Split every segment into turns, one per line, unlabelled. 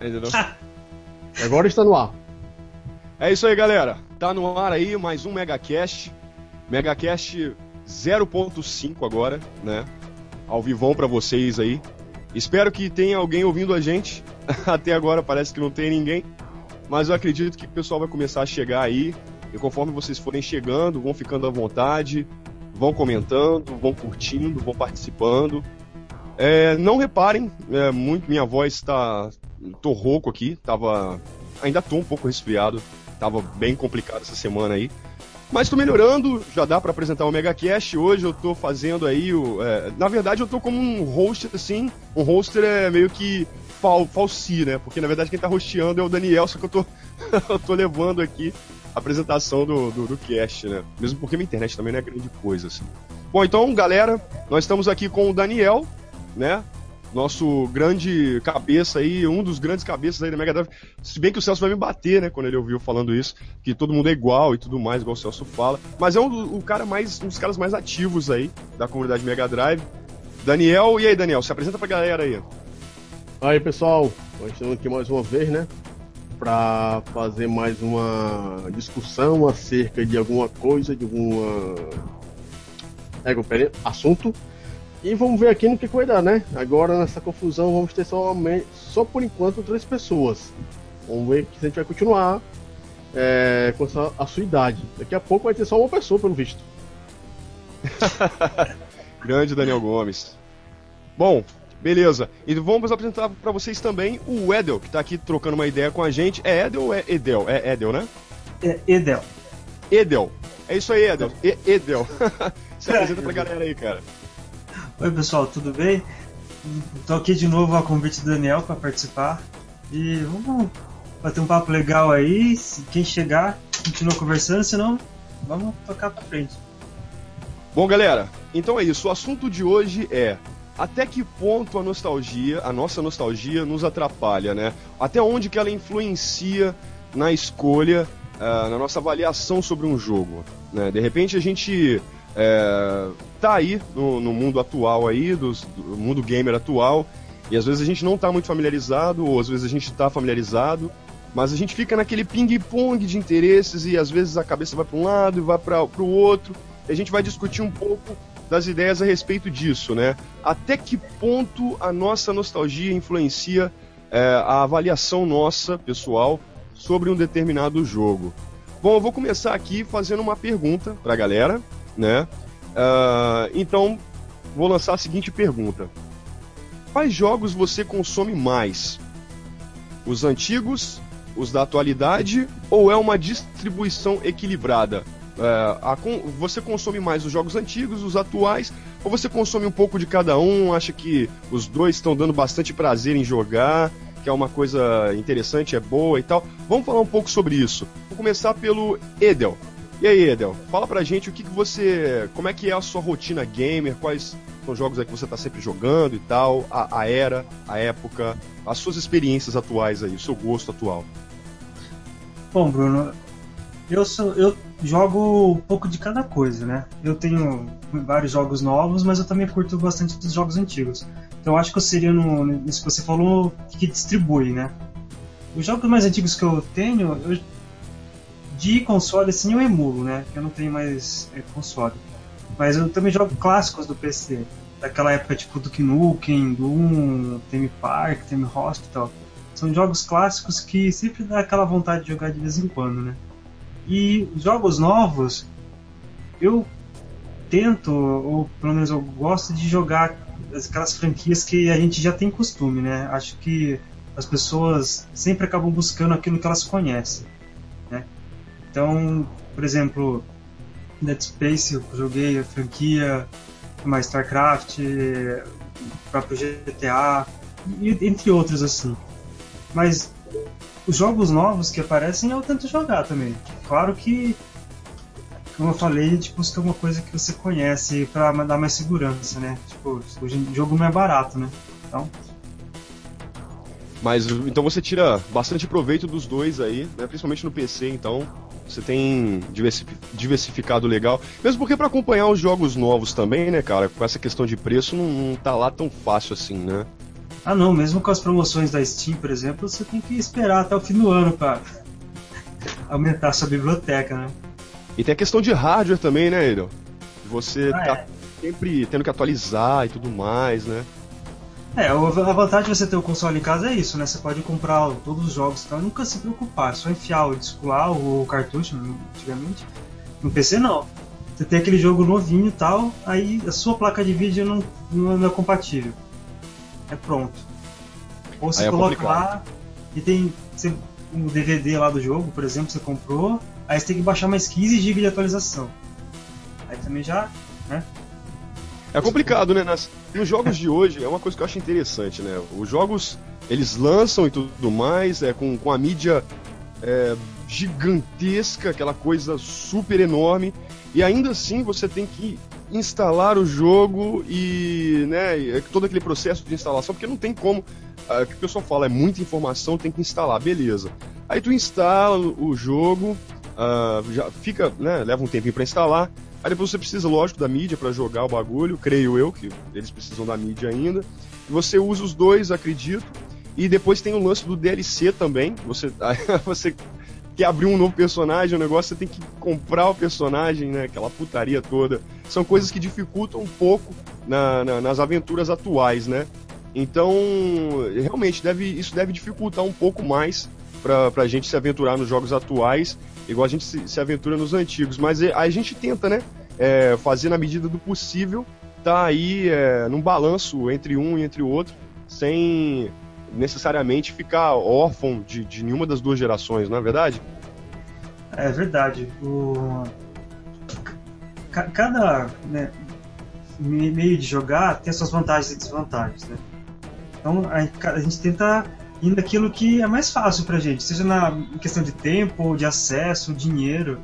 Entendeu?
Agora está no ar.
É isso aí, galera. Tá no ar aí mais um Megacast. Megacast 0.5 agora, né? Ao vivão para vocês aí. Espero que tenha alguém ouvindo a gente. Até agora parece que não tem ninguém. Mas eu acredito que o pessoal vai começar a chegar aí. E conforme vocês forem chegando, vão ficando à vontade, vão comentando, vão curtindo, vão participando. É, não reparem, é, muito minha voz está. Tô rouco aqui, tava. Ainda tô um pouco resfriado, tava bem complicado essa semana aí. Mas tô melhorando, já dá para apresentar o MegaCast. Hoje eu tô fazendo aí o. É, na verdade, eu tô como um host, assim. Um hoster é meio que fal, falsi, né? Porque na verdade quem tá hosteando é o Daniel, só que eu tô, eu tô levando aqui a apresentação do, do, do cast, né? Mesmo porque minha internet também não é grande coisa, assim. Bom, então, galera, nós estamos aqui com o Daniel, né? Nosso grande cabeça aí, um dos grandes cabeças aí da Mega Drive. Se bem que o Celso vai me bater, né, quando ele ouviu falando isso, que todo mundo é igual e tudo mais, igual o Celso fala. Mas é um, um cara mais, um dos caras mais ativos aí da comunidade Mega Drive. Daniel, e aí, Daniel, se apresenta pra galera aí.
Aí, pessoal, estamos aqui mais uma vez, né? Para fazer mais uma discussão acerca de alguma coisa, de alguma é, assunto e vamos ver aqui no que vai dar, né? Agora nessa confusão vamos ter só, só por enquanto três pessoas. Vamos ver se a gente vai continuar é, com a, a sua idade. Daqui a pouco vai ter só uma pessoa, pelo visto.
Grande Daniel Gomes. Bom, beleza. E vamos apresentar para vocês também o Edel, que tá aqui trocando uma ideia com a gente. É Edel ou é Edel? É Edel, né?
É Edel.
Edel. É isso aí, Edel. E Edel. Se apresenta pra galera aí, cara.
Oi pessoal, tudo bem? Estou aqui de novo a convite do Daniel para participar e vamos bater um papo legal aí. Quem chegar, continua conversando, senão vamos tocar para frente.
Bom, galera, então é isso. O assunto de hoje é até que ponto a nostalgia, a nossa nostalgia, nos atrapalha, né? Até onde que ela influencia na escolha, uh, na nossa avaliação sobre um jogo. Né? De repente a gente é, tá aí no, no, mundo atual aí, do, do, mundo gamer atual, e às vezes a gente não tá muito familiarizado, ou às vezes a gente tá familiarizado, mas a gente fica naquele ping-pong de interesses e às vezes a cabeça vai para um lado e vai para o outro, e a gente vai discutir um pouco das ideias a respeito disso, né? Até que ponto a nossa nostalgia influencia é, a avaliação nossa, pessoal, sobre um determinado jogo. Bom, eu vou começar aqui fazendo uma pergunta para a galera, né? Uh, então, vou lançar a seguinte pergunta: Quais jogos você consome mais? Os antigos, os da atualidade ou é uma distribuição equilibrada? Uh, você consome mais os jogos antigos, os atuais, ou você consome um pouco de cada um? Acha que os dois estão dando bastante prazer em jogar? Que é uma coisa interessante, é boa e tal? Vamos falar um pouco sobre isso. Vou começar pelo Edel. E aí, Edel, fala pra gente o que, que você. Como é que é a sua rotina gamer, quais são os jogos aí que você tá sempre jogando e tal, a, a era, a época, as suas experiências atuais aí, o seu gosto atual.
Bom, Bruno, eu sou, eu jogo um pouco de cada coisa, né? Eu tenho vários jogos novos, mas eu também curto bastante dos jogos antigos. Então acho que eu seria no, nisso que você falou que distribui, né? Os jogos mais antigos que eu tenho, eu de console, assim, eu emulo, né? Eu não tenho mais é, console. Mas eu também jogo clássicos do PC. Daquela época, tipo Duke Nukem, Doom, Theme Park, Theme Hospital. São jogos clássicos que sempre dá aquela vontade de jogar de vez em quando, né? E jogos novos, eu tento, ou pelo menos eu gosto de jogar aquelas franquias que a gente já tem costume, né? Acho que as pessoas sempre acabam buscando aquilo que elas conhecem. Então, por exemplo, Dead Space eu joguei a franquia, mais StarCraft, próprio GTA, entre outros assim. Mas os jogos novos que aparecem eu tento jogar também. Claro que, como eu falei, tipo, isso é uma coisa que você conhece para dar mais segurança, né? Tipo, o jogo não é barato, né? Então.
Mas então você tira bastante proveito dos dois aí, né? Principalmente no PC, então você tem diversificado legal. Mesmo porque para acompanhar os jogos novos também, né, cara, com essa questão de preço não, não tá lá tão fácil assim, né?
Ah não, mesmo com as promoções da Steam, por exemplo, você tem que esperar até o fim do ano para aumentar a sua biblioteca, né?
E tem a questão de hardware também, né, Edel? Você
Ah,
tá
é.
sempre tendo que atualizar e tudo mais, né?
É, a vantagem de você ter o console em casa é isso, né? Você pode comprar todos os jogos e tal, e nunca se preocupar, é só enfiar o disco lá, o cartucho, né, antigamente. No PC não. Você tem aquele jogo novinho e tal, aí a sua placa de vídeo não, não é compatível. É pronto. Ou você
é
coloca
complicado.
lá e tem você, um DVD lá do jogo, por exemplo, você comprou, aí você tem que baixar mais 15 GB de atualização. Aí também já, né?
É complicado, né? Nas, nos jogos de hoje, é uma coisa que eu acho interessante, né? Os jogos, eles lançam e tudo mais, é, com, com a mídia é, gigantesca, aquela coisa super enorme, e ainda assim você tem que instalar o jogo e, né, e todo aquele processo de instalação, porque não tem como, ah, o que o pessoal fala, é muita informação, tem que instalar, beleza. Aí tu instala o jogo, ah, já fica, né, leva um tempinho pra instalar, Aí depois você precisa, lógico, da mídia para jogar o bagulho, creio eu, que eles precisam da mídia ainda. E você usa os dois, acredito. E depois tem o lance do DLC também. Você, você quer abrir um novo personagem, o negócio, você tem que comprar o personagem, né? Aquela putaria toda. São coisas que dificultam um pouco na- na- nas aventuras atuais, né? Então, realmente, deve, isso deve dificultar um pouco mais pra, pra gente se aventurar nos jogos atuais, igual a gente se, se aventura nos antigos. Mas é, a gente tenta, né? é, fazer na medida do possível, tá aí é, num balanço entre um e entre o outro, sem necessariamente ficar órfão de, de nenhuma das duas gerações, não é verdade?
É verdade. O... ca- Cada né, me- meio de jogar tem suas vantagens e desvantagens, né? Então a gente tenta ir naquilo que é mais fácil pra gente, seja na questão de tempo, de acesso, dinheiro.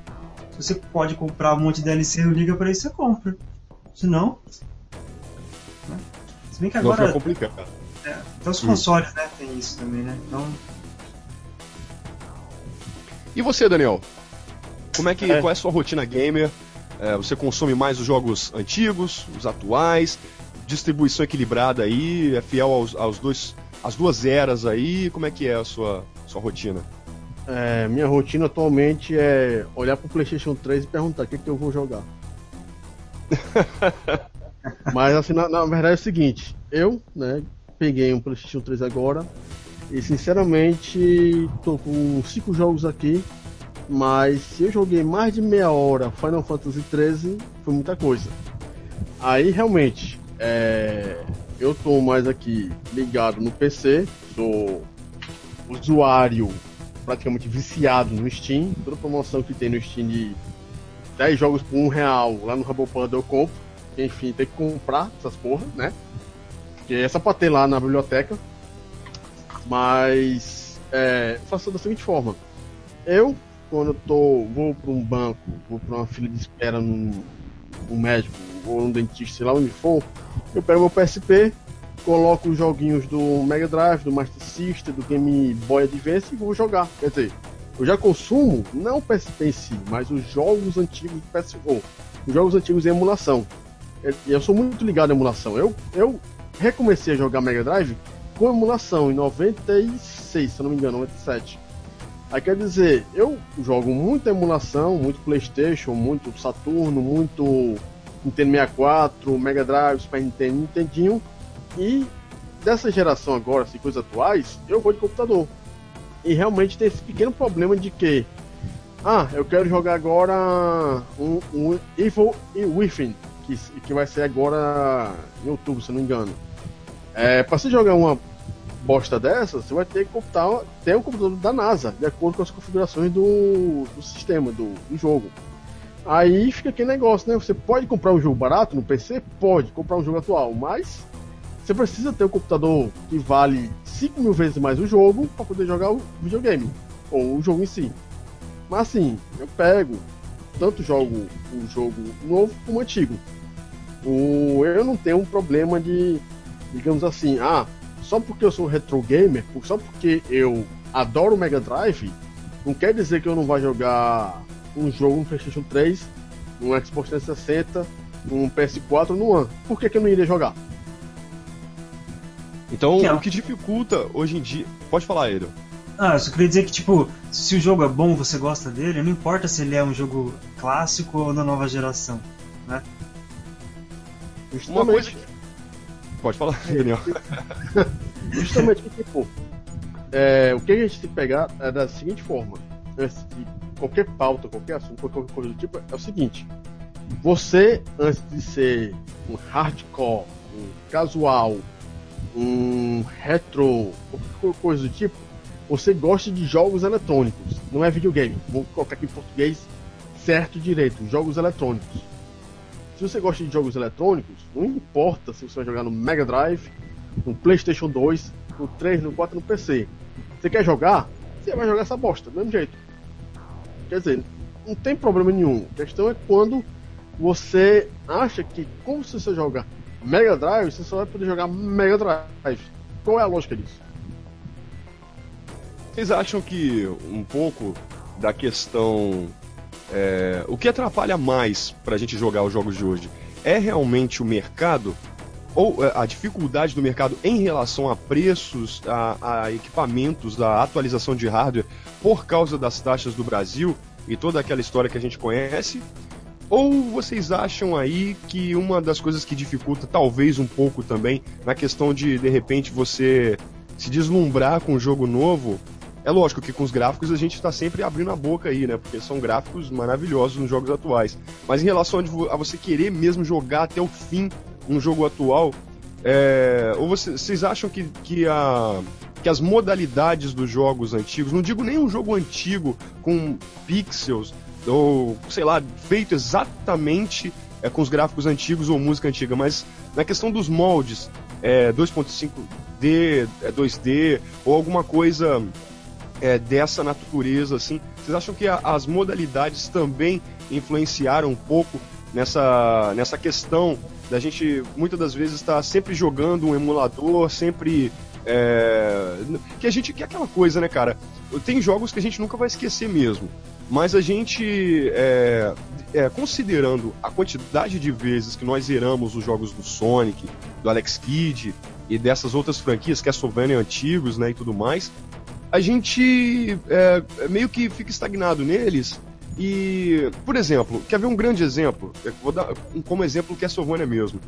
Se você pode comprar um monte de DLC e não liga pra isso, você compra. Se não. né? Se bem que
Não
agora.
complicado.
É, até os
Hum.
consoles né, tem isso também, né? Então.
E você, Daniel? Como é que,
É.
Qual é a sua rotina gamer? É, você consome mais os jogos antigos, os atuais? Distribuição equilibrada aí? É fiel aos, aos dois, às duas eras aí? Como é que é a sua, sua rotina?
É, minha rotina atualmente é olhar pro PlayStation 3 e perguntar o que, que eu vou jogar. Mas assim, na, na verdade é o seguinte, eu, né, peguei um PlayStation 3 agora e sinceramente tô com cinco jogos aqui, mas se eu joguei mais de meia hora Final Fantasy 13, foi muita coisa. Aí realmente, é, eu tô mais aqui ligado no PC, sou usuário praticamente viciado no Steam. Toda promoção que tem no Steam de 10 jogos por um real lá no Rumble Panda eu compro. Enfim, tem que comprar essas porra, né? Porque é só pra ter lá na biblioteca. Mas é, faço da seguinte forma. Eu, quando eu tô, vou pra um banco, vou pra uma fila de espera num, num médico ou num dentista, sei lá onde for, eu pego meu PSP, coloco os joguinhos do Mega Drive, do Master System, do Game Boy Advance e vou jogar. Quer dizer, eu já consumo não o PSP em si, mas os jogos antigos do PS4. Os jogos antigos em emulação. Eu- Eu sou muito ligado à emulação. Eu, eu recomecei a jogar Mega Drive com emulação em 96, se eu não me engano, 97. Aí quer dizer, eu jogo muita emulação, muito Playstation, muito Saturno, muito Nintendo 64, Mega Drive, Super Nintendo, Nintendinho. E dessa geração agora, assim, coisas atuais, eu vou de computador. E realmente tem esse pequeno problema de que, ah, eu quero jogar agora um, um Evil Within, que, que vai ser agora em outubro, se não me engano. É, pra você jogar uma bosta dessa, você vai ter que computar, ter um computador da NASA, de acordo com as configurações do, do sistema, do, do jogo. Aí fica aquele negócio, né? Você pode comprar um jogo barato no PC? Pode comprar um jogo atual, mas você precisa ter um computador que vale 5 mil vezes mais o jogo para poder jogar o videogame, ou o jogo em si. Mas assim, eu pego, tanto jogo o jogo novo como antigo. O, eu não tenho um problema de, digamos assim, ah, só porque eu sou retro gamer, só porque eu adoro o Mega Drive, não quer dizer que eu não vá jogar um jogo no PlayStation 3, no Xbox 360, no PS4 no One. Por que, que eu não iria jogar?
Então, que é. o que dificulta hoje em dia. Pode falar, Edo.
Ah, eu só queria dizer que, tipo, se o jogo é bom você gosta dele, não importa se ele é um jogo clássico ou da nova geração, né?
Uma coisa que... Pode falar, Daniel.
Justamente, tipo, é, o que a gente tem que pegar é da seguinte forma: antes de qualquer pauta, qualquer assunto, qualquer coisa do tipo, é o seguinte: você, antes de ser um hardcore, um casual, um retro, qualquer coisa do tipo, você gosta de jogos eletrônicos, não é videogame. Vou colocar aqui em português certo direito, jogos eletrônicos. Se você gosta de jogos eletrônicos, não importa se você vai jogar no Mega Drive, no PlayStation 2, no 3, no 4, no PC. Você quer jogar? Você vai jogar essa bosta, do mesmo jeito. Quer dizer, não tem problema nenhum. A questão é quando você acha que, como se você jogar Mega Drive, você só vai poder jogar Mega Drive. Qual é a lógica disso?
Vocês acham que um pouco da questão. É, o que atrapalha mais pra gente jogar os jogos de hoje é realmente o mercado? Ou é, a dificuldade do mercado em relação a preços, a, a equipamentos, a atualização de hardware por causa das taxas do Brasil e toda aquela história que a gente conhece? Ou vocês acham aí que uma das coisas que dificulta talvez um pouco também na questão de de repente você se deslumbrar com um jogo novo é lógico que com os gráficos a gente está sempre abrindo a boca aí, né? Porque são gráficos maravilhosos nos jogos atuais. Mas em relação a você querer mesmo jogar até o fim um jogo atual, é... ou você, vocês acham que, que, a, que as modalidades dos jogos antigos, não digo nem um jogo antigo com pixels, ou sei lá, feito exatamente é, com os gráficos antigos ou música antiga, mas na questão dos moldes, é, 2.5D, é, 2D, ou alguma coisa é, dessa natureza, assim. Vocês acham que a, as modalidades também influenciaram um pouco nessa, nessa questão da gente muitas das vezes estar tá sempre jogando um emulador, sempre é, que a gente que é aquela coisa, né, cara? Tem jogos que a gente nunca vai esquecer mesmo, mas a gente é, é, considerando a quantidade de vezes que nós zeramos os jogos do Sonic, do Alex Kidd e dessas outras franquias, que é Castlevania antigos, né, e tudo mais, a gente é, meio que fica estagnado neles. E, por exemplo, quer ver um grande exemplo? Eu vou dar como exemplo Castlevania mesmo.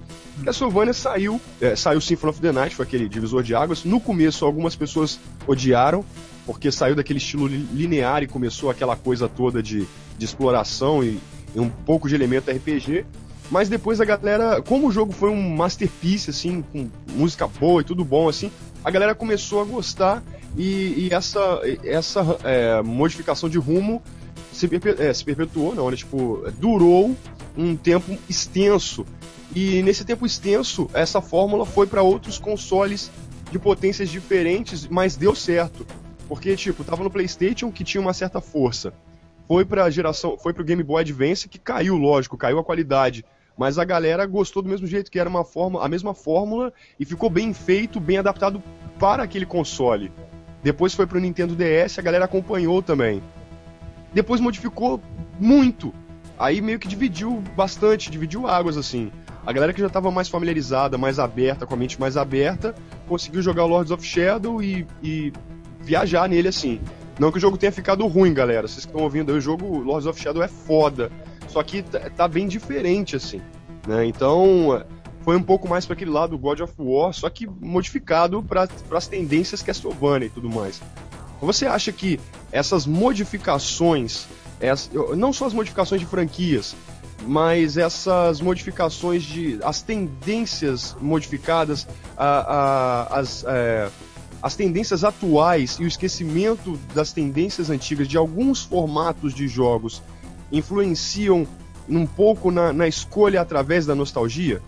Castlevania saiu, é, saiu Symphony of the Night, foi aquele divisor de águas. No começo, algumas pessoas odiaram, porque saiu daquele estilo linear e começou aquela coisa toda de, de exploração e, e um pouco de elemento RPG. Mas depois a galera, como o jogo foi um masterpiece, assim, com música boa e tudo bom, assim, a galera começou a gostar e, e essa, essa é, modificação de rumo se, é, se perpetuou, não, né? Tipo, durou um tempo extenso. E nesse tempo extenso, essa fórmula foi para outros consoles de potências diferentes, mas deu certo. Porque, tipo, tava no PlayStation que tinha uma certa força. Foi pra geração, foi pro Game Boy Advance que caiu, lógico, caiu a qualidade. Mas a galera gostou do mesmo jeito, que era uma forma, a mesma fórmula e ficou bem feito, bem adaptado para aquele console. Depois foi pro Nintendo DS, a galera acompanhou também. Depois modificou muito. Aí meio que dividiu bastante, dividiu águas assim. A galera que já estava mais familiarizada, mais aberta, com a mente mais aberta, conseguiu jogar o Lords of Shadow e, e viajar nele assim. Não que o jogo tenha ficado ruim, galera. Vocês que estão ouvindo aí, o jogo Lords of Shadow é foda. Só que tá, tá bem diferente, assim. Né? Então, foi um pouco mais para aquele lado God of War, só que modificado para as tendências Castlevania e tudo mais. Você acha que essas modificações, não só as modificações de franquias, mas essas modificações de. as tendências modificadas, a, a, as, é, as tendências atuais e o esquecimento das tendências antigas de alguns formatos de jogos influenciam um pouco na, na escolha através da nostalgia?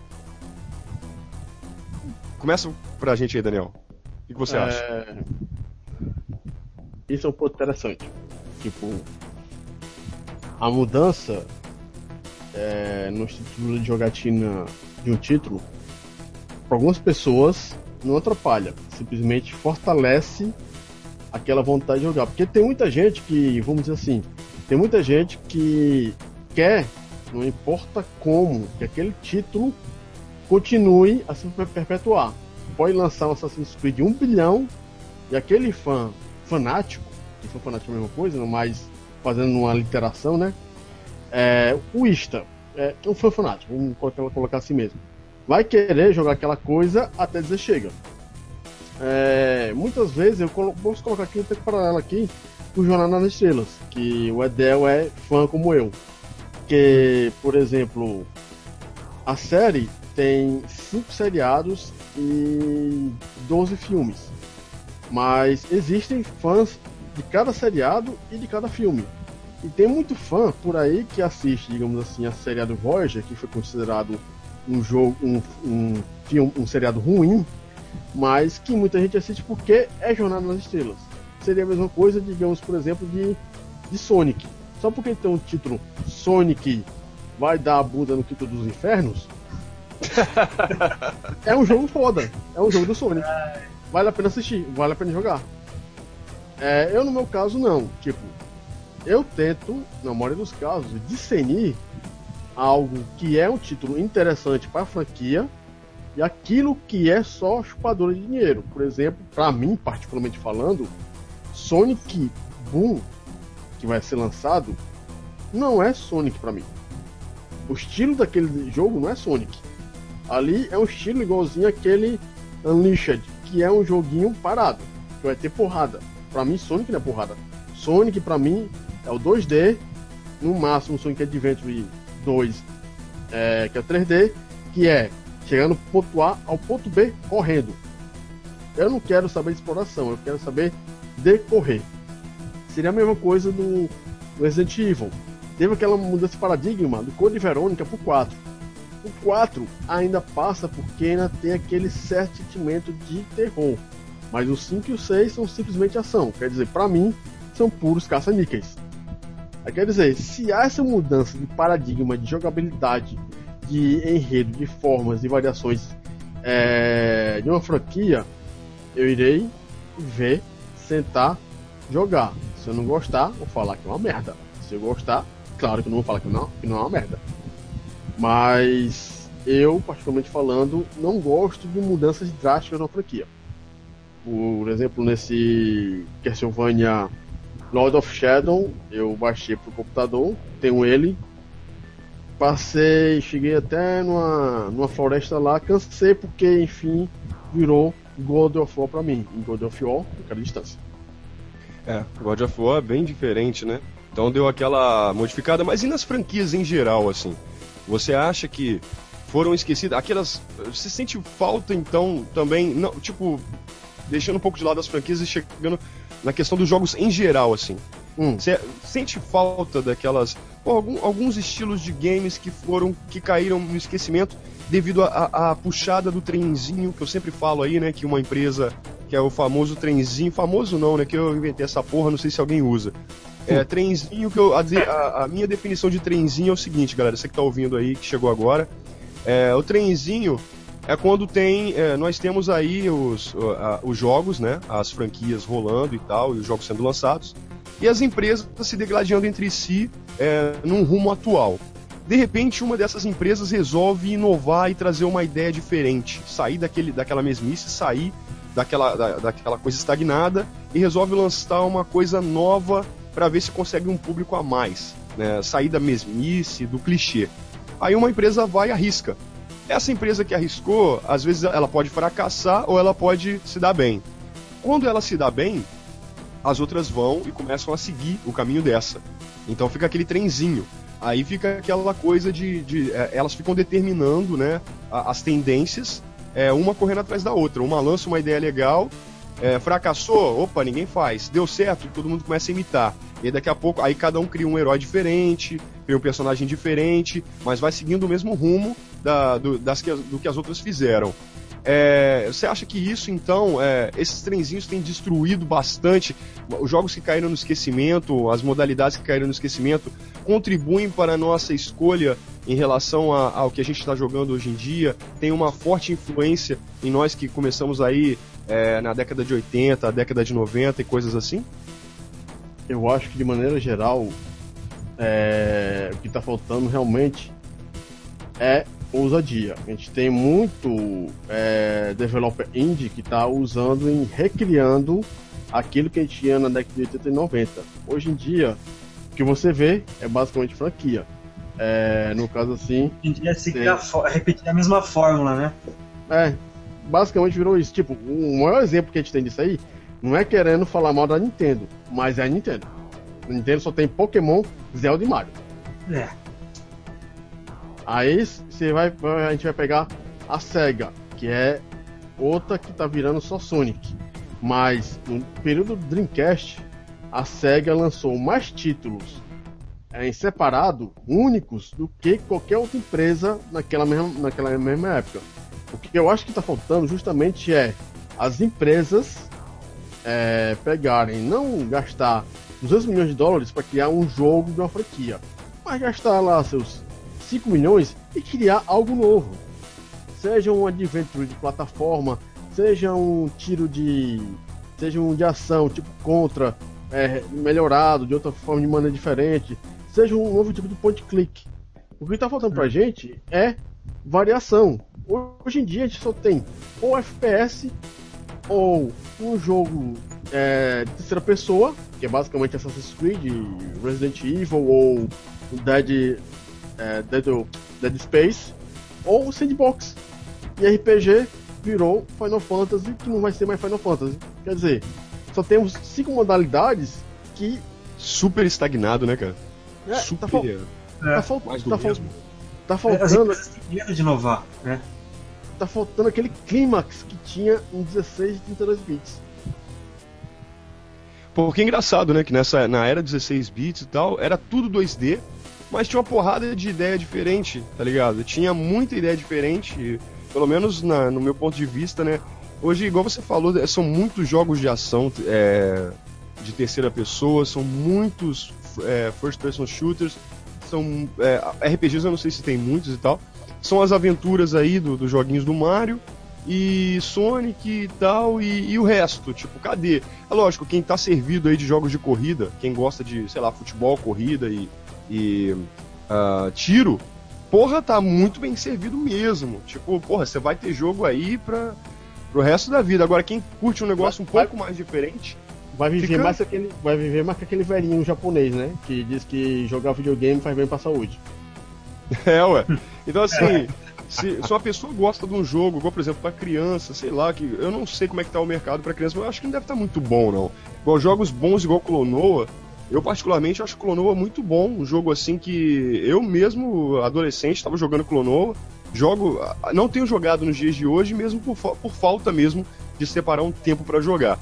Começa pra gente aí, Daniel. O que você é... acha?
Isso é um ponto interessante. Tipo, a mudança é, no estilo de jogatina de um título, para algumas pessoas, não atrapalha. Simplesmente fortalece aquela vontade de jogar. Porque tem muita gente que, vamos dizer assim, tem muita gente que quer, não importa como, que aquele título continue a se perpetuar. pode lançar um Assassin's Creed de um bilhão e aquele fã fanático, que foi fanático é a mesma coisa, mas fazendo uma literação, né? É, o Ista, é, um fã fanático, vamos colocar, assim mesmo, vai querer jogar aquela coisa até dizer chega. É, muitas vezes eu colo posso colocar aqui um paralelo aqui o Jornada nas Estrelas, que o Edel é fã como eu. Que, por exemplo, a série tem cinco seriados e 12 filmes. Mas existem fãs de cada seriado e de cada filme. E tem muito fã por aí que assiste, digamos assim, a seriado Voyager, que foi considerado um jogo, um, um filme, um seriado ruim, mas que muita gente assiste porque é Jornada nas Estrelas. Seria a mesma coisa, digamos, por exemplo, de, de Sonic. Só porque tem um título Sonic vai dar a bunda no quinto dos infernos, é um jogo foda. É um jogo do Sonic. Vale a pena assistir, vale a pena jogar. É, eu, no meu caso, não. Tipo, eu tento, na maioria dos casos, discernir algo que é um título interessante para a franquia e aquilo que é só chupadora de dinheiro. Por exemplo, para mim, particularmente falando, Sonic Boom, que vai ser lançado, não é Sonic para mim. O estilo daquele jogo não é Sonic. Ali é um estilo igualzinho aquele Unleashed, que é um joguinho parado, que vai ter porrada. Para mim, Sonic não é porrada. Sonic, para mim, é o 2D, no máximo Sonic Adventure 2, é, que é 3D, que é chegando do ponto A ao ponto B correndo. Eu não quero saber exploração, eu quero saber decorrer. Seria a mesma coisa do Resident Evil. Teve aquela mudança de paradigma do Code Verônica pro 4 o 4 ainda passa porque ainda tem aquele certo sentimento de terror. Mas o 5 e o 6 são simplesmente ação. Quer dizer, para mim, são puros caça-níqueis. Quer dizer, se há essa mudança de paradigma de jogabilidade, de enredo, de formas e variações é, de uma franquia, eu irei ver, sentar, jogar. Se eu não gostar, vou falar que é uma merda. Se eu gostar, claro que eu não vou falar que não, que não é uma merda. Mas eu, particularmente falando, não gosto de mudanças drásticas na franquia. Por exemplo, nesse Castlevania Lord of Shadow, eu baixei pro computador, tenho ele. Passei, cheguei até numa, numa floresta lá, cansei porque, enfim, virou God of War pra mim. Em God of War, eu quero distância.
É, God of War é bem diferente, né? Então deu aquela modificada, mas e nas franquias em geral, assim? Você acha que foram esquecidas? Aquelas. Você sente falta, então, também. Não, tipo, deixando um pouco de lado as franquias e chegando na questão dos jogos em geral, assim. Hum. Você sente falta daquelas. Pô, algum, alguns estilos de games que foram. que caíram no esquecimento devido à puxada do trenzinho, que eu sempre falo aí, né? Que uma empresa que é o famoso trenzinho, famoso não, né? Que eu inventei essa porra, não sei se alguém usa. É, trenzinho que eu. A, a, minha definição de trenzinho é o seguinte, galera. Você que tá ouvindo aí, que chegou agora. É, o trenzinho é quando tem. É, nós temos aí os, os jogos, né? As franquias rolando e tal, e os jogos sendo lançados. E as empresas se degladiando entre si é, num rumo atual. De repente, uma dessas empresas resolve inovar e trazer uma ideia diferente. Sair daquele, daquela mesmice, sair daquela, da, daquela coisa estagnada e resolve lançar uma coisa nova para ver se consegue um público a mais, né? sair da mesmice, do clichê. Aí uma empresa vai e arrisca. Essa empresa que arriscou, às vezes ela pode fracassar ou ela pode se dar bem. Quando ela se dá bem, as outras vão e começam a seguir o caminho dessa. Então fica aquele trenzinho. Aí fica aquela coisa de. de é, elas ficam determinando né, as tendências, é, uma correndo atrás da outra. Uma lança uma ideia legal, é, fracassou, opa, ninguém faz. Deu certo, todo mundo começa a imitar. E daqui a pouco, aí cada um cria um herói diferente, cria um personagem diferente, mas vai seguindo o mesmo rumo da, do, das do que as outras fizeram. É, você acha que isso, então, é, esses trenzinhos têm destruído bastante os jogos que caíram no esquecimento, as modalidades que caíram no esquecimento, contribuem para a nossa escolha em relação a, ao que a gente está jogando hoje em dia? Tem uma forte influência em nós que começamos aí é, na década de 80, década de 90 e coisas assim?
Eu acho que de maneira geral, é, o que está faltando realmente é ousadia. A gente tem muito é, developer indie que está usando em recriando aquilo que a gente tinha na década de 80 e 90. Hoje em dia, o que você vê é basicamente franquia. É, no caso assim.
Hoje em dia é a repetir a mesma fórmula, né?
É, basicamente virou isso. Tipo, o maior exemplo que a gente tem disso aí não é querendo falar mal da Nintendo, mas é a Nintendo. A Nintendo só tem Pokémon, Zelda e Mario.
É.
Aí você vai, a gente vai pegar a Sega, que é outra que tá virando só Sonic. Mas no período do Dreamcast, a Sega lançou mais títulos é, em separado, únicos, do que qualquer outra empresa naquela mesma, naquela mesma época. O que eu acho que está faltando justamente é as empresas é, pegarem, não gastar 200 milhões de dólares para criar um jogo de uma franquia, mas gastar lá seus 5 milhões e criar algo novo. Seja um adventure de plataforma, seja um tiro de. seja um de ação, tipo contra, é, melhorado, de outra forma, de maneira diferente, seja um novo tipo de point click. O que está faltando pra gente é variação. Hoje em dia a gente só tem ou FPS ou um jogo é, de terceira pessoa, que é basicamente Assassin's Creed, Resident Evil ou Dead, é, Dead, Dead Space, ou Sandbox. E RPG virou Final Fantasy, que não vai ser mais Final Fantasy. Quer dizer, só temos cinco modalidades que.
Super estagnado, né, cara?
É,
Super.
Tá, fal...
É.
tá, fal...
Mais do
tá, fal... tá
As
faltando.
empresas têm medo de inovar, né?
Tá faltando aquele clímax que tinha em 16 e 32 bits.
Porque é engraçado, né? Que nessa, na era 16 bits e tal, era tudo 2D, mas tinha uma porrada de ideia diferente, tá ligado? Tinha muita ideia diferente, pelo menos na- no meu ponto de vista, né? Hoje, igual você falou, é, são muitos jogos de ação é, de terceira pessoa, são muitos é, first person shooters, são é, RPGs, eu não sei se tem muitos e tal. São as aventuras aí do- dos joguinhos do Mario e Sonic e tal, e, e o resto, tipo, cadê? É lógico, quem tá servido aí de jogos de corrida, quem gosta de, sei lá, futebol, corrida e, e ah, tiro, porra, tá muito bem servido mesmo. Tipo, porra, você vai ter jogo aí pra, pro resto da vida. Agora, quem curte um negócio um
Vai-
pouco mais diferente,
Vai viver,
Fica-
mais que aquele, vai viver mais que aquele velhinho japonês, né? Que diz que jogar videogame faz bem pra saúde.
É, ué. Então, assim, se, se uma pessoa gosta de um jogo, igual, por exemplo, pra criança, sei lá, que eu não sei como é que tá o mercado pra criança, mas eu acho que não deve estar muito bom, não. Igual jogos bons igual Clonoa, eu particularmente acho Clonoa muito bom, um jogo assim que eu mesmo, adolescente, estava jogando Clonoa, jogo, não tenho jogado nos dias de hoje, mesmo por, por falta mesmo de separar um tempo pra jogar.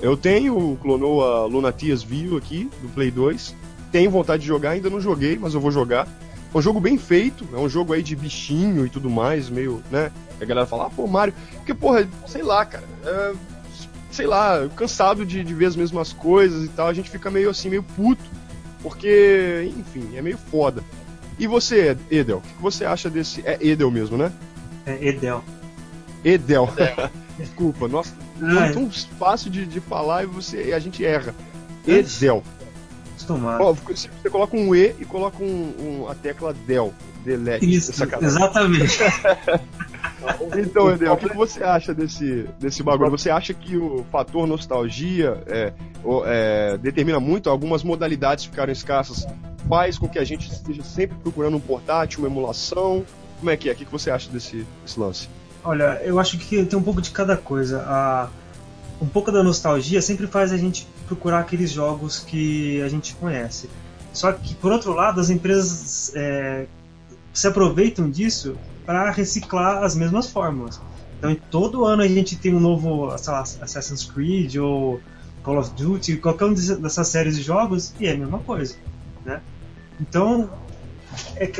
Eu tenho o Clonoa Lunatias View aqui, do Play 2, tenho vontade de jogar, ainda não joguei, mas eu vou jogar. É um jogo bem feito, é um jogo aí de bichinho e tudo mais, meio, né? A galera fala, ah, pô, Mario. Porque, porra, sei lá, cara. é, sei lá, cansado de, de ver as mesmas coisas e tal, a gente fica meio assim, meio puto. Porque, enfim, é meio foda. E você, Edel, o que você acha desse. É Edel mesmo, né?
É Edel.
Edel. Desculpa, nossa,
Ah,
é tão fácil de, de falar e você, a gente erra. Edel.
acostumado.
Ó, você você coloca um E e coloca um, um- a tecla Del. Delete.
Isso,
Sacanagem.
exatamente.
Então, Edel, o que você acha desse, desse bagulho? Você acha que o fator nostalgia é, é, determina muito algumas modalidades ficaram escassas, faz com que a gente esteja sempre procurando um portátil, uma emulação? Como é que é? O que que você acha desse, desse lance?
Olha, eu acho que tem um pouco de cada coisa. A, um pouco da nostalgia sempre faz a gente procurar aqueles jogos que a gente conhece. Só que, por outro lado, as empresas é, se aproveitam disso para reciclar as mesmas fórmulas. Então, todo ano a gente tem um novo sei lá, Assassin's Creed ou Call of Duty, qualquer um dessas séries de jogos, e é a mesma coisa. Né? Então, é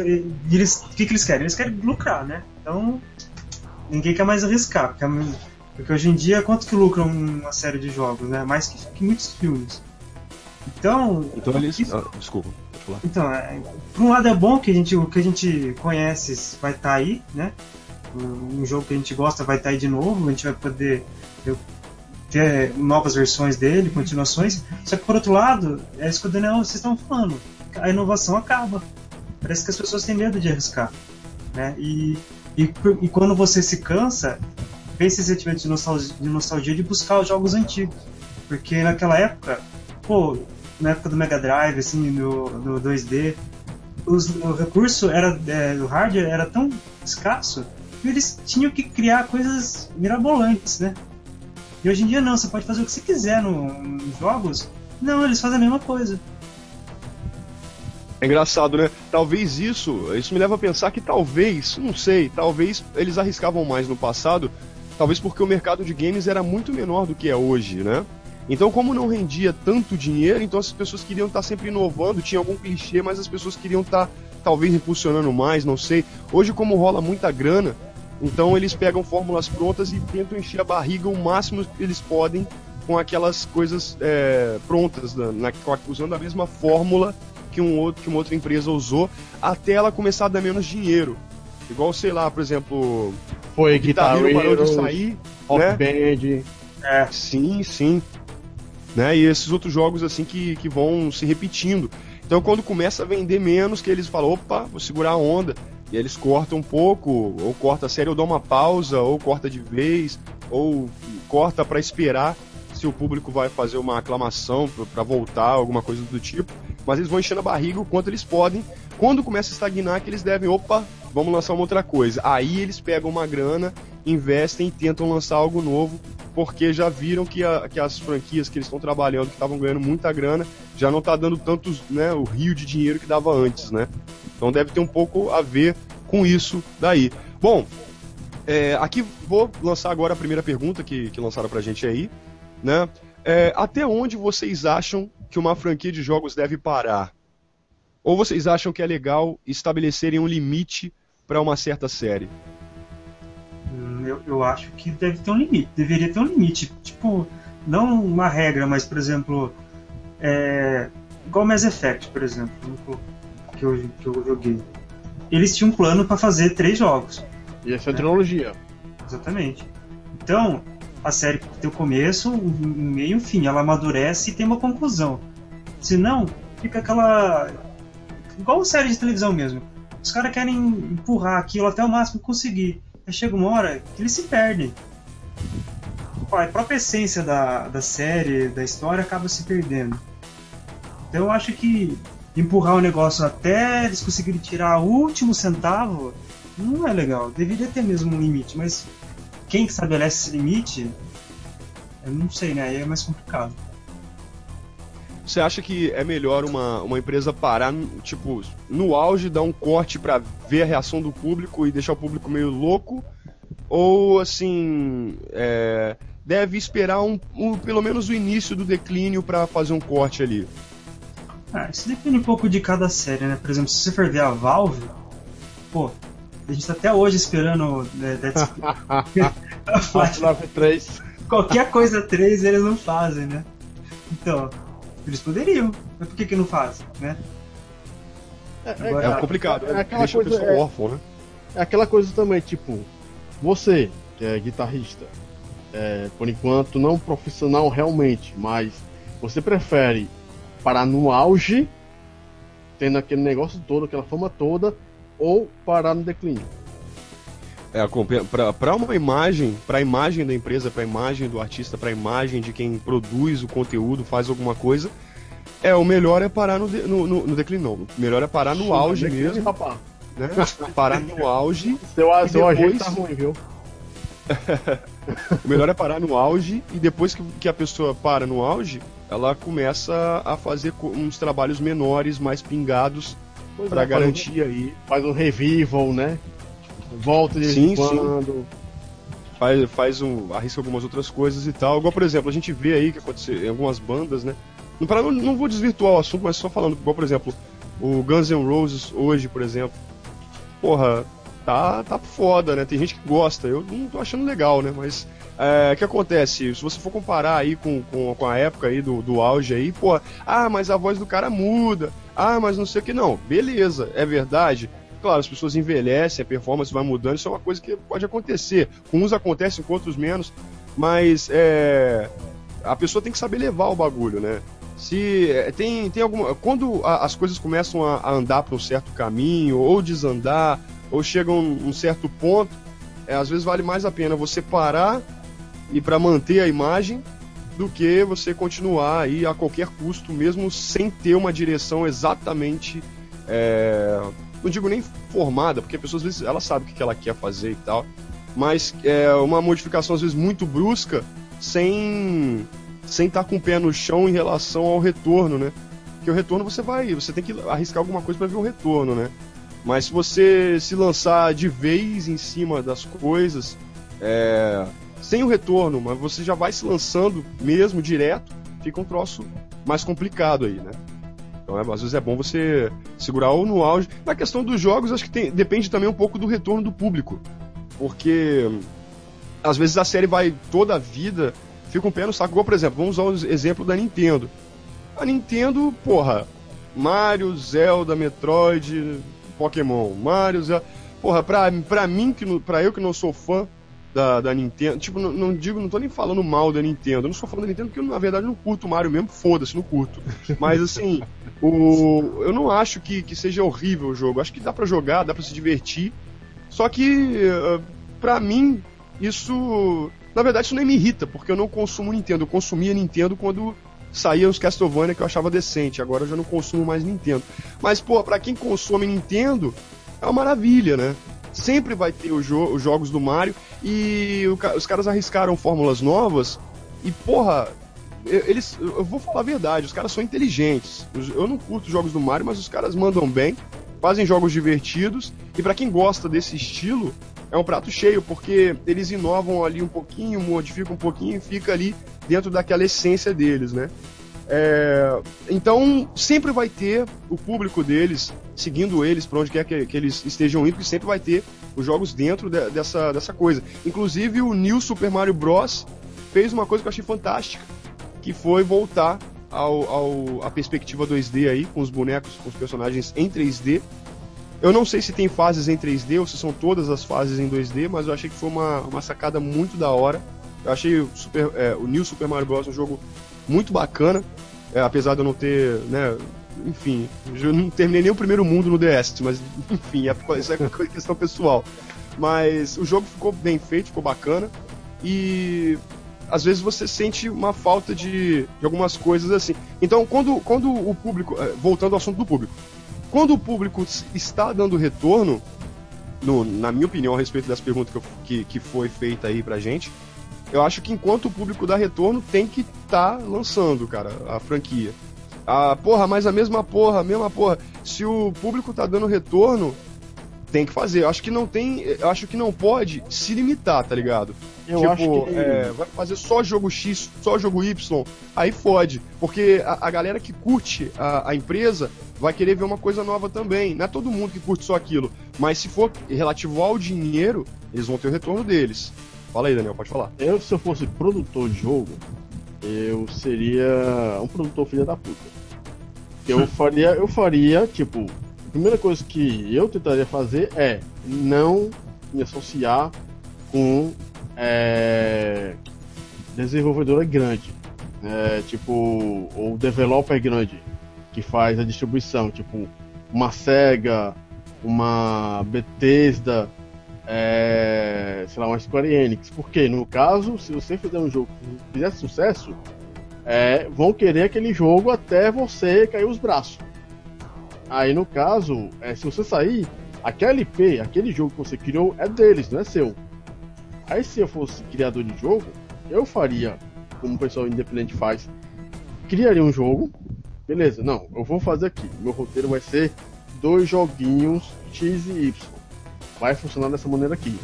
eles, o que, que eles querem? Eles querem lucrar, né? Então, ninguém quer mais arriscar, porque, porque hoje em dia quanto que lucra uma série de jogos, né? Mais que, que muitos filmes. Então,
Então eles. Ah, desculpa, falar.
então, é, por um lado é bom que a gente, o que a gente conhece vai estar aí, né? Um, jogo que a gente gosta vai estar aí de novo, a gente vai poder ter novas versões dele, continuações. Só que por outro lado, é isso que o Daniel vocês estão falando. A inovação acaba. Parece que as pessoas têm medo de arriscar. Né? E, e, e quando você se cansa, vem esse sentimento de nostalgia, de nostalgia de buscar os jogos antigos. Porque naquela época, pô, na época do Mega Drive, assim, no, no 2D, os, o recurso era, é, do hardware era tão escasso que eles tinham que criar coisas mirabolantes, né? E hoje em dia não, você pode fazer o que você quiser no, nos jogos. Não, eles fazem a mesma coisa.
É engraçado, né? Talvez isso, isso me leva a pensar que talvez, não sei, talvez eles arriscavam mais no passado, talvez porque o mercado de games era muito menor do que é hoje, né? Então, como não rendia tanto dinheiro, então as pessoas queriam estar sempre inovando, tinha algum clichê, mas as pessoas queriam estar talvez impulsionando mais, não sei. Hoje, como rola muita grana, então eles pegam fórmulas prontas e tentam encher a barriga o máximo que eles podem com aquelas coisas é, prontas, na, na, usando a mesma fórmula que, um outro, que uma outra empresa usou, até ela começar a dar menos dinheiro. Igual, sei lá, por exemplo.
Foi Guitar Hero parou
de sair. Rock
né? Band.
É. Sim, sim né? E esses outros jogos assim que, que vão se repetindo. Então quando começa a vender menos, que eles falam, opa, vou segurar a onda. E eles cortam um pouco, ou corta a série, ou dá uma pausa, ou corta de vez, ou corta para esperar se o público vai fazer uma aclamação para voltar, alguma coisa do tipo. Mas eles vão enchendo a barriga o quanto eles podem. Quando começa a estagnar, que eles devem, opa, vamos lançar uma outra coisa. Aí eles pegam uma grana, investem e tentam lançar algo novo porque já viram que, a, que as franquias que eles estão trabalhando, que estavam ganhando muita grana, já não está dando tantos, né, o rio de dinheiro que dava antes, né? Então deve ter um pouco a ver com isso daí. Bom, é, aqui vou lançar agora a primeira pergunta que, que lançaram pra gente aí, né? É, até onde vocês acham que uma franquia de jogos deve parar? Ou vocês acham que é legal estabelecerem um limite para uma certa série?
eu, eu acho que deve ter um limite, deveria ter um limite. Tipo, não uma regra, mas, por exemplo, é, igual Mass Effect, por exemplo, que eu, que eu joguei. Eles tinham um plano para fazer três jogos.
E essa é a trilogia.
Exatamente. Então, a série tem o começo, um meio e um fim. Ela amadurece e tem uma conclusão. Se não, fica aquela. Igual série de televisão mesmo. Os caras querem empurrar aquilo até o máximo que conseguir chega uma hora que eles se perdem. A própria essência da, da série, da história, acaba se perdendo. Então eu acho que empurrar o negócio até eles conseguirem tirar o último centavo não é legal. Deveria ter mesmo um limite, mas quem estabelece esse limite, eu não sei, né? Aí é mais complicado.
Você acha que é melhor uma, uma empresa parar, tipo, no auge, dar um corte para ver a reação do público e deixar o público meio louco? Ou, assim, é, deve esperar um, um, pelo menos o início do declínio para fazer um corte ali?
Ah, isso depende um pouco de cada série, né? Por exemplo, se você for ver a Valve, pô, a gente tá até hoje esperando né, Dead
Half-Life 3.
Qualquer coisa 3 eles não fazem, né? Então, eles poderiam, mas por que, que não fazem, né?
É, é Agora, é complicado, é, aquela deixa coisa, é, órfão, né?
É aquela coisa também, tipo, você, que é guitarrista, é, por enquanto não profissional realmente, mas você prefere parar no auge, tendo aquele negócio todo, aquela fama toda, ou parar no declínio?
É, para uma imagem, para a imagem da empresa, para a imagem do artista, para a imagem de quem produz o conteúdo, faz alguma coisa, é o melhor é parar no, de, no, no, no declínio, não. O melhor é parar no auge mesmo. Rapaz. Né? Parar no auge.
Seu, seu depois... tá ruim, viu?
o melhor é parar no auge e depois que, que a pessoa para no auge, ela começa a fazer uns trabalhos menores, mais pingados, para é, garantir
faz,
aí.
Faz um revival, né? Volta de sim, quando. Sim.
Faz, faz um. arrisca algumas outras coisas e tal. Igual, por exemplo, a gente vê aí que aconteceu em algumas bandas, né? Não, não, não vou desvirtuar o assunto, mas só falando, igual, por exemplo, o Guns N' Roses hoje, por exemplo. Porra, tá, tá foda, né? Tem gente que gosta, eu não tô achando legal, né? Mas é, o que acontece? Se você for comparar aí com, com, com, a época aí do, do auge aí, pô, ah, mas a voz do cara muda, ah, mas não sei o que, não, beleza, é verdade. Claro, as pessoas envelhecem, a performance vai mudando, isso é uma coisa que pode acontecer. Com uns acontece, com outros menos, mas é, a pessoa tem que saber levar o bagulho, né? Se é, tem, tem alguma. Quando a, as coisas começam a, a andar para um certo caminho, ou desandar, ou chega um, um certo ponto, é, às vezes vale mais a pena você parar e para manter a imagem do que você continuar aí a qualquer custo, mesmo sem ter uma direção exatamente, é, não digo nem formada, porque a pessoa às vezes ela sabe o que ela quer fazer e tal, mas é uma modificação às vezes muito brusca, sem sem estar tá com o pé no chão em relação ao retorno, né? Porque o retorno você vai, você tem que arriscar alguma coisa para ver o retorno, né? Mas se você se lançar de vez em cima das coisas, é, sem o retorno, mas você já vai se lançando mesmo direto, fica um troço mais complicado aí, né? Então, é, às vezes é bom você segurar ou no auge. Na questão dos jogos, acho que tem, depende também um pouco do retorno do público. Porque às vezes a série vai toda a vida, fica um pé no saco. Igual, por exemplo, vamos usar o exemplo da Nintendo. A Nintendo, porra, Mario, Zelda, Metroid, Pokémon, Mario, Zelda. Porra, pra, pra mim, que, pra eu que não sou fã da, da Nintendo, tipo, não, não, digo, não tô nem falando mal da Nintendo, eu não sou fã da Nintendo porque na verdade, não curto o Mario mesmo, foda-se, não curto. Mas, assim, o, eu não acho que, que seja horrível o jogo, acho que dá para jogar, dá para se divertir, só que, uh, pra mim, isso. Na verdade, isso nem me irrita, porque eu não consumo Nintendo, eu consumia Nintendo quando saía os Castlevania que eu achava decente. Agora eu já não consumo mais Nintendo. Mas, pô, pra quem consome Nintendo, é uma maravilha, né? Sempre vai ter jo os jogos do Mario e o, os caras arriscaram fórmulas novas e, porra, eles. Eu vou falar a verdade, os caras são inteligentes. Eu não curto jogos do Mario, mas os caras mandam bem, fazem jogos divertidos e para quem gosta desse estilo, é um prato cheio, porque eles inovam ali um pouquinho, modificam um pouquinho e fica ali dentro daquela essência deles, né? É, então, sempre vai ter o público deles, seguindo eles para onde quer que, que, eles estejam indo, que sempre vai ter os jogos dentro de, dessa, dessa coisa. Inclusive, o New Super Mario Bros. fez uma coisa que eu achei fantástica, que foi voltar ao, ao, a perspectiva 2D aí, com os bonecos, com os personagens em 3D, eu não sei se tem fases em 3D ou se são todas as fases em 2D, mas eu achei que foi uma, uma sacada muito da hora. Eu achei o, Super, é, o New Super Mario Bros. um jogo muito bacana, é, apesar de eu não ter, né, enfim, eu não terminei nem o primeiro mundo no DS, mas enfim, é, isso é questão pessoal. Mas o jogo ficou bem feito, ficou bacana e às vezes você sente uma falta de, de algumas coisas assim. Então, quando, quando o público, é, voltando ao assunto do público, quando o público está dando retorno, no, na minha opinião, a respeito das perguntas que, eu, que, que, foi feita aí pra gente, eu acho que enquanto o público dá retorno, tem que estar tá lançando, cara, a franquia. Ah, porra, mas a mesma porra, a mesma porra. Se o público tá dando retorno, tem que fazer. Eu acho que não tem. Eu acho que não pode se limitar, tá ligado? Eu tipo, acho que... É, vai fazer só jogo X, só jogo Y, aí fode. Porque a, a galera que curte a, a, empresa vai querer ver uma coisa nova também. Não é todo mundo que curte só aquilo. Mas se for relativo ao dinheiro, eles vão ter o retorno deles. Fala aí, Daniel, pode falar.
Eu, se eu fosse produtor de jogo, eu seria um produtor filha da puta. Eu faria, eu faria, tipo, primeira coisa que eu tentaria fazer é não me associar com é, desenvolvedora grande, é, tipo, ou developer grande que faz a distribuição, tipo uma Sega, uma Bethesda, é, sei lá, uma Square Enix. Porque no caso, se você fizer um jogo que fizer sucesso, é, vão querer aquele jogo até você cair os braços. Aí no caso, é, se você sair, aquele IP, aquele jogo que você criou é deles, não é seu. Aí se eu fosse criador de jogo, eu faria como o pessoal independente faz. Criaria um jogo, beleza, não, eu vou fazer aqui. Meu roteiro vai ser dois joguinhos X e Y. Vai funcionar dessa maneira aqui.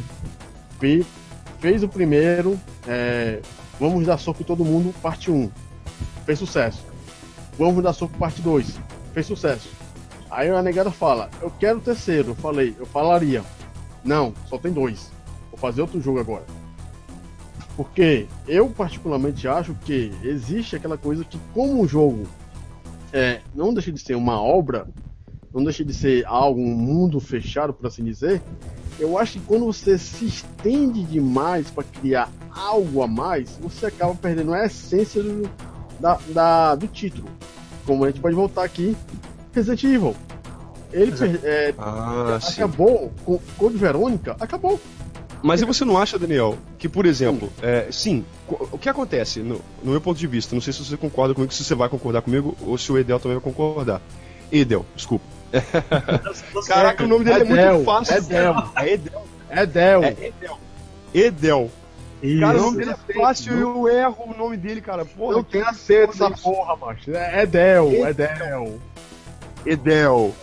Fez o primeiro, é, vamos dar soco em todo mundo, parte 1. Fez sucesso. Vamos dar soco parte 2. Fez sucesso. Aí a negada fala, eu quero o terceiro. Eu falei, eu falaria. Não, só tem dois. Vou fazer outro jogo agora. Porque eu particularmente acho que existe aquela coisa que como o jogo é, não deixa de ser uma obra, não deixa de ser algo, um mundo fechado, por assim dizer, eu acho que quando você se estende demais para criar algo a mais, você acaba perdendo a essência do, da, da, do título. Como a gente pode voltar aqui Resident Evil. Ele é, ah, acabou com Code Verônica, acabou.
Mas e você não acha, Daniel, que, por exemplo, é, sim, o que acontece, no, no, meu ponto de vista, não sei se você concorda comigo, se você vai concordar comigo, ou se o Edel também vai concordar. Edel, desculpa. Caraca, o nome dele Edel, é muito fácil.
Edel. É Edel. Edel. É
Edel. Edel. Isso. Cara, o nome dele é fácil e eu erro o nome dele, cara. Porra,
não tem acento essa porra, macho. É Edel, Edel.
Edel.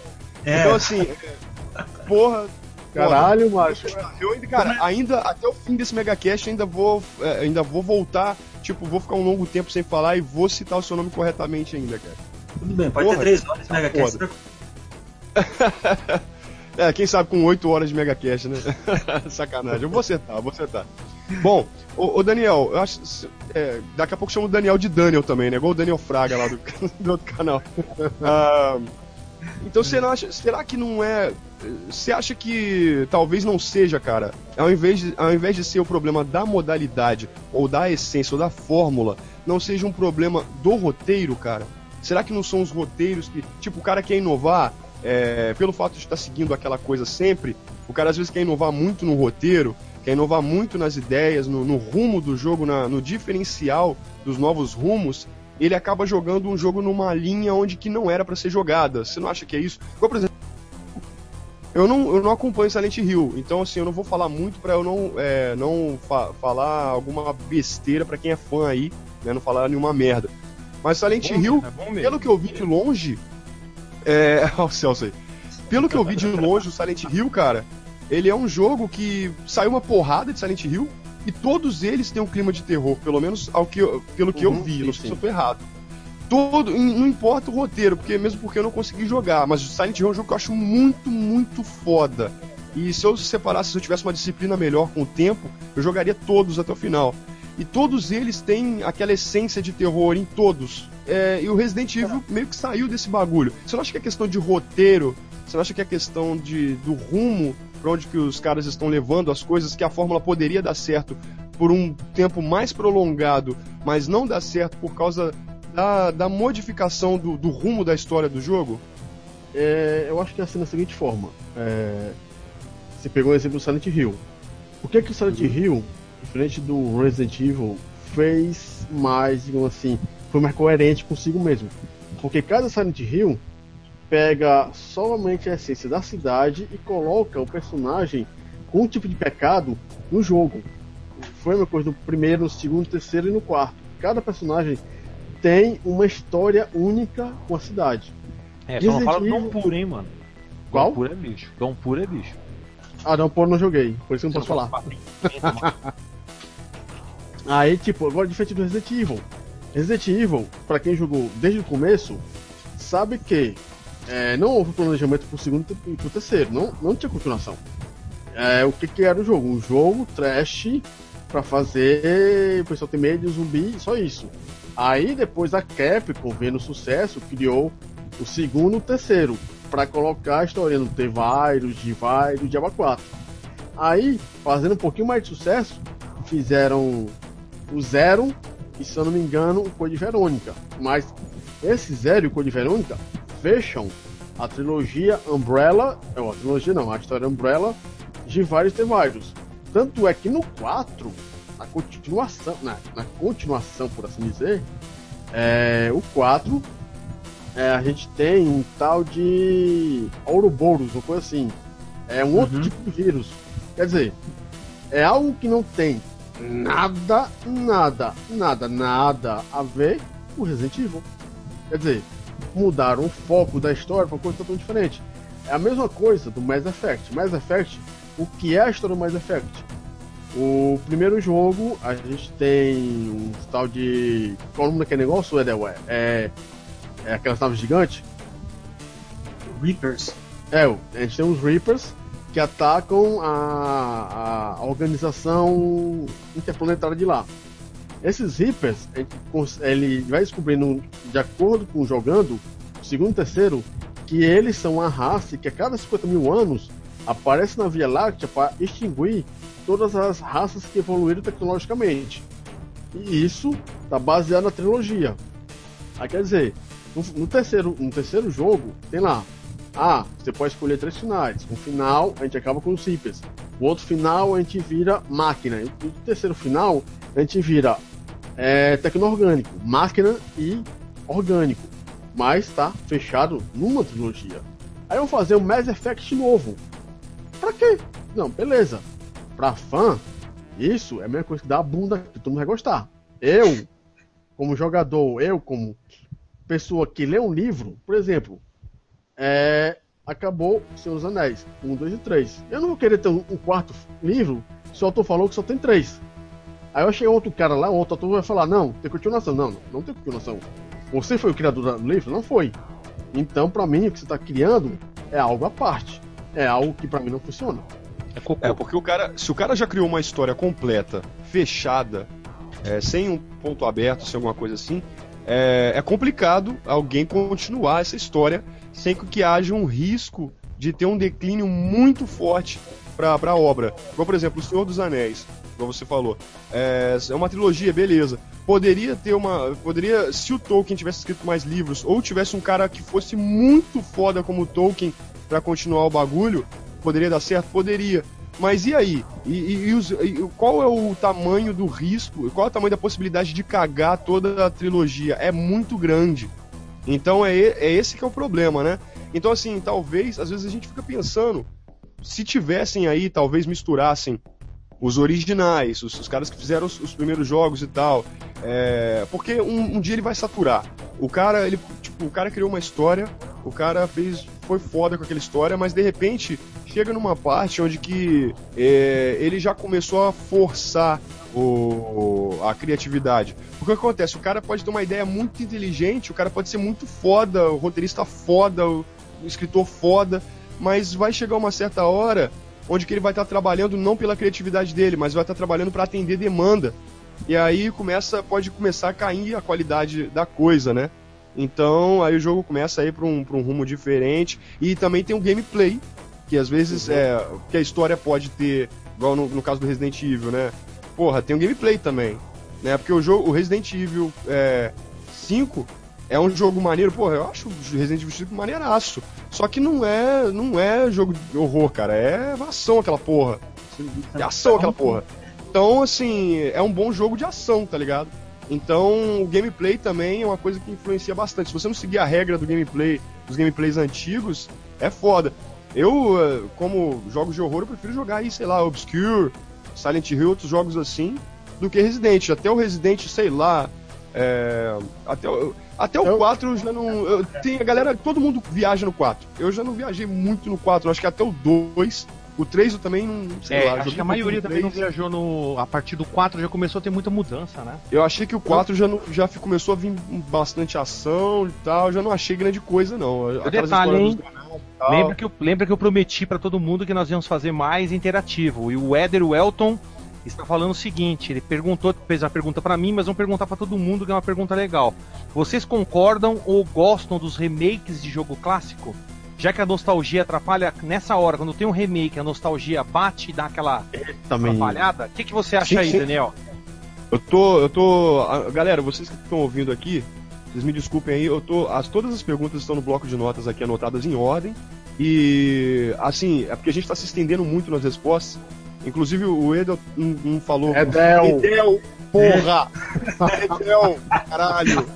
É. Então, assim, porra,
Caralho, macho.
Eu ainda, cara, ainda até o fim desse megacast ainda vou, é, ainda vou voltar, tipo, vou ficar um longo tempo sem falar e vou citar o seu nome corretamente ainda, cara.
Tudo bem, pode Porra, ter três horas de megacast.
é, quem sabe com oito horas de megacast, né? Sacanagem. Eu vou acertar, vou acertar. Bom, o, Daniel, eu acho. É, daqui a pouco chamo o Daniel de Daniel também, né? Igual o Daniel Fraga lá do, do outro canal. Uh, então você não acha, será que não é. Você acha que talvez não seja, cara? Ao invés, de, ao invés de ser o problema da modalidade, ou da essência, ou da fórmula, não seja um problema do roteiro, cara? Será que não são os roteiros que. Tipo, o cara quer inovar, é, pelo fato de estar seguindo aquela coisa sempre, o cara às vezes quer inovar muito no roteiro, quer inovar muito nas ideias, no, no rumo do jogo, na, no diferencial dos novos rumos, ele acaba jogando um jogo numa linha onde que não era para ser jogada. Você não acha que é isso? Igual, por exemplo, eu não, eu não acompanho Silent Hill, então assim, eu não vou falar muito para eu não, é, não fa falar alguma besteira para quem é fã aí, né, não falar nenhuma merda. Mas Silent bom, Hill, é pelo que eu vi de longe, é, ó, o Celso aí. Pelo que eu vi de longe, o Silent Hill, cara, ele é um jogo que saiu uma porrada de Silent Hill, e todos eles têm um clima de terror, pelo menos ao que eu, pelo que uhum, eu vi, sim, não sei se eu tô errado. Todo, não importa o roteiro, porque mesmo porque eu não consegui jogar, mas o Silent Hill é um jogo que eu acho muito, muito foda. E se eu separasse, se eu tivesse uma disciplina melhor com o tempo, eu jogaria todos até o final. E todos eles têm aquela essência de terror em todos. É, e o Resident Evil meio que saiu desse bagulho. Você não acha que é questão de roteiro? Você não acha que é questão de, do rumo para onde que os caras estão levando as coisas, que a fórmula poderia dar certo por um tempo mais prolongado, mas não dá certo por causa da, da modificação do, do rumo da história do jogo?
É, eu acho que é assim da seguinte forma. É, você pegou o exemplo do Silent Hill. Por que, que o Silent uhum. Hill, diferente do Resident Evil, fez mais, digamos assim, foi mais coerente consigo mesmo? Porque cada Silent Hill pega somente a essência da cidade e coloca o personagem com um tipo de pecado no jogo. Foi uma coisa no primeiro, no segundo, terceiro e no quarto. Cada personagem tem uma história única com a cidade.
É, só não fala do Dompur, hein, mano.
Qual?
Dompur é bicho. Dompur é bicho.
Ah, Dompur não joguei, por isso eu não Você posso não falar. Aí, tipo, agora diferente do Resident Evil. Resident Evil, para quem jogou desde o começo, sabe que é, não houve planejamento pro segundo e pro terceiro, não, não tinha continuação. É, o que, que era o jogo? Um jogo trash para fazer o pessoal ter medo de zumbi, só isso. Aí depois a Capcom, vendo o sucesso, criou o segundo e o terceiro, para colocar a história no T-Virus, G-Virus, Diaba 4. Aí, fazendo um pouquinho mais de sucesso, fizeram o Zero e, se eu não me engano, o Code Verônica. Mas esse Zero e o Code Verônica fecham a trilogia Umbrella, é a trilogia não, a história Umbrella de vários e vários. Tanto é que no 4, na continuação, na, na continuação, por assim dizer, é, o 4, é, a gente tem um tal de Ouroboros, uma coisa assim. É um outro uhum. tipo de vírus. Quer dizer, é algo que não tem nada, nada, nada, nada a ver com Resident Evil. Quer dizer, mudaram o foco da história para uma coisa totalmente diferente. É a mesma coisa do Mass Effect. Mass Effect, o que é a história do Mass Effect? O primeiro jogo, a gente tem um tal de. Qual é o nome daquele negócio, Edelware? É. É aquelas naves gigantes?
Reapers.
É, a gente tem os Reapers que atacam a, a organização interplanetária de lá. Esses Reapers, ele vai descobrindo, de acordo com jogando, o segundo e terceiro, que eles são a raça que a cada 50 mil anos aparece na Via Láctea para extinguir todas as raças que evoluíram tecnologicamente. E isso está baseado na trilogia. Aí quer dizer, no, no, terceiro, no terceiro jogo, tem lá Ah, você pode escolher três finais. Um final, a gente acaba com o simples. O outro final, a gente vira máquina. E o terceiro final, a gente vira é, tecno-orgânico. Máquina e orgânico. Mas tá fechado numa trilogia. Aí eu vou fazer o Mass Effect novo. Pra quê? Não, beleza. Pra fã, isso é a mesma coisa que dar a bunda que todo mundo vai gostar. Eu, como jogador, eu como pessoa que lê um livro, por exemplo, é, acabou Senhor dos Anéis, 1, 2 e 3. Eu não vou querer ter um, um quarto livro se o autor falou que só tem três. Aí eu achei outro cara lá, outro autor vai falar, não, tem continuação. Não, não, não tem continuação. Você foi o criador do livro? Não foi. Então, para mim, o que você está criando é algo à parte. É algo que para mim não funciona.
É, é, porque o cara, se o cara já criou uma história completa, fechada, é, sem um ponto aberto, sem alguma coisa assim, é, é complicado alguém continuar essa história sem que haja um risco de ter um declínio muito forte para a obra. Como, por exemplo, O Senhor dos Anéis, como você falou. É, é uma trilogia, beleza. Poderia ter uma. Poderia. Se o Tolkien tivesse escrito mais livros, ou tivesse um cara que fosse muito foda como o Tolkien para continuar o bagulho, poderia dar certo? Poderia. Mas e aí? E, e, e, os, e, qual é o tamanho do risco? Qual é o tamanho da possibilidade de cagar toda a trilogia? É muito grande. Então é, é esse que é o problema, né? Então, assim, talvez, às vezes a gente fica pensando, se tivessem aí, talvez misturassem os originais, os, os caras que fizeram os, os, primeiros jogos e tal. É, porque um, um, dia ele vai saturar. O cara, ele, tipo, o cara criou uma história, o cara fez, foi foda com aquela história, mas de repente chega numa parte onde que é, ele já começou a forçar o, a criatividade. O que acontece? O cara pode ter uma ideia muito inteligente, o cara pode ser muito foda, o roteirista foda, o escritor foda, mas vai chegar uma certa hora onde que ele vai estar trabalhando não pela criatividade dele, mas vai estar trabalhando para atender demanda. E aí começa, pode começar a cair a qualidade da coisa, né? Então aí o jogo começa a ir para um, um rumo diferente. E também tem o gameplay, que às vezes uhum. é. que a história pode ter, igual no, no caso do Resident Evil, né? Porra, tem o gameplay também. Né? Porque o jogo, o Resident Evil é, 5 é um jogo maneiro, porra, eu acho Resident Evil 5 maneiraço. Só que não é, não é jogo de horror, cara, é ação aquela porra. É ação aquela porra. Então, assim, é um bom jogo de ação, tá ligado? Então, o gameplay também é uma coisa que influencia bastante. Se você não seguir a regra do gameplay, dos gameplays antigos, é foda. Eu, eh, como jogos de horror, eu prefiro jogar aí, sei lá, Obscure, Silent Hill, outros jogos assim, do que Resident. Até o Resident, sei lá, é, até o até o eu... 4 eu já não. Eu, tem a galera, todo mundo viaja no 4. Eu já não viajei muito no 4, acho que até o 2. O 3 eu também não sei
é,
lá.
Acho que a maioria também não viajou no. A partir do 4 já começou a ter muita mudança, né?
Eu achei que o 4 já, não, já começou a vir bastante ação e tal. Já não achei grande coisa, não.
O detalhe, hein? Lembra que, eu, lembra que eu prometi para todo mundo que nós íamos fazer mais interativo. E o Eder Welton está falando o seguinte: ele perguntou, fez a pergunta para mim, mas vamos perguntar para todo mundo, que é uma pergunta legal. Vocês concordam ou gostam dos remakes de jogo clássico? Já que a nostalgia atrapalha nessa hora, quando tem um remake, a nostalgia bate e dá aquela
Também.
atrapalhada. O que, que você acha sim, aí, sim. Daniel?
Eu tô. Eu tô. Galera, vocês que estão ouvindo aqui, vocês me desculpem aí, eu tô. As, todas as perguntas estão no bloco de notas aqui anotadas em ordem. E assim, é porque a gente está se estendendo muito nas respostas. Inclusive o Edel não, não falou.
Edel!
Edel! Porra! Edel! Caralho!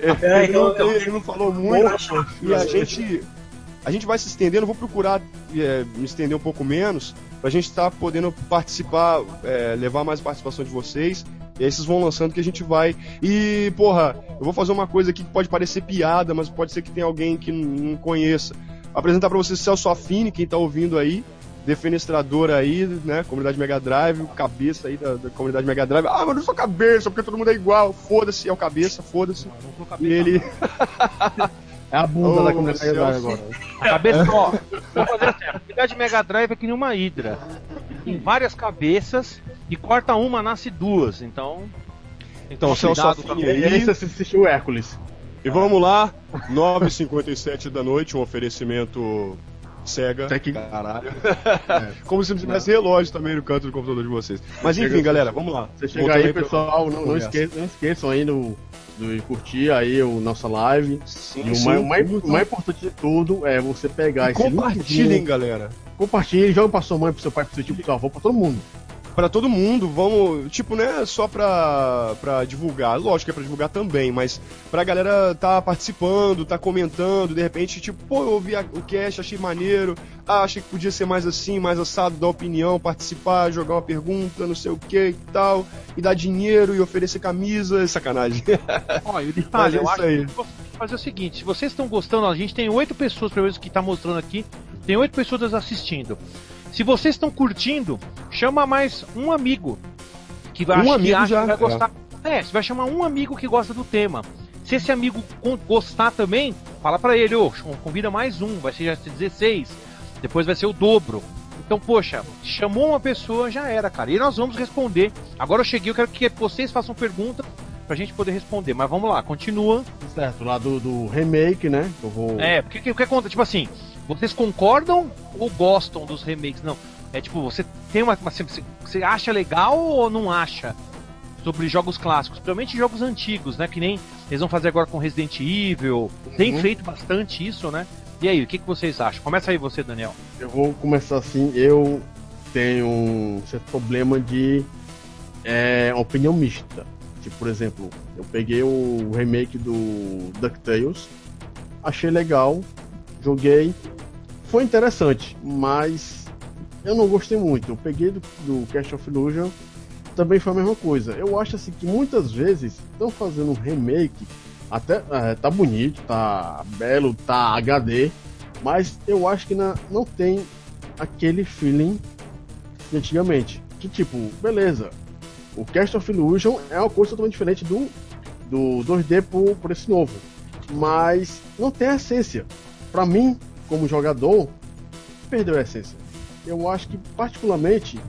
É, ele, não, ele não falou muito. Poxa, e a gente. A gente vai se estendendo, vou procurar é, me estender um pouco menos, pra gente estar tá podendo participar, é, levar mais participação de vocês. E aí vocês vão lançando que a gente vai. E, porra, eu vou fazer uma coisa aqui que pode parecer piada, mas pode ser que tenha alguém que não conheça. Apresentar para vocês Celso Affini, quem tá ouvindo aí defenestrador aí, né? Comunidade Mega Drive, cabeça aí da, da, comunidade Mega Drive. Ah, mas não sou cabeça, porque todo mundo é igual. Foda-se, é o cabeça, foda-se. E ele.
É a bunda oh, da comunidade Mega Drive agora.
A cabeça, ó, vou fazer assim, a comunidade Mega Drive é que nem uma hidra. Tem várias cabeças e corta uma, nasce duas. Então.
Então, Celso Afim aí.
Você assistiu Hércules.
E vamos lá, 9h57 da noite, um oferecimento cega.
Até que...
Caralho. É. Como se não tivesse relógio também no canto do computador de vocês. Mas enfim, chega, galera, vamos lá.
Você chega aí, pessoal, não, não, esqueçam, não esqueçam aí no de curtir aí o nossa live. Sim, e o, sim, mais, mais, mais, importante de tudo é você pegar e esse
Compartilhem, galera.
Compartilhe, joga pra sua mãe, pro seu pai, pro seu tio, pro seu avô, pra todo mundo
para todo mundo, vamos, tipo, né, só pra, pra divulgar, lógico que é pra divulgar também, mas pra galera tá participando, tá comentando, de repente, tipo, pô, eu ouvi o cast, achei maneiro, ah, achei que podia ser mais assim, mais assado, dar opinião, participar, jogar uma pergunta, não sei o que e tal, e dar dinheiro e oferecer camisa, é sacanagem.
Olha, o detalhe, é eu acho aí. que fazer o seguinte, se vocês estão gostando, a gente tem oito pessoas, pelo menos que tá mostrando aqui, tem oito pessoas assistindo. Se vocês estão curtindo, chama mais um amigo que vai, um amigo que, já, que vai gostar. É. é, você vai chamar um amigo que gosta do tema. Se esse amigo gostar também, fala para ele, ô, oh, convida mais um, vai ser já 16, depois vai ser o dobro. Então, poxa, chamou uma pessoa, já era, cara. E nós vamos responder. Agora eu cheguei, eu quero que vocês façam pergunta pra gente poder responder. Mas vamos lá, continua.
Certo, lá do, do remake, né?
Eu vou... É, porque o que conta, tipo assim, vocês concordam ou gostam dos remakes? Não. É tipo, você tem uma. uma você acha legal ou não acha? Sobre jogos clássicos, principalmente jogos antigos, né? Que nem eles vão fazer agora com Resident Evil. Tem uhum. feito bastante isso, né? E aí, o que, que vocês acham? Começa aí você, Daniel.
Eu vou começar assim. Eu tenho um certo problema de é, opinião mista. Tipo, por exemplo, eu peguei o remake do DuckTales, achei legal, joguei, foi interessante, mas eu não gostei muito. Eu peguei do, do Cast of Illusion, também foi a mesma coisa. Eu acho assim que muitas vezes estão fazendo um remake, até é, tá bonito, tá belo, tá HD, mas eu acho que na, não tem aquele feeling de antigamente. Que tipo, beleza, o Cast of Illusion é uma coisa totalmente diferente do, do 2D por, por esse novo, mas não tem a essência. Para mim, como jogador, perdeu a essência. Eu acho que, particularmente,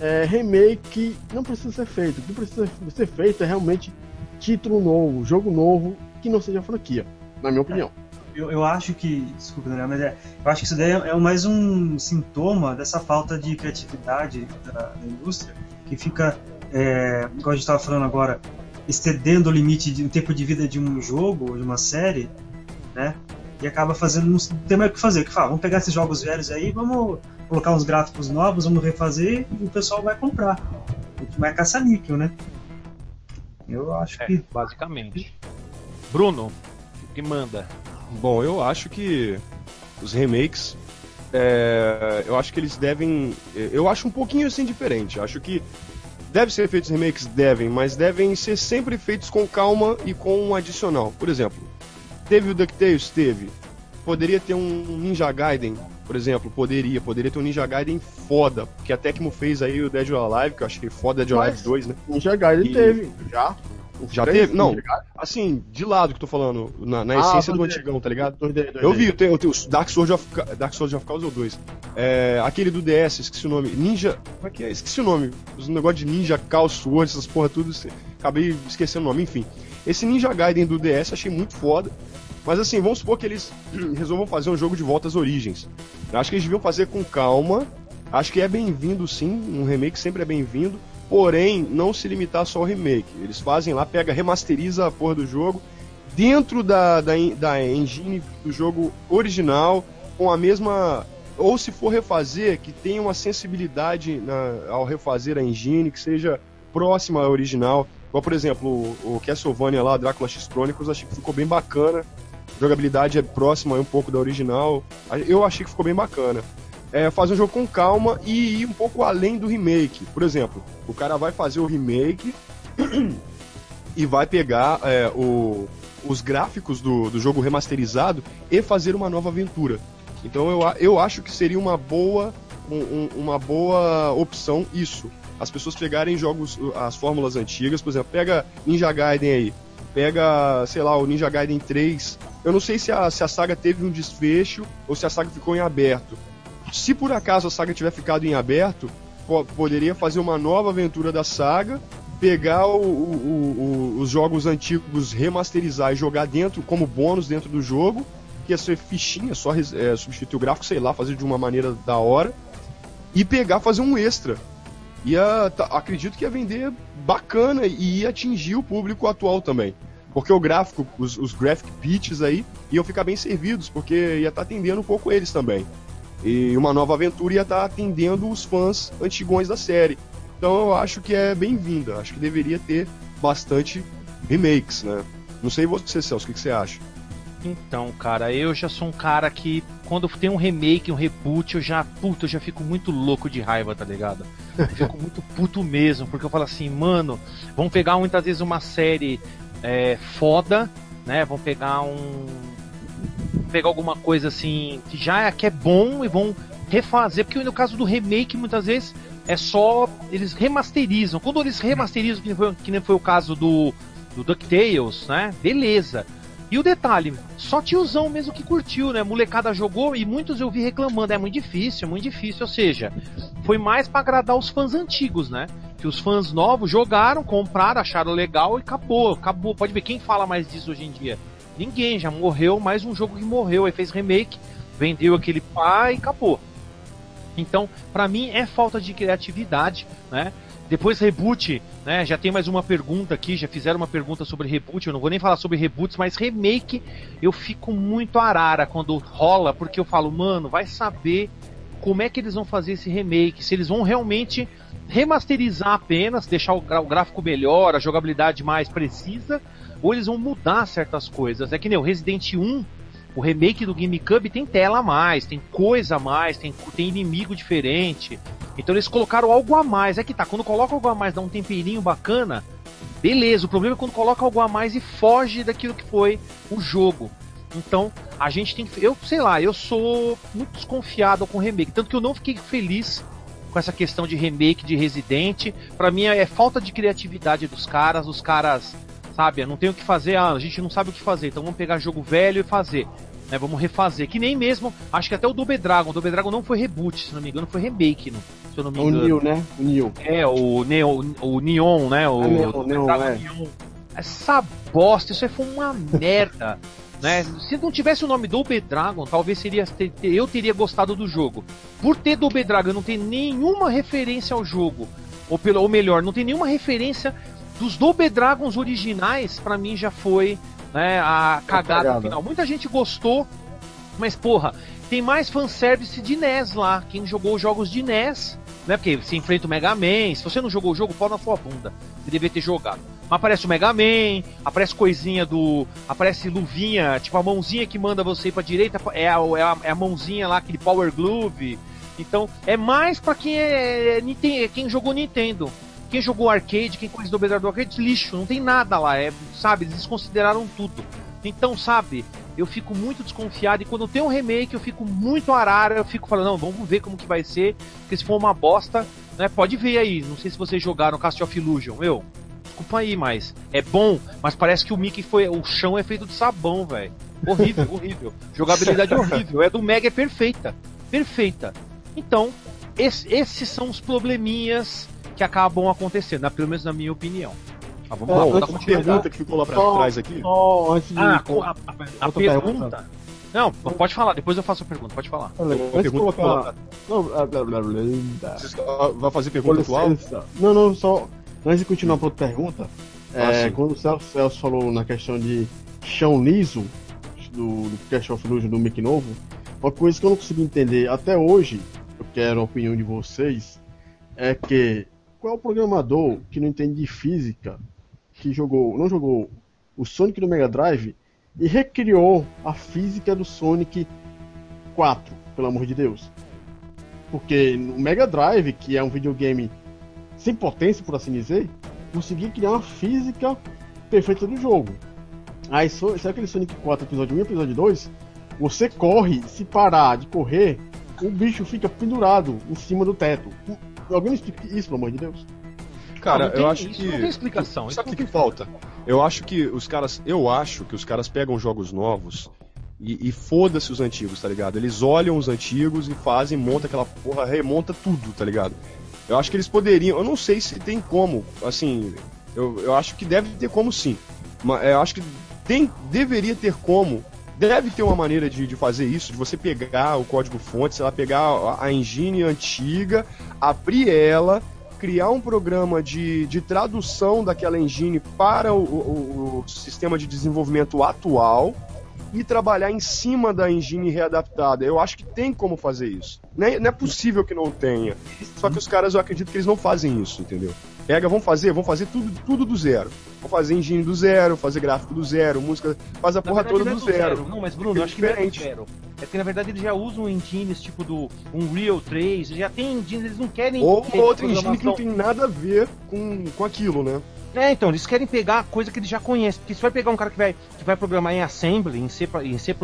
é, remake não precisa ser feito. O que precisa ser feito é realmente título novo, jogo novo, que não seja franquia, na minha opinião.
Eu, eu acho que, desculpa, Daniel, mas é, eu acho que isso daí é, é mais um sintoma dessa falta de criatividade da, da indústria, que fica, é, igual a gente estava falando agora, excedendo o limite, de, o tempo de vida de um jogo de uma série, né? E acaba fazendo. Não tem mais o que fazer. Que fala, vamos pegar esses jogos velhos aí, vamos colocar uns gráficos novos, vamos refazer e o pessoal vai comprar. Vai caçar níquel, né?
Eu acho é, que. Basicamente. Bruno, o que manda?
Bom, eu acho que os remakes. É, eu acho que eles devem. Eu acho um pouquinho assim diferente. Acho que Deve ser feitos remakes? Devem, mas devem ser sempre feitos com calma e com um adicional. Por exemplo, Teve o DuckTales? Teve. Poderia ter um Ninja Gaiden, por exemplo. Poderia. Poderia ter um Ninja Gaiden foda. Porque a Tecmo fez aí o Dead or Alive, que eu achei foda Dead or Alive 2, né?
Ninja Gaiden e... teve, já.
Já teve? Não, assim, de lado que eu tô falando, na, na ah, essência do antigão, tá ligado? 2D, 2D. Eu vi, tem, o Dark Souls of, Dark Souls of Chaos 2. É, aquele do DS, esqueci o nome. Ninja. Como é que é? Esqueci o nome. Os negócios de Ninja, Chaos Sword, essas porra tudo. Acabei esquecendo o nome, enfim. Esse Ninja Gaiden do DS achei muito foda. Mas assim, vamos supor que eles resolvam fazer um jogo de volta às origens. Eu acho que eles deviam fazer com calma. Acho que é bem-vindo sim, um remake sempre é bem-vindo. Porém, não se limitar só ao remake. Eles fazem lá, pega, remasteriza a porra do jogo dentro da, da, da engine do jogo original, com a mesma. Ou se for refazer, que tenha uma sensibilidade na, ao refazer a engine, que seja próxima à original. Igual, por exemplo, o, o Castlevania lá, Drácula X Chronicles, achei que ficou bem bacana jogabilidade é próxima um pouco da original. Eu achei que ficou bem bacana. É, fazer um jogo com calma e ir um pouco além do remake. Por exemplo, o cara vai fazer o remake e vai pegar é, o, os gráficos do, do jogo remasterizado e fazer uma nova aventura. Então eu, eu acho que seria uma boa, um, uma boa opção isso. As pessoas pegarem jogos, as fórmulas antigas, por exemplo, pega Ninja Gaiden aí, pega, sei lá, o Ninja Gaiden 3 eu não sei se a, se a saga teve um desfecho ou se a saga ficou em aberto. Se por acaso a saga tiver ficado em aberto, po poderia fazer uma nova aventura da saga, pegar o, o, o, os jogos antigos, remasterizar e jogar dentro como bônus dentro do jogo, que ia ser fichinha, só é, substituir o gráfico, sei lá, fazer de uma maneira da hora, e pegar fazer um extra. Ia, acredito que ia vender bacana e ia atingir o público atual também. Porque o gráfico, os, os graphic pitches aí iam ficar bem servidos, porque ia estar tá atendendo um pouco eles também. E uma nova aventura ia estar tá atendendo os fãs antigões da série. Então eu acho que é bem-vinda. Acho que deveria ter bastante remakes, né? Não sei você, Celso, o que, que você acha?
Então, cara, eu já sou um cara que quando tem um remake, um reboot, eu já, puto, eu já fico muito louco de raiva, tá ligado? Eu fico muito puto mesmo, porque eu falo assim, mano, vão pegar muitas vezes uma série é, foda, né? Vão pegar um. pegar alguma coisa assim que já é, que é bom e vão refazer, porque no caso do remake, muitas vezes é só. Eles remasterizam. Quando eles remasterizam, que nem foi, que nem foi o caso do, do DuckTales, né? Beleza. E o detalhe, só tiozão mesmo que curtiu, né? Molecada jogou e muitos eu vi reclamando. É muito difícil, é muito difícil. Ou seja, foi mais para agradar os fãs antigos, né? Que os fãs novos jogaram, compraram, acharam legal e acabou. Acabou. Pode ver quem fala mais disso hoje em dia. Ninguém, já morreu, mais um jogo que morreu. Aí fez remake, vendeu aquele pá e acabou. Então, para mim é falta de criatividade, né? Depois reboot, né? Já tem mais uma pergunta aqui, já fizeram uma pergunta sobre reboot. Eu não vou nem falar sobre reboots, mas remake eu fico muito arara quando rola, porque eu falo, mano, vai saber como é que eles vão fazer esse remake, se eles vão realmente remasterizar apenas, deixar o gráfico melhor, a jogabilidade mais precisa, ou eles vão mudar certas coisas. É que nem o Resident 1 o remake do GameCube tem tela a mais, tem coisa a mais, tem, tem inimigo diferente. Então eles colocaram algo a mais. É que tá, quando coloca algo a mais, dá um temperinho bacana, beleza. O problema é quando coloca algo a mais e foge daquilo que foi o jogo. Então, a gente tem que. Eu sei lá, eu sou muito desconfiado com remake. Tanto que eu não fiquei feliz com essa questão de remake de Resident. Para mim é falta de criatividade dos caras. Os caras Sabe? Não tem o que fazer, ah, a gente não sabe o que fazer, então vamos pegar jogo velho e fazer. Né, vamos refazer. Que nem mesmo, acho que até o Double Dragon. O Double Dragon não foi reboot, se não me engano, foi remake, no, se eu não me engano.
O Neo, né? O Neo.
É, o, Neo, o Neon, né? O,
Neon, Neon, é.
Neon. Essa bosta, isso aí foi uma merda. Né? Se não tivesse o nome Double Dragon, talvez seria eu teria gostado do jogo. Por ter Double Dragon, não tem nenhuma referência ao jogo. Ou, pelo, ou melhor, não tem nenhuma referência dos Double Dragons originais, para mim já foi né, a cagada final. Muita gente gostou, mas porra, tem mais fanservice de NES lá. Quem jogou os jogos de NES, né? Porque se enfrenta o Mega Man. Se você não jogou o jogo, pode na sua bunda. Você devia ter jogado. Mas aparece o Mega Man, aparece coisinha do. Aparece luvinha, tipo a mãozinha que manda você ir pra direita, é a, é a, é a mãozinha lá, aquele Power Glove. Então, é mais para quem é, é, quem jogou Nintendo. Quem jogou arcade, quem conhece o dobrador do arcade, lixo, não tem nada lá, é, sabe? Eles desconsideraram tudo. Então, sabe, eu fico muito desconfiado e quando tem um remake eu fico muito arara, eu fico falando, não, vamos ver como que vai ser, porque se for uma bosta, né, pode ver aí, não sei se vocês jogaram Cast of Illusion, meu, desculpa aí, mas é bom, mas parece que o Mickey foi, o chão é feito de sabão, velho. Horrível, horrível. Jogabilidade horrível, é do Mega é perfeita, perfeita. Então, esses são os probleminhas que acabam acontecendo, né? pelo menos na minha opinião.
Ah, vamos lá, vamos uma pergunta que ficou lá pra só, trás aqui.
Só antes de. Ah, a, a, a pergunta. pergunta. Não, pode falar, depois eu faço a pergunta, pode falar.
Olha, pergunta colocar... Não, blá, blá, blá, Você vai fazer pergunta atual?
Não, não, só. Antes de continuar para outra pergunta, ah, é, quando o Celso, Celso, falou na questão de chão liso, do, do Cash of Illusion do Mickey novo, uma coisa que eu não consigo entender até hoje, eu quero a opinião de vocês, é que qual é programador que não entende de física, que jogou, não jogou o Sonic do Mega Drive e recriou a física do Sonic 4, pelo amor de Deus? Porque no Mega Drive, que é um videogame sem potência, por assim dizer, conseguiu criar uma física perfeita do jogo. Aí, sabe aquele Sonic 4 episódio 1 e episódio 2? Você corre, se parar de correr, o bicho fica pendurado em cima do teto. Alguém me explica isso, pelo amor de Deus.
Cara, eu acho
isso
que.
Não tem explicação.
Sabe o que, que falta? Eu acho que os caras. Eu acho que os caras pegam jogos novos e, e foda-se os antigos, tá ligado? Eles olham os antigos e fazem, monta aquela porra, remonta tudo, tá ligado? Eu acho que eles poderiam. Eu não sei se tem como, assim. Eu, eu acho que deve ter como sim. Mas eu acho que tem, deveria ter como Deve ter uma maneira de, de fazer isso, de você pegar o código fonte, sei lá, pegar a, a engine antiga, abrir ela, criar um programa de, de tradução daquela engine para o, o, o sistema de desenvolvimento atual e trabalhar em cima da engine readaptada. Eu acho que tem como fazer isso. Não é, não é possível que não tenha. Só que os caras, eu acredito que eles não fazem isso, entendeu? Pega, vamos fazer, vamos fazer tudo, tudo do zero. Vamos fazer engine do zero, fazer gráfico do zero, música, faz a porra
verdade,
toda
é
do, zero. zero.
Não, mas Bruno, é eu acho diferente. que não é do zero. É que na verdade eles já usam engines tipo do Unreal 3, já tem engines, eles não querem.
Ou uma outra engine que não tem nada a ver com, com aquilo, né?
É, então, eles querem pegar a coisa que eles já conhecem. Porque se vai pegar um cara que vai, que vai programar em Assembly, em C, em C,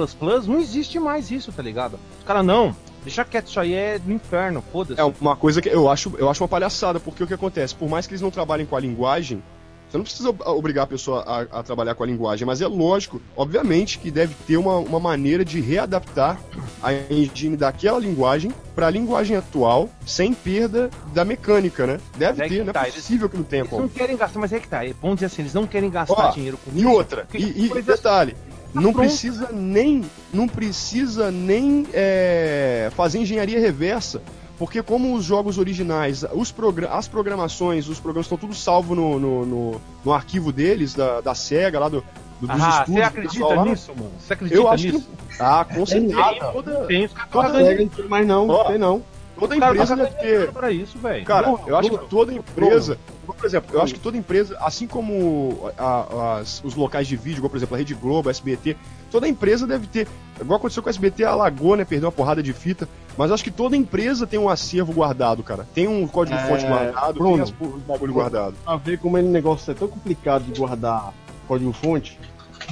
não existe mais isso, tá ligado? Os caras, não, Deixa quieto, isso aí é do inferno, foda-se.
É uma coisa que eu acho, eu acho uma palhaçada, porque o que acontece? Por mais que eles não trabalhem com a linguagem, você não precisa obrigar a pessoa a, a, trabalhar com a linguagem, mas é lógico, obviamente, que deve ter uma, uma maneira de readaptar a engine daquela linguagem para a linguagem atual, sem perda da mecânica, né? Deve é ter, não é tá, possível eles, que não tenha
eles como. Eles não querem gastar, mas é que tá. Vamos dizer assim, eles não querem gastar Ó, dinheiro com
E outra, e, e detalhe, Tá não precisa nem não precisa nem é, fazer engenharia reversa porque como os jogos originais os as programações os programas estão tudo salvo no, no, no, no arquivo deles da, da Sega lá do, do
dos ah, você acredita nisso mano? Você acredita
eu acho
nisso?
que, ah com certeza. tem,
toda, tem, toda, toda, mas não oh, tem não
Toda empresa deve ter.
Pra isso, velho.
Cara, eu acho que toda empresa. Por exemplo, eu acho que toda empresa, assim como a, as, os locais de vídeo, igual por exemplo a Rede Globo, a SBT, toda empresa deve ter. Igual aconteceu com a SBT, a Lagoa, né? Perdeu uma porrada de fita. Mas eu acho que toda empresa tem um acervo guardado, cara. Tem um código-fonte é... guardado, Bruno, tem os bagulho guardado.
A ver como esse negócio é tão complicado de guardar código-fonte.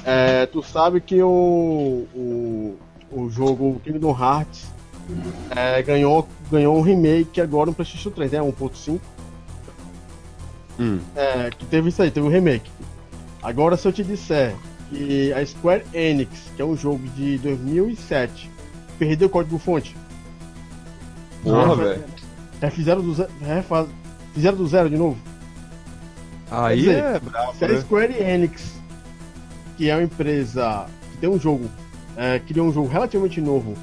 É, tu sabe que o, o, o jogo Kingdom Hearts é, ganhou, ganhou um remake agora no PlayStation 3, né? 1.5. Hum. É, que teve isso aí, teve um remake. Agora, se eu te disser que a Square Enix, que é um jogo de 2007, perdeu o código-fonte.
Porra, velho.
Refizeram do zero, refaz, fizeram do zero de novo.
Aí dizer, é bravo,
Se a né? Square Enix, que é uma empresa que tem um jogo, é, criou um jogo relativamente novo,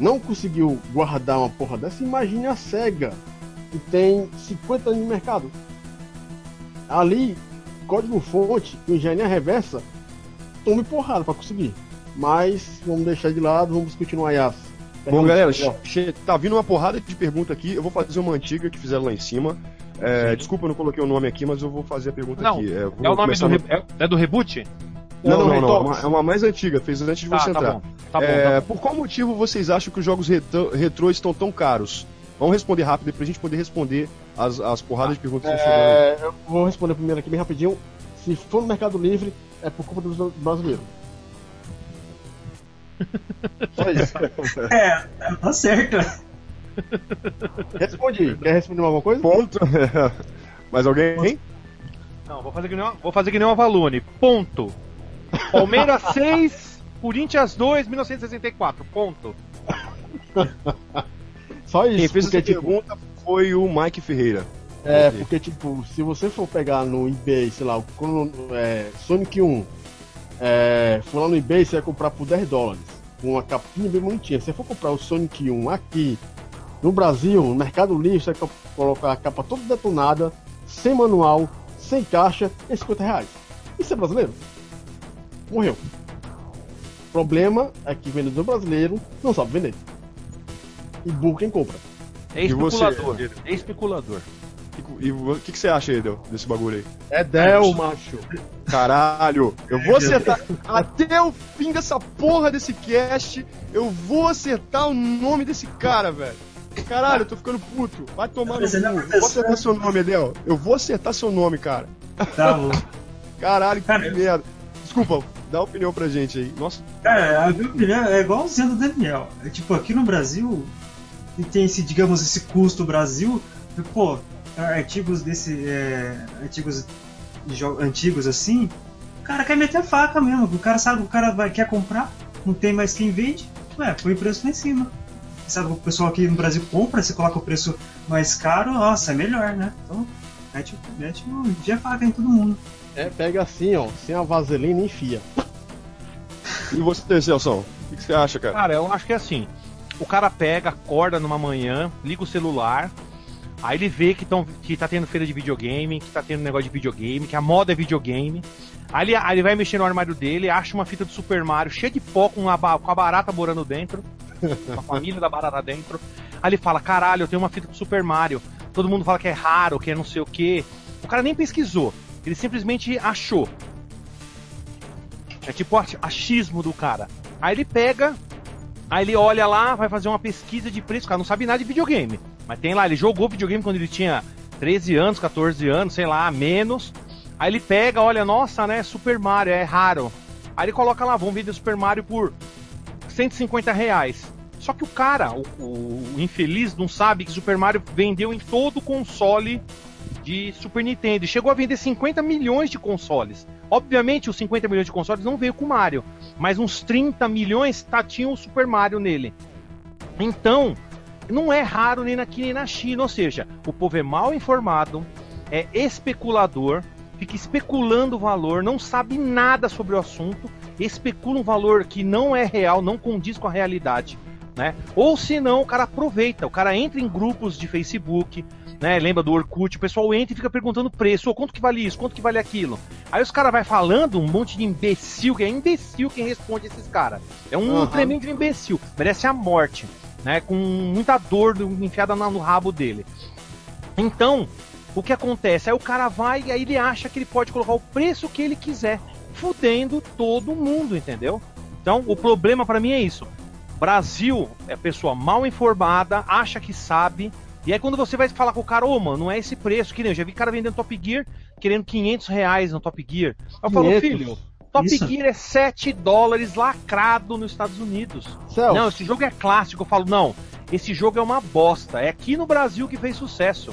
não conseguiu guardar uma porra dessa, imagine a SEGA, que tem 50 anos de mercado. Ali, código-fonte, engenharia reversa, tome porrada para conseguir. Mas vamos deixar de lado, vamos continuar as.
Bom, galera, tá vindo uma porrada de pergunta aqui. Eu vou fazer uma antiga que fizeram lá em cima. É, desculpa, eu não coloquei o nome aqui, mas eu vou fazer a pergunta
não,
aqui.
É, é o nome do, re... é, é do reboot?
Não, não, não, não, é, uma, é uma mais antiga, fez antes de tá, você tá Bom, tá bom, é, tá por qual motivo vocês acham que os jogos retro, retrô estão tão caros? Vamos responder rápido pra gente poder responder as, as porradas de perguntas que
é, Eu vou responder primeiro aqui bem rapidinho. Se for no Mercado Livre, é por culpa dos brasileiros.
Só isso. É, tá certo.
Respondi. Quer responder alguma coisa?
Ponto. Mais alguém?
Não, vou fazer que nem uma, vou fazer que nem uma Valone. Ponto. Palmeiras 6, Corinthians 2, 1964. Ponto.
Só isso. Quem fez porque, essa tipo, pergunta foi o Mike Ferreira.
É, porque, tipo, se você for pegar no eBay, sei lá, o é, Sonic 1, é, for lá no eBay, você vai comprar por 10 dólares. Com uma capinha bem bonitinha. Se você for comprar o Sonic 1 aqui no Brasil, no Mercado Livre, você vai colocar a capa toda detonada, sem manual, sem caixa, e 50 reais. Isso é brasileiro? morreu. O problema é que vendedor brasileiro não sabe vender. E burro quem compra.
É especulador. É especulador.
E o que, que, você acha, Edel, desse bagulho aí?
É Del, macho.
Caralho, eu vou acertar. até o fim dessa porra desse cast, eu vou acertar o nome desse cara, velho. Caralho, eu tô ficando puto. Vai tomar no cu. Eu vou acertar seu nome, Edel. Eu vou acertar seu nome, cara.
Tá bom.
Caralho, que cara, merda. Desculpa, dá opinião pra gente aí. Nossa.
Cara, a minha opinião é igualzinho do Daniel. É tipo, aqui no Brasil, tem esse, digamos, esse custo Brasil, pô, artigos desse. É, artigos antigos assim, o cara quer meter faca mesmo. O cara sabe, o cara vai, quer comprar, não tem mais quem vende, ué, põe o preço lá em cima. Sabe, o pessoal aqui no Brasil compra, você coloca o preço mais caro, nossa, é melhor, né? Então, mete, mete o faca em todo mundo.
É, pega assim, ó, sem a vaselina e enfia.
E você, Celso? O que você acha, cara?
Cara, eu acho que é assim. O cara pega, acorda numa manhã, liga o celular, Aí ele vê que, tão, que tá tendo feira de videogame, que tá tendo negócio de videogame, que a moda é videogame. Aí ele, aí ele vai mexer no armário dele, acha uma fita do Super Mario cheia de pó com, uma, com a barata morando dentro. a família da barata dentro. Aí ele fala: caralho, eu tenho uma fita do Super Mario. Todo mundo fala que é raro, que é não sei o que. O cara nem pesquisou. Ele simplesmente achou. É tipo achismo do cara. Aí ele pega, aí ele olha lá, vai fazer uma pesquisa de preço. O cara não sabe nada de videogame. Mas tem lá, ele jogou videogame quando ele tinha 13 anos, 14 anos, sei lá, menos. Aí ele pega, olha, nossa, né? Super Mario, é raro. Aí ele coloca lá, vamos vender Super Mario por 150 reais. Só que o cara, o, o, infeliz, não sabe que Super Mario vendeu em todo o console de Super Nintendo. Chegou a vender 50 milhões de consoles. Obviamente, os 50 milhões de consoles não veio com Mario, mas uns 30 milhões tá, tinham o Super Mario nele. Então, não é raro nem aqui nem na China. Ou seja, o povo é mal informado, é especulador, fica especulando o valor, não sabe nada sobre o assunto, especula um valor que não é real, não condiz com a realidade. Né? Ou se não, o cara aproveita, o cara entra em grupos de Facebook, né? Lembra do Orkut? O pessoal entra e fica perguntando preço, oh, quanto que vale isso, quanto que vale aquilo. Aí os caras vai falando um monte de imbecil, que é imbecil quem responde esses caras. É um uhum. tremendo imbecil, merece a morte, né? Com muita dor enfiada no rabo dele. Então, o que acontece? Aí o cara vai e aí ele acha que ele pode colocar o preço que ele quiser, fudendo todo mundo, entendeu? Então, o problema para mim é isso. Brasil é pessoa mal informada, acha que sabe, e aí quando você vai falar com o cara, ô oh, mano, não é esse preço, que nem eu já vi cara vendendo Top Gear, querendo 500 reais no Top Gear. Eu falo, filho, Top Isso. Gear é 7 dólares lacrado nos Estados Unidos. Celso. Não, esse jogo é clássico. Eu falo, não, esse jogo é uma bosta. É aqui no Brasil que fez sucesso.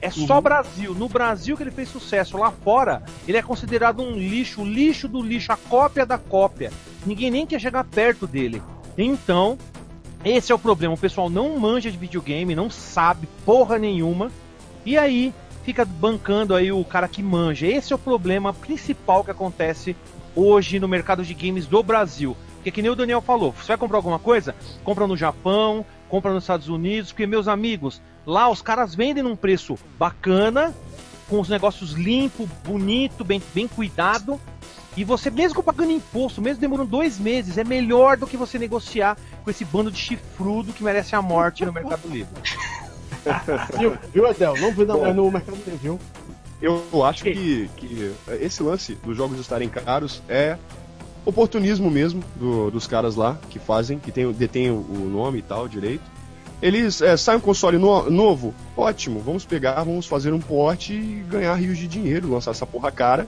É só uhum. Brasil. No Brasil que ele fez sucesso. Lá fora, ele é considerado um lixo, o lixo do lixo, a cópia da cópia. Ninguém nem quer chegar perto dele. Então, esse é o problema, o pessoal não manja de videogame, não sabe porra nenhuma, e aí fica bancando aí o cara que manja. Esse é o problema principal que acontece hoje no mercado de games do Brasil. Porque que nem o Daniel falou, você vai comprar alguma coisa? Compra no Japão, compra nos Estados Unidos, porque meus amigos, lá os caras vendem num preço bacana, com os negócios limpo, bonito, bem, bem cuidado, e você, mesmo pagando imposto, mesmo demorando dois meses, é melhor do que você negociar com esse bando de chifrudo que merece a morte no Mercado Livre.
viu, viu, Adel? Não venda mais no Mercado Livre, viu?
Eu acho que, que esse lance dos jogos estarem caros é oportunismo mesmo do, dos caras lá que fazem, que tem, detêm o nome e tal direito. Eles é, saem um console no, novo, ótimo, vamos pegar, vamos fazer um porte e ganhar rios de dinheiro, lançar essa porra cara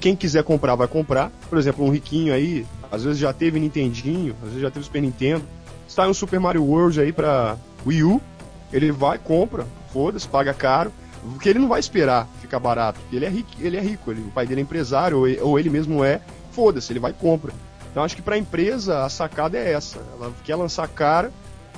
quem quiser comprar, vai comprar. Por exemplo, um riquinho aí, às vezes já teve Nintendinho, às vezes já teve Super Nintendo. Sai um Super Mario World aí pra Wii U, ele vai, compra, foda-se, paga caro. Porque ele não vai esperar ficar barato. Ele é rico, ele é rico, ele, o pai dele é empresário, ou, ele mesmo é, foda-se, ele vai e compra. Então acho que para a empresa a sacada é essa. Ela quer lançar cara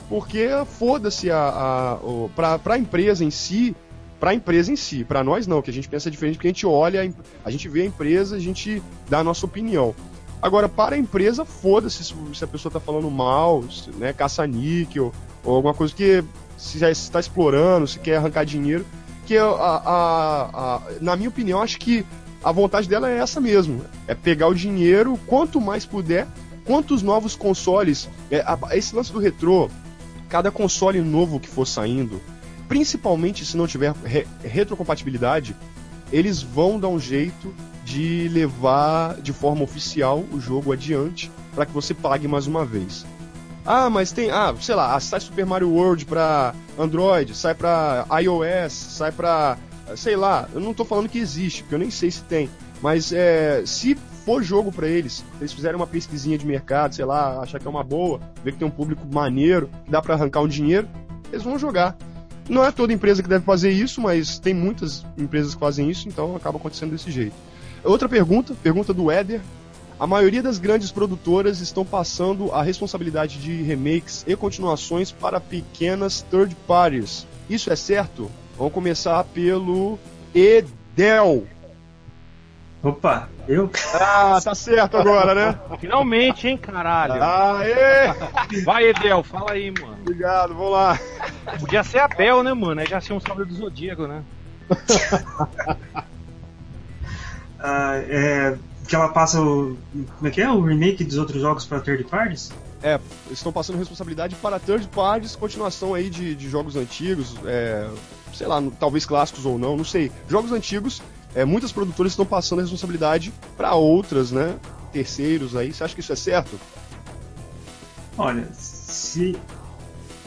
porque foda-se a, a, a para a empresa em si para a empresa em si. Para nós não, que a gente pensa diferente porque a gente olha, a gente vê a empresa, a gente dá a nossa opinião. Agora, para a empresa, foda-se se a pessoa está falando mal, né, caça-níquel, ou alguma coisa que se está explorando, se quer arrancar dinheiro. Que a, a, a, na minha opinião, acho que a vontade dela é essa mesmo: é pegar o dinheiro quanto mais puder, quantos novos consoles. É, esse lance do retrô, cada console novo que for saindo, principalmente se não tiver re retrocompatibilidade, eles vão dar um jeito de levar de forma oficial o jogo adiante para que você pague mais uma vez. Ah, mas tem, ah, sei lá, sai Super Mario World para Android, sai para iOS, sai para, sei lá, eu não tô falando que existe, porque eu nem sei se tem, mas é, se for jogo para eles, eles fizerem uma pesquisinha de mercado, sei lá, achar que é uma boa, ver que tem um público maneiro, que dá para arrancar um dinheiro, eles vão jogar. Não é toda empresa que deve fazer isso, mas tem muitas empresas que fazem isso, então acaba acontecendo desse jeito. Outra pergunta, pergunta do Éder. A maioria das grandes produtoras estão passando a responsabilidade de remakes e continuações para pequenas third parties. Isso é certo? Vamos começar pelo Edel.
Opa, eu?
Ah, tá certo agora, né?
Finalmente, hein, caralho.
Aê!
Vai, Edel, fala aí, mano.
Obrigado, vamos lá.
Podia ser a Bel, né, mano? Aí já ser um salve do Zodíaco, né?
ah, é, que ela passa o. Como é que é? O remake dos outros jogos para third parties?
É, estão passando responsabilidade para third parties, continuação aí de, de jogos antigos, é, sei lá, talvez clássicos ou não, não sei. Jogos antigos, é, muitas produtoras estão passando a responsabilidade para outras, né? Terceiros aí. Você acha que isso é certo?
Olha, se,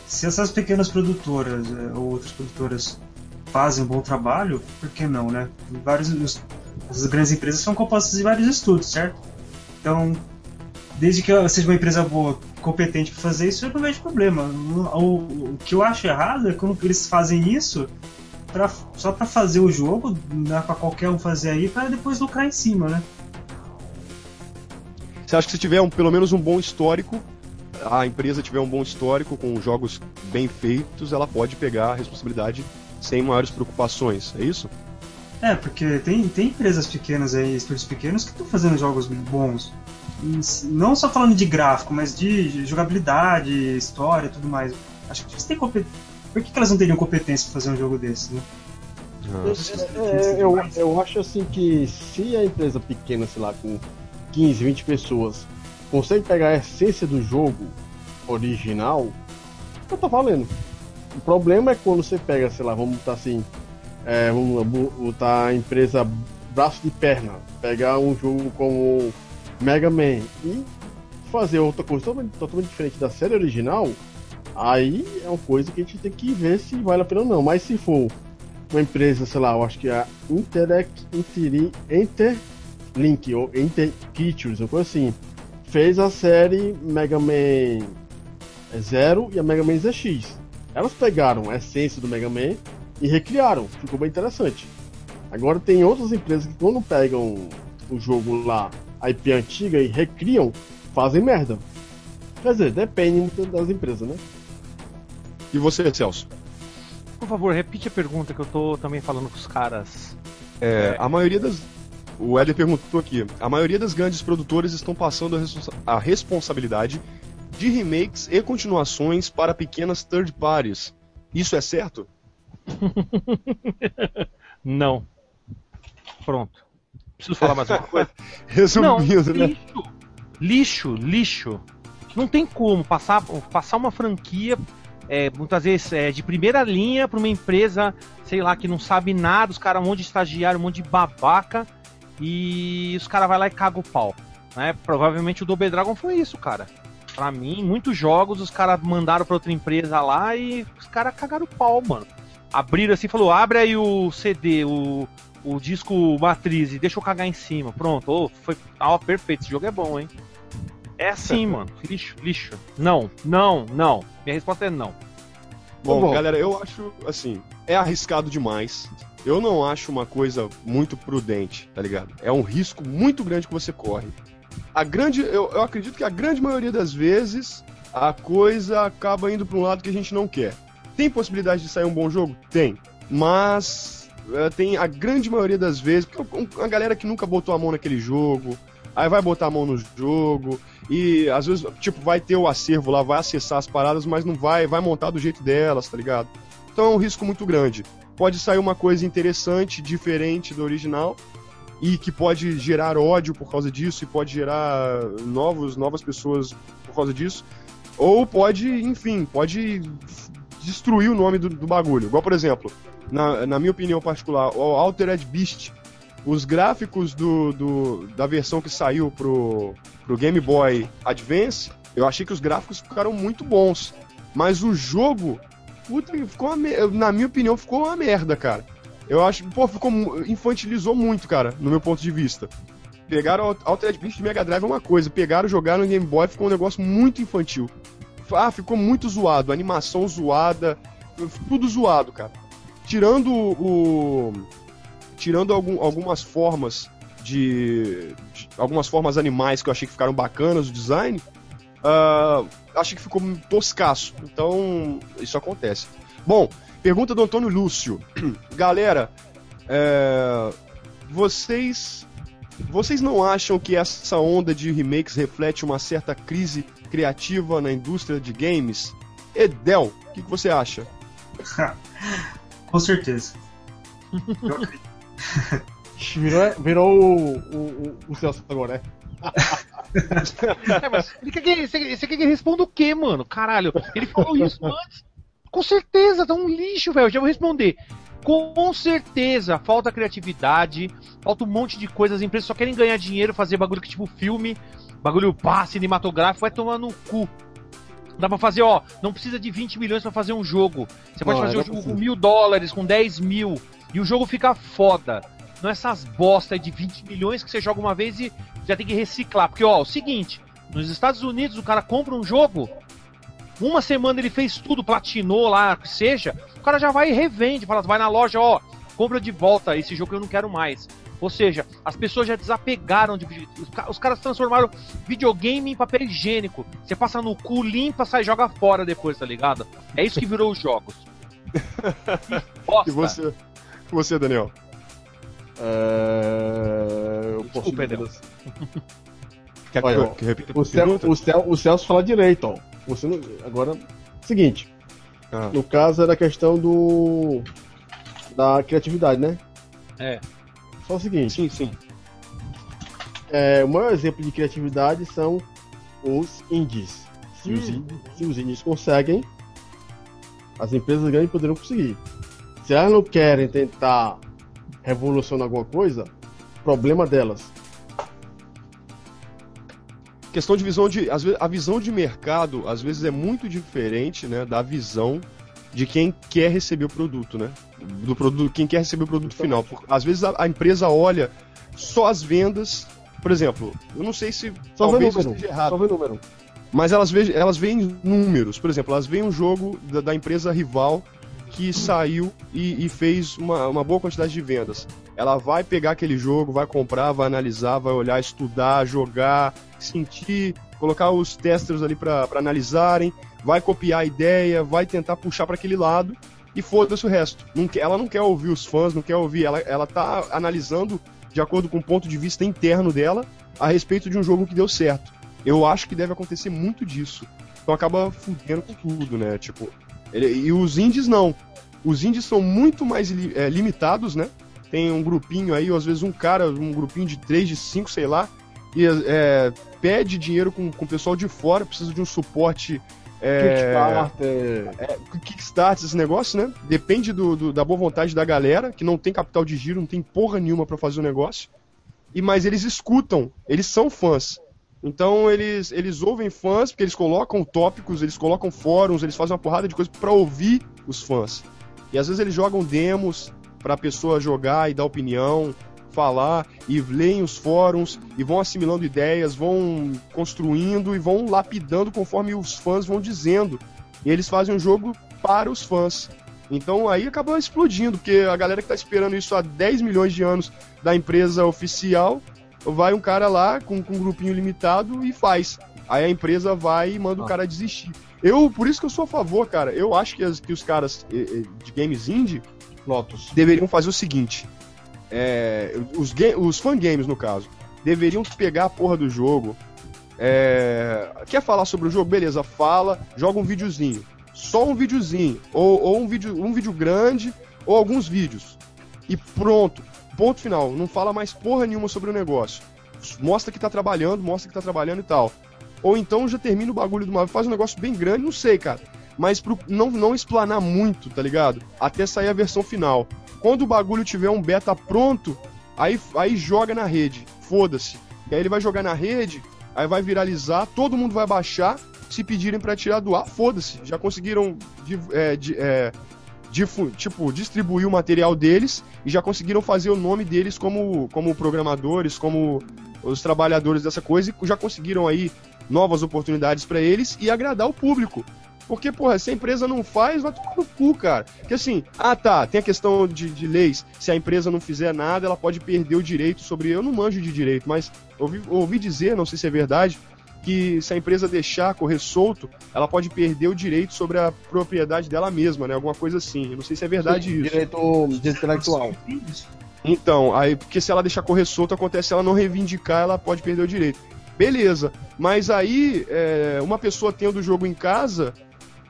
se essas pequenas produtoras é, ou outras produtoras fazem um bom trabalho, por que não, né? Vários, as grandes empresas são compostas de vários estudos, certo? Então, desde que seja uma empresa boa, competente para fazer isso, eu não vejo problema. O, o, que eu acho errado é quando eles fazem isso pra, só para fazer o jogo, dá para qualquer um fazer aí, para depois lucrar em cima, né?
Você acha que se tiver um, pelo menos um bom histórico, a empresa tiver um bom histórico com jogos bem feitos, ela pode pegar a responsabilidade sem maiores preocupações, é isso?
É, porque tem, tem empresas pequenas aí, estúdios pequenos, que estão fazendo jogos bons. Não só falando de gráfico, mas de jogabilidade, história tudo mais. Acho que eles têm compet... Por que, que elas não teriam competência para fazer um jogo desse, né?
É, é, eu, eu acho assim que se a empresa pequena, sei lá, com 15, 20 pessoas, consegue pegar a essência do jogo original, então tá valendo. O problema é quando você pega, sei lá, vamos botar assim, é, vamos botar a empresa braço de perna, pegar um jogo como Mega Man e fazer outra coisa totalmente, totalmente diferente da série original, aí é uma coisa que a gente tem que ver se vale a pena ou não. Mas se for uma empresa, sei lá, eu acho que é a Interact Interlink ou Interpictures, uma coisa assim, fez a série Mega Man Zero e a Mega Man ZX. Elas pegaram a essência do Mega Man e recriaram, ficou bem interessante. Agora tem outras empresas que quando pegam o jogo lá, a IP antiga e recriam, fazem merda. Quer dizer, depende das empresas, né?
E você, Celso?
Por favor, repite a pergunta que eu tô também falando com os caras.
É, a maioria das. O Éder perguntou aqui. A maioria das grandes produtoras estão passando a, responsa a responsabilidade de remakes e continuações para pequenas third parties. Isso é certo?
Não. Pronto. Preciso falar mais uma coisa?
Resumindo,
Não, né? Lixo, lixo, lixo. Não tem como passar, passar uma franquia é, muitas vezes é, de primeira linha para uma empresa, sei lá, que não sabe nada, os caras um monte de estagiário, um monte de babaca, e os caras vai lá e cagam o pau. Né? Provavelmente o Double Dragon foi isso, cara. Pra mim, muitos jogos os caras mandaram pra outra empresa lá e os caras cagaram o pau, mano. Abriram assim falou: abre aí o CD, o, o disco matriz e deixa eu cagar em cima. Pronto, oh, foi. Ah, perfeito, esse jogo é bom, hein? É assim, mano. Lixo, lixo. Não, não, não. Minha resposta é não.
Bom, bom, galera, eu acho assim, é arriscado demais. Eu não acho uma coisa muito prudente, tá ligado? É um risco muito grande que você corre a grande, eu, eu acredito que a grande maioria das vezes a coisa acaba indo para um lado que a gente não quer. Tem possibilidade de sair um bom jogo? Tem. Mas é, tem a grande maioria das vezes, porque a galera que nunca botou a mão naquele jogo, aí vai botar a mão no jogo, e às vezes, tipo, vai ter o acervo lá, vai acessar as paradas, mas não vai, vai montar do jeito delas, tá ligado? Então é um risco muito grande. Pode sair uma coisa interessante, diferente do original, e que pode gerar ódio por causa disso e pode gerar novos, novas pessoas por causa disso. Ou pode, enfim, pode destruir o nome do, do bagulho. Igual, por exemplo, na, na minha opinião particular, o Altered Beast, os gráficos do, do, da versão que saiu pro, pro Game Boy Advance, eu achei que os gráficos ficaram muito bons. Mas o jogo, puta, ficou uma, na minha opinião, ficou uma merda, cara. Eu acho, pô, ficou infantilizou muito, cara, no meu ponto de vista. Pegaram Altered Beast de Mega Drive é uma coisa, pegaram, jogaram no Game Boy, ficou um negócio muito infantil. Ah, ficou muito zoado, animação zoada, tudo zoado, cara. Tirando o tirando algum, algumas formas de, de, algumas formas animais que eu achei que ficaram bacanas o design, uh, achei que ficou toscaço. Então, isso acontece. Bom, Pergunta do Antônio Lúcio. Galera, é, vocês vocês não acham que essa onda de remakes reflete uma certa crise criativa na indústria de games? Edel, o que, que, você acha?
Com certeza.
virou, virou o, o, o Celso agora, né?
é, mas ele quer, que, você quer que responda o quê, mano? Caralho, ele falou isso antes. Com certeza, tá um lixo, velho. Já vou responder. Com certeza, falta criatividade, falta um monte de coisas. As empresas só querem ganhar dinheiro, fazer bagulho que tipo filme, bagulho pá, cinematográfico, vai tomar no cu. Dá pra fazer, ó, não precisa de 20 milhões para fazer um jogo. Você pode não, fazer um jogo com mil dólares, com 10 mil, e o jogo fica foda. Não é essas bosta de 20 milhões que você joga uma vez e já tem que reciclar. Porque, ó, é o seguinte, nos Estados Unidos o cara compra um jogo, uma semana ele fez tudo, platinou lá, que seja, o cara já vai e revende, fala, vai na loja, ó, compra de volta esse jogo que eu não quero mais. Ou seja, as pessoas já desapegaram de os, os caras transformaram videogame em papel higiênico. Você passa no cu, limpa, sai e joga fora depois, tá ligado? É isso que virou os jogos.
e você, você, Daniel?
É... Eu posso Desculpa, Deus. Quer Olha, que, que repita o, Cel, o, Cel, o Celso fala direito, ó. Você não... Agora, seguinte. Ah. No caso era a questão do. da criatividade, né?
É.
Só o seguinte.
Sim, sim.
É, o maior exemplo de criatividade são os indies. Se, hum. os, indies, se os indies conseguem, as empresas grandes poderão conseguir. Se elas não querem tentar revolucionar alguma coisa, problema delas.
Questão de visão de. Às vezes, a visão de mercado, às vezes, é muito diferente né, da visão de quem quer receber o produto, né? Do produto, quem quer receber o produto final. Porque, às vezes a, a, empresa olha só as vendas. Por exemplo, eu não sei se
só talvez número, esteja errado. Só vê número.
Mas elas veem, elas veem números. Por exemplo, elas veem um jogo da, da empresa rival que saiu e, e, fez uma, uma boa quantidade de vendas. Ela vai pegar aquele jogo, vai comprar, vai analisar, vai olhar, estudar, jogar, sentir, colocar os testers ali para analisarem, vai copiar a ideia, vai tentar puxar para aquele lado e foda-se o resto. Não ela não quer ouvir os fãs, não quer ouvir, ela, ela tá analisando de acordo com o ponto de vista interno dela a respeito de um jogo que deu certo. Eu acho que deve acontecer muito disso. Então acaba fudendo com tudo, né? Tipo, ele, e os indies não. Os indies são muito mais é, limitados, né? Tem um grupinho aí, ou às vezes um cara, um grupinho de três, de cinco, sei lá, e é, pede dinheiro com, com o pessoal de fora, precisa de um suporte Kickstarter. É, Kickstarter, esse negócio, né? Depende do, do, da boa vontade da galera, que não tem capital de giro, não tem porra nenhuma para fazer o negócio. E Mas eles escutam, eles são fãs. Então eles, eles ouvem fãs, porque eles colocam tópicos, eles colocam fóruns, eles fazem uma porrada de coisa para ouvir os fãs. E às vezes eles jogam demos pra pessoa jogar e dar opinião falar e leem os fóruns e vão assimilando ideias, vão construindo e vão lapidando conforme os fãs vão dizendo. E eles fazem um jogo para os fãs. Então aí acaba explodindo, porque a galera que está esperando isso há 10 milhões de anos da empresa oficial, vai um cara lá com, com um grupinho limitado e faz. Aí a empresa vai e manda ah. o cara desistir. Eu, por isso que eu sou a favor, cara. Eu acho que, as, que os caras eh, eh, de games indie Lotus deveriam fazer o seguinte: é, os, os fangames, no caso, deveriam pegar a porra do jogo. É, quer falar sobre o jogo? Beleza, fala, joga um videozinho. Só um videozinho. Ou, ou um, vídeo, um vídeo grande, ou alguns vídeos. E pronto. Ponto final. Não fala mais porra nenhuma sobre o negócio. Mostra que tá trabalhando, mostra que tá trabalhando e tal. Ou então já termina o bagulho de uma faz um negócio bem grande, não sei, cara. Mas pro, não, não explanar muito, tá ligado? Até sair a versão final. Quando o bagulho tiver um beta pronto, aí, aí joga na rede. Foda-se. E aí ele vai jogar na rede, aí vai viralizar, todo mundo vai baixar. Se pedirem para tirar do ar, foda-se. Já conseguiram é, é, tipo, distribuir o material deles e já conseguiram fazer o nome deles como, como programadores, como os trabalhadores dessa coisa e já conseguiram aí novas oportunidades para eles e agradar o público. Porque, porra, se a empresa não faz, vai tomar no cu, cara. Porque assim, ah tá, tem a questão de, de leis. Se a empresa não fizer nada, ela pode perder o direito sobre. Eu não manjo de direito, mas ouvi, ouvi dizer, não sei se é verdade, que se a empresa deixar correr solto, ela pode perder o direito sobre a propriedade dela mesma, né? Alguma coisa assim. Eu não sei se é verdade Sim, isso.
Direito intelectual.
Então, aí, porque se ela deixar correr solto, acontece se ela não reivindicar, ela pode perder o direito. Beleza, mas aí, é, uma pessoa tendo o jogo em casa,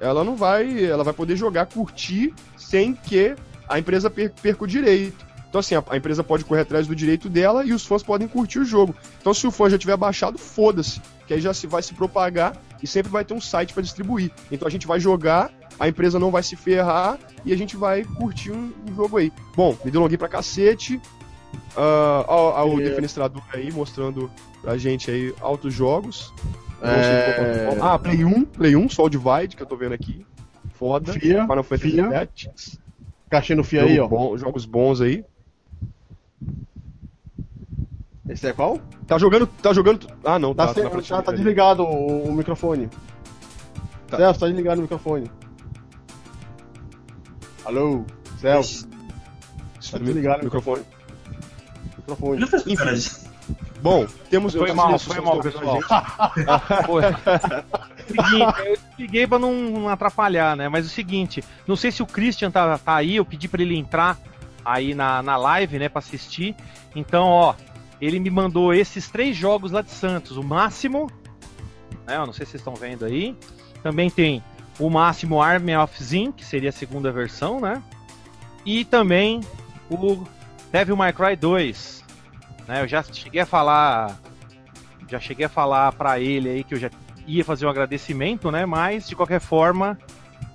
ela não vai, ela vai poder jogar, curtir sem que a empresa perca o direito. Então, assim, a, a, empresa pode correr atrás do direito dela e os fãs podem curtir o jogo. Então, se o fã já tiver baixado, foda-se. Que aí já se vai se propagar e sempre vai ter um site para distribuir. Então a gente vai jogar, a empresa não vai se ferrar e a gente vai curtir um, um jogo aí. Bom, me delonguei pra cacete. Uh, ó, ó, o é. defenestrador aí mostrando pra gente aí altos jogos. É... Ah, Play 1, Play 1, Sol Divide, que eu tô vendo aqui. Foda.
Fia, Final Fantasy Fia. Caixinha no Fia aí, ó.
Bom, jogos bons aí.
Esse é qual?
Tá jogando. Tá jogando. Ah não,
tá. Tá, sem, tá, tá desligado o, o, microfone. Tá. Celso, tá desligado o microfone. Alô? Celso.
Tá desligado o microfone.
Microfone.
Enfim. Bom, temos.
Foi mal, foi mal, pessoal. seguinte, eu liguei pra não atrapalhar, né? Mas é o seguinte, não sei se o Christian tá, tá aí, eu pedi pra ele entrar aí na, na live, né, pra assistir. Então, ó, ele me mandou esses três jogos lá de Santos. O Máximo, né, eu não sei se vocês estão vendo aí. Também tem o Máximo Army of Zin, que seria a segunda versão, né? E também o Devil May Cry 2. Né, eu já cheguei a falar, já cheguei a falar para ele aí que eu já ia fazer um agradecimento, né? Mas de qualquer forma,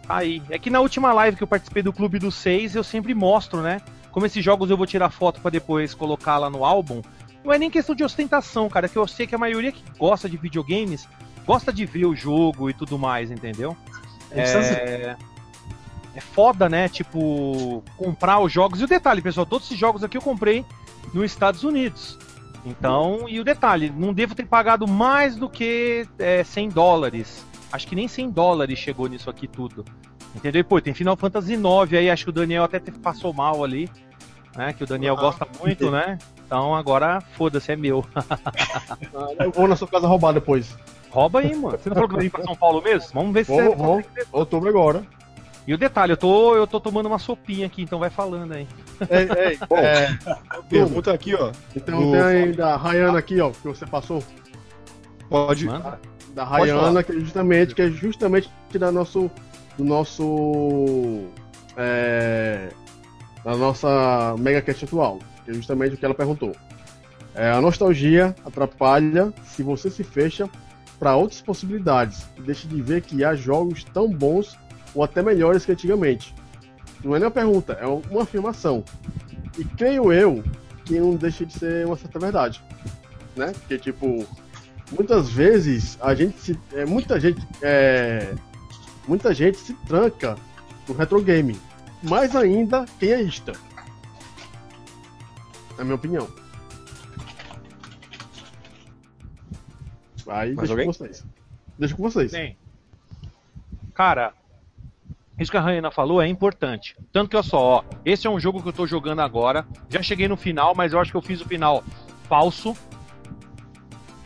aí é que na última live que eu participei do Clube dos Seis eu sempre mostro, né? Como esses jogos eu vou tirar foto para depois colocar lá no álbum. Não é nem questão de ostentação, cara, que eu sei que a maioria que gosta de videogames gosta de ver o jogo e tudo mais, entendeu? É, é, foda, né? Tipo, comprar os jogos. E o detalhe, pessoal, todos esses jogos aqui eu comprei nos Estados Unidos. Então, e o detalhe, não devo ter pagado mais do que é, 100 dólares. Acho que nem 100 dólares chegou nisso aqui tudo. Entendeu? E, pô, tem Final Fantasy IX aí, acho que o Daniel até passou mal ali. Né, que o Daniel ah, gosta muito, né? Então agora, foda-se, é meu.
eu vou na sua casa roubar depois.
Rouba aí, mano. Você não falou que vai vir pra São Paulo mesmo? Vamos ver se
vou, você vou. Outubro agora.
E o detalhe, eu tô, eu tô tomando uma sopinha aqui, então vai falando aí.
Ei, ei, Bom, é, pergunta aqui, ó. Então do... tem aí da Rayana aqui, ó, que você passou.
Pode.
Manda. Da Rayana, que é justamente, que é justamente da nosso. Do nosso. É, da nossa Mega Cast atual que é justamente o que ela perguntou. É, a nostalgia atrapalha se você se fecha para outras possibilidades e deixa de ver que há jogos tão bons ou até melhores que antigamente. Não é nem uma pergunta, é uma afirmação. E creio eu que não deixa de ser uma certa verdade, né? Porque tipo, muitas vezes a gente se, é, muita gente é, muita gente se tranca no retro game. Mais ainda quem é ista na minha opinião. Aí deixa com vocês. Deixa com vocês. Bem,
cara, isso que a Raina falou é importante. Tanto que, olha só, ó, esse é um jogo que eu tô jogando agora. Já cheguei no final, mas eu acho que eu fiz o final falso.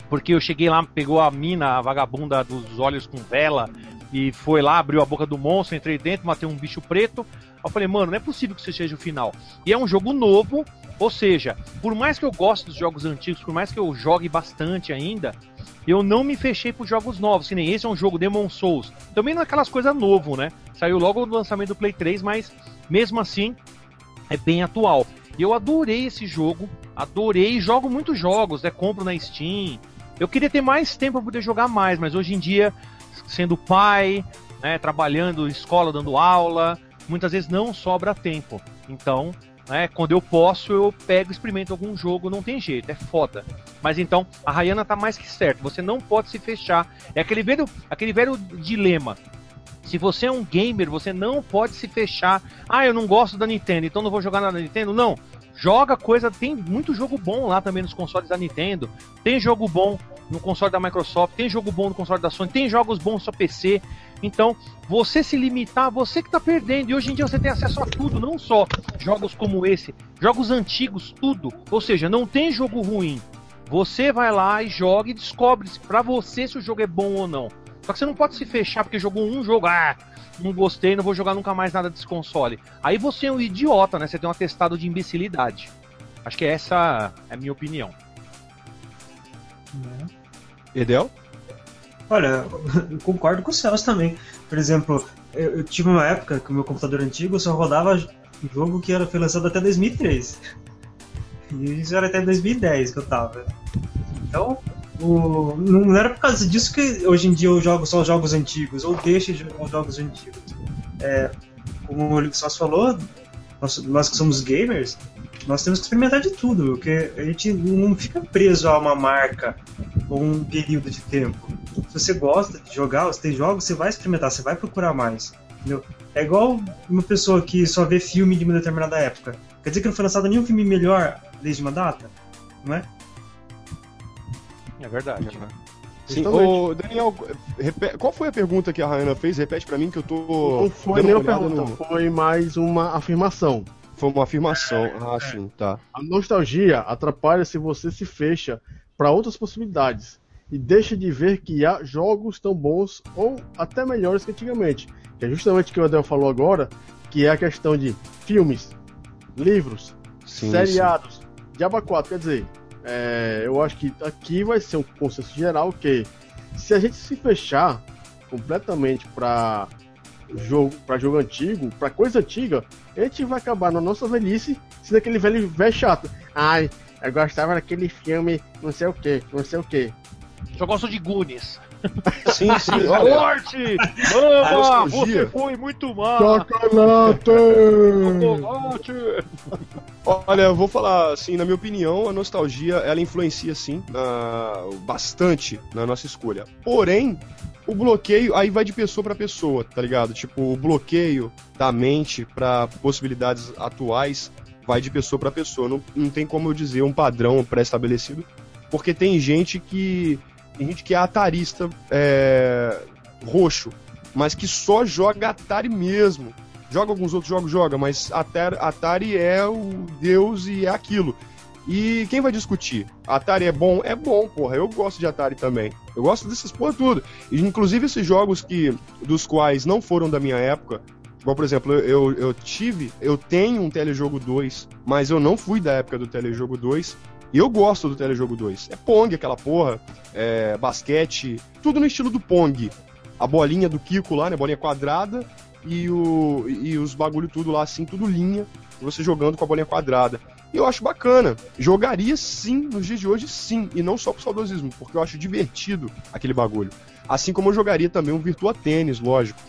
Porque eu cheguei lá, pegou a mina, a vagabunda dos olhos com vela, e foi lá, abriu a boca do monstro, entrei dentro, matei um bicho preto. Eu falei, mano, não é possível que isso seja o final. E é um jogo novo, ou seja, por mais que eu goste dos jogos antigos, por mais que eu jogue bastante ainda, eu não me fechei por jogos novos, que nem esse é um jogo Demon Souls. Também não é aquelas coisas novo, né? Saiu logo no lançamento do Play 3, mas mesmo assim é bem atual. E eu adorei esse jogo, adorei, jogo muitos jogos, né? Compro na Steam. Eu queria ter mais tempo para poder jogar mais, mas hoje em dia sendo pai, né, trabalhando escola, dando aula, muitas vezes não sobra tempo. Então, né, quando eu posso, eu pego experimento algum jogo, não tem jeito, é foda. Mas então, a Rayana tá mais que certo, você não pode se fechar. É aquele velho, aquele velho dilema. Se você é um gamer, você não pode se fechar. Ah, eu não gosto da Nintendo, então não vou jogar na Nintendo. Não. Joga coisa, tem muito jogo bom lá também nos consoles da Nintendo. Tem jogo bom no console da Microsoft, tem jogo bom no console da Sony, tem jogos bons no PC. Então, você se limitar, você que está perdendo. E hoje em dia você tem acesso a tudo, não só jogos como esse, jogos antigos, tudo. Ou seja, não tem jogo ruim. Você vai lá e joga e descobre para você se o jogo é bom ou não. Só que você não pode se fechar porque jogou um jogo, ah, não gostei, não vou jogar nunca mais nada desse console. Aí você é um idiota, né? Você tem um atestado de imbecilidade. Acho que essa é a minha opinião.
Né? Edel?
Olha, eu concordo com o Celso também. Por exemplo, eu, eu, tive uma época que o meu computador antigo só rodava jogo que era, foi lançado até 2003. E isso era até 2010 que eu tava. Então, o, não era por causa disso que hoje em dia eu jogo só jogos antigos, ou deixo de jogar jogos antigos. É, como o Celso falou, nós, nós que somos gamers, nós temos que experimentar de tudo, porque a gente não fica preso a uma marca ou um período de tempo. Se você gosta de jogar, você tem jogos, você vai experimentar, você vai procurar mais. Entendeu? É igual uma pessoa que só vê filme de uma determinada época. Quer dizer que não foi lançado nenhum filme melhor desde uma data? Não é?
É verdade, né?
Sim, ô, Daniel, qual foi a pergunta que a Rayana fez? Repete para mim que eu tô.
Não foi nenhuma pergunta, no... foi mais uma afirmação.
Foi uma afirmação. Ah, sim, tá.
A nostalgia atrapalha se você se fecha para outras possibilidades e deixa de ver que há jogos tão bons ou até melhores que antigamente. Que é justamente o que o Adel falou agora, que é a questão de filmes, livros, sim, seriados, sim. Diaba 4, quer dizer, é, eu acho que aqui vai ser um consenso geral que se a gente se fechar completamente para jogo, para jogo antigo, para coisa antiga, a gente vai acabar na nossa velhice sendo aquele velho velho chato. Ai, eu gostava daquele filme, não sei o que, não sei o que.
Só gosto de Goonies.
Sim, sim, olha. Morte!
Mama, você foi muito mal!
Chocolate!
Chocolate! Olha, eu vou falar assim, na minha opinião, a nostalgia ela influencia sim na... bastante na nossa escolha. Porém, o bloqueio aí vai de pessoa para pessoa, tá ligado? Tipo, o bloqueio da mente para possibilidades atuais vai de pessoa para pessoa. Não, não tem como eu dizer um padrão pré-estabelecido, porque tem gente que tem gente que é atarista é, roxo, mas que só joga Atari mesmo. Joga alguns outros jogos, joga, mas Atari, Atari é o deus e é aquilo. E quem vai discutir? Atari é bom? É bom, porra. Eu gosto de Atari também. Eu gosto dessas porra tudo. E, inclusive esses jogos que dos quais não foram da minha época, igual por exemplo, eu, eu tive, eu tenho um Telejogo 2, mas eu não fui da época do Telejogo 2. E eu gosto do Telejogo 2. É Pong, aquela porra, é basquete, tudo no estilo do Pong. A bolinha do Kiko lá, né? Bolinha quadrada e, o, e os bagulho tudo lá, assim, tudo linha. Você jogando com a bolinha quadrada. E eu acho bacana. Jogaria sim, nos dias de hoje, sim. E não só pro saudosismo, porque eu acho divertido aquele bagulho. Assim como eu jogaria também um Virtua Tênis, lógico.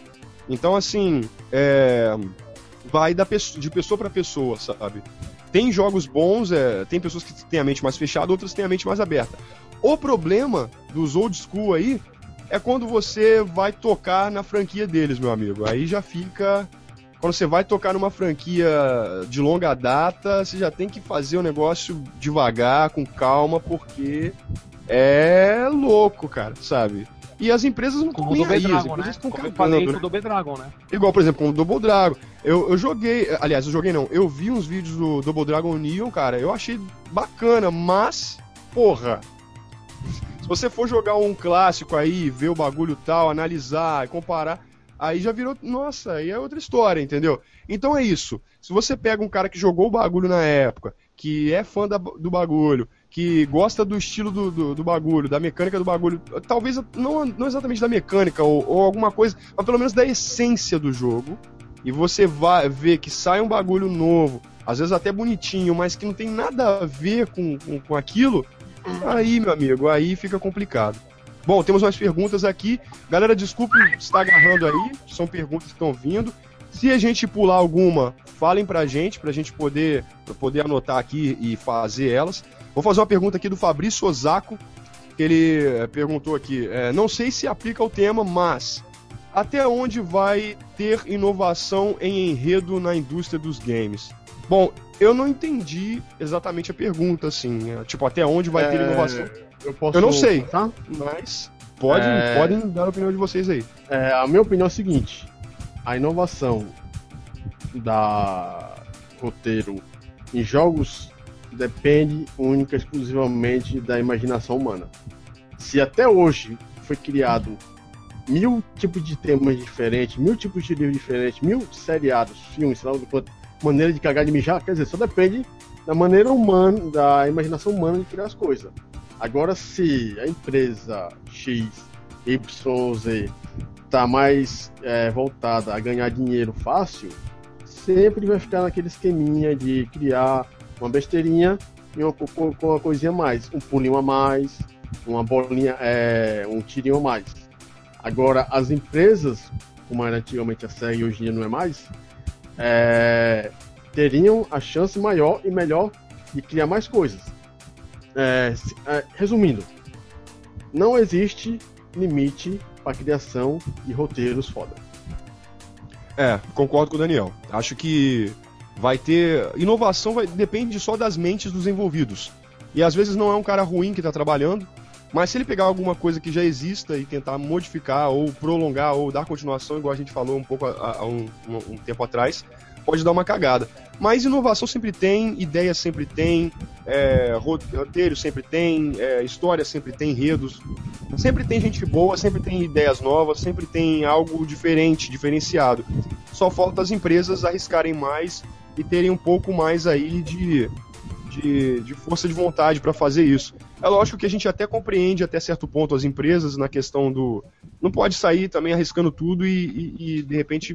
Então, assim, é... vai da, de pessoa para pessoa, sabe? Tem jogos bons, é, tem pessoas que têm a mente mais fechada, outras têm a mente mais aberta. O problema dos old school aí é quando você vai tocar na franquia deles, meu amigo. Aí já fica. Quando você vai tocar numa franquia de longa data, você já tem que fazer o negócio devagar, com calma, porque é louco, cara, sabe? E as empresas não estão nem aí, Dragon, as empresas estão
né? cagando, né? Double Dragon, né?
Igual, por exemplo, com o Double Dragon. Eu, eu joguei, aliás, eu joguei não, eu vi uns vídeos do Double Dragon Neon, cara, eu achei bacana, mas, porra, se você for jogar um clássico aí, ver o bagulho tal, analisar, comparar, aí já virou, nossa, aí é outra história, entendeu? Então é isso. Se você pega um cara que jogou o bagulho na época, que é fã da, do bagulho, que gosta do estilo do, do, do, bagulho, da mecânica do bagulho, talvez não, não exatamente da mecânica ou, ou, alguma coisa, mas pelo menos da essência do jogo, e você vai ver que sai um bagulho novo, às vezes até bonitinho, mas que não tem nada a ver com, com, com aquilo, aí, meu amigo, aí fica complicado. Bom, temos mais perguntas aqui. Galera, desculpe estar agarrando aí, são perguntas que estão vindo. Se a gente pular alguma, falem pra gente, pra gente poder, pra poder anotar aqui e fazer elas. Vou fazer uma pergunta aqui do Fabrício que ele eh, perguntou aqui. É, não sei se aplica ao tema, mas até onde vai ter inovação em enredo na indústria dos games? Bom, eu não entendi exatamente a pergunta, assim. É, tipo, até onde vai é... ter inovação? Eu, posso... eu não sei, tá? Mas pode, é... podem dar a opinião de vocês aí.
É, a minha opinião é a seguinte: a inovação da roteiro em jogos depende única exclusivamente da imaginação humana. Se até hoje foi criado mil tipos de temas diferentes, mil tipos de livros diferentes, mil seriados, filmes, sei lá, maneira de cagar de mijar, quer dizer, só depende da maneira humana, da imaginação humana de criar as coisas. Agora, se a empresa X YZ está mais é, voltada a ganhar dinheiro fácil, sempre vai ficar naquele esqueminha de criar uma besteirinha e uma, uma coisinha a mais, um pulinho a mais, uma bolinha, é, um tirinho a mais. Agora, as empresas, como era antigamente a série e hoje em dia não é mais, é, teriam a chance maior e melhor de criar mais coisas. É, é, resumindo, não existe limite para criação de roteiros foda.
É, concordo com o Daniel. Acho que vai ter. Inovação vai... depende só das mentes dos envolvidos. E às vezes não é um cara ruim que está trabalhando, mas se ele pegar alguma coisa que já exista e tentar modificar ou prolongar ou dar continuação, igual a gente falou um pouco há um, um, tempo atrás, pode dar uma cagada. Mas inovação sempre tem, ideia sempre tem, é, roteiro sempre tem, é, história sempre tem, enredos. Sempre tem gente boa, sempre tem ideias novas, sempre tem algo diferente, diferenciado. Só falta as empresas arriscarem mais e terem um pouco mais aí de, de, de força de vontade para fazer isso. É lógico que a gente até compreende até certo ponto as empresas na questão do. Não pode sair também arriscando tudo e, e, e de repente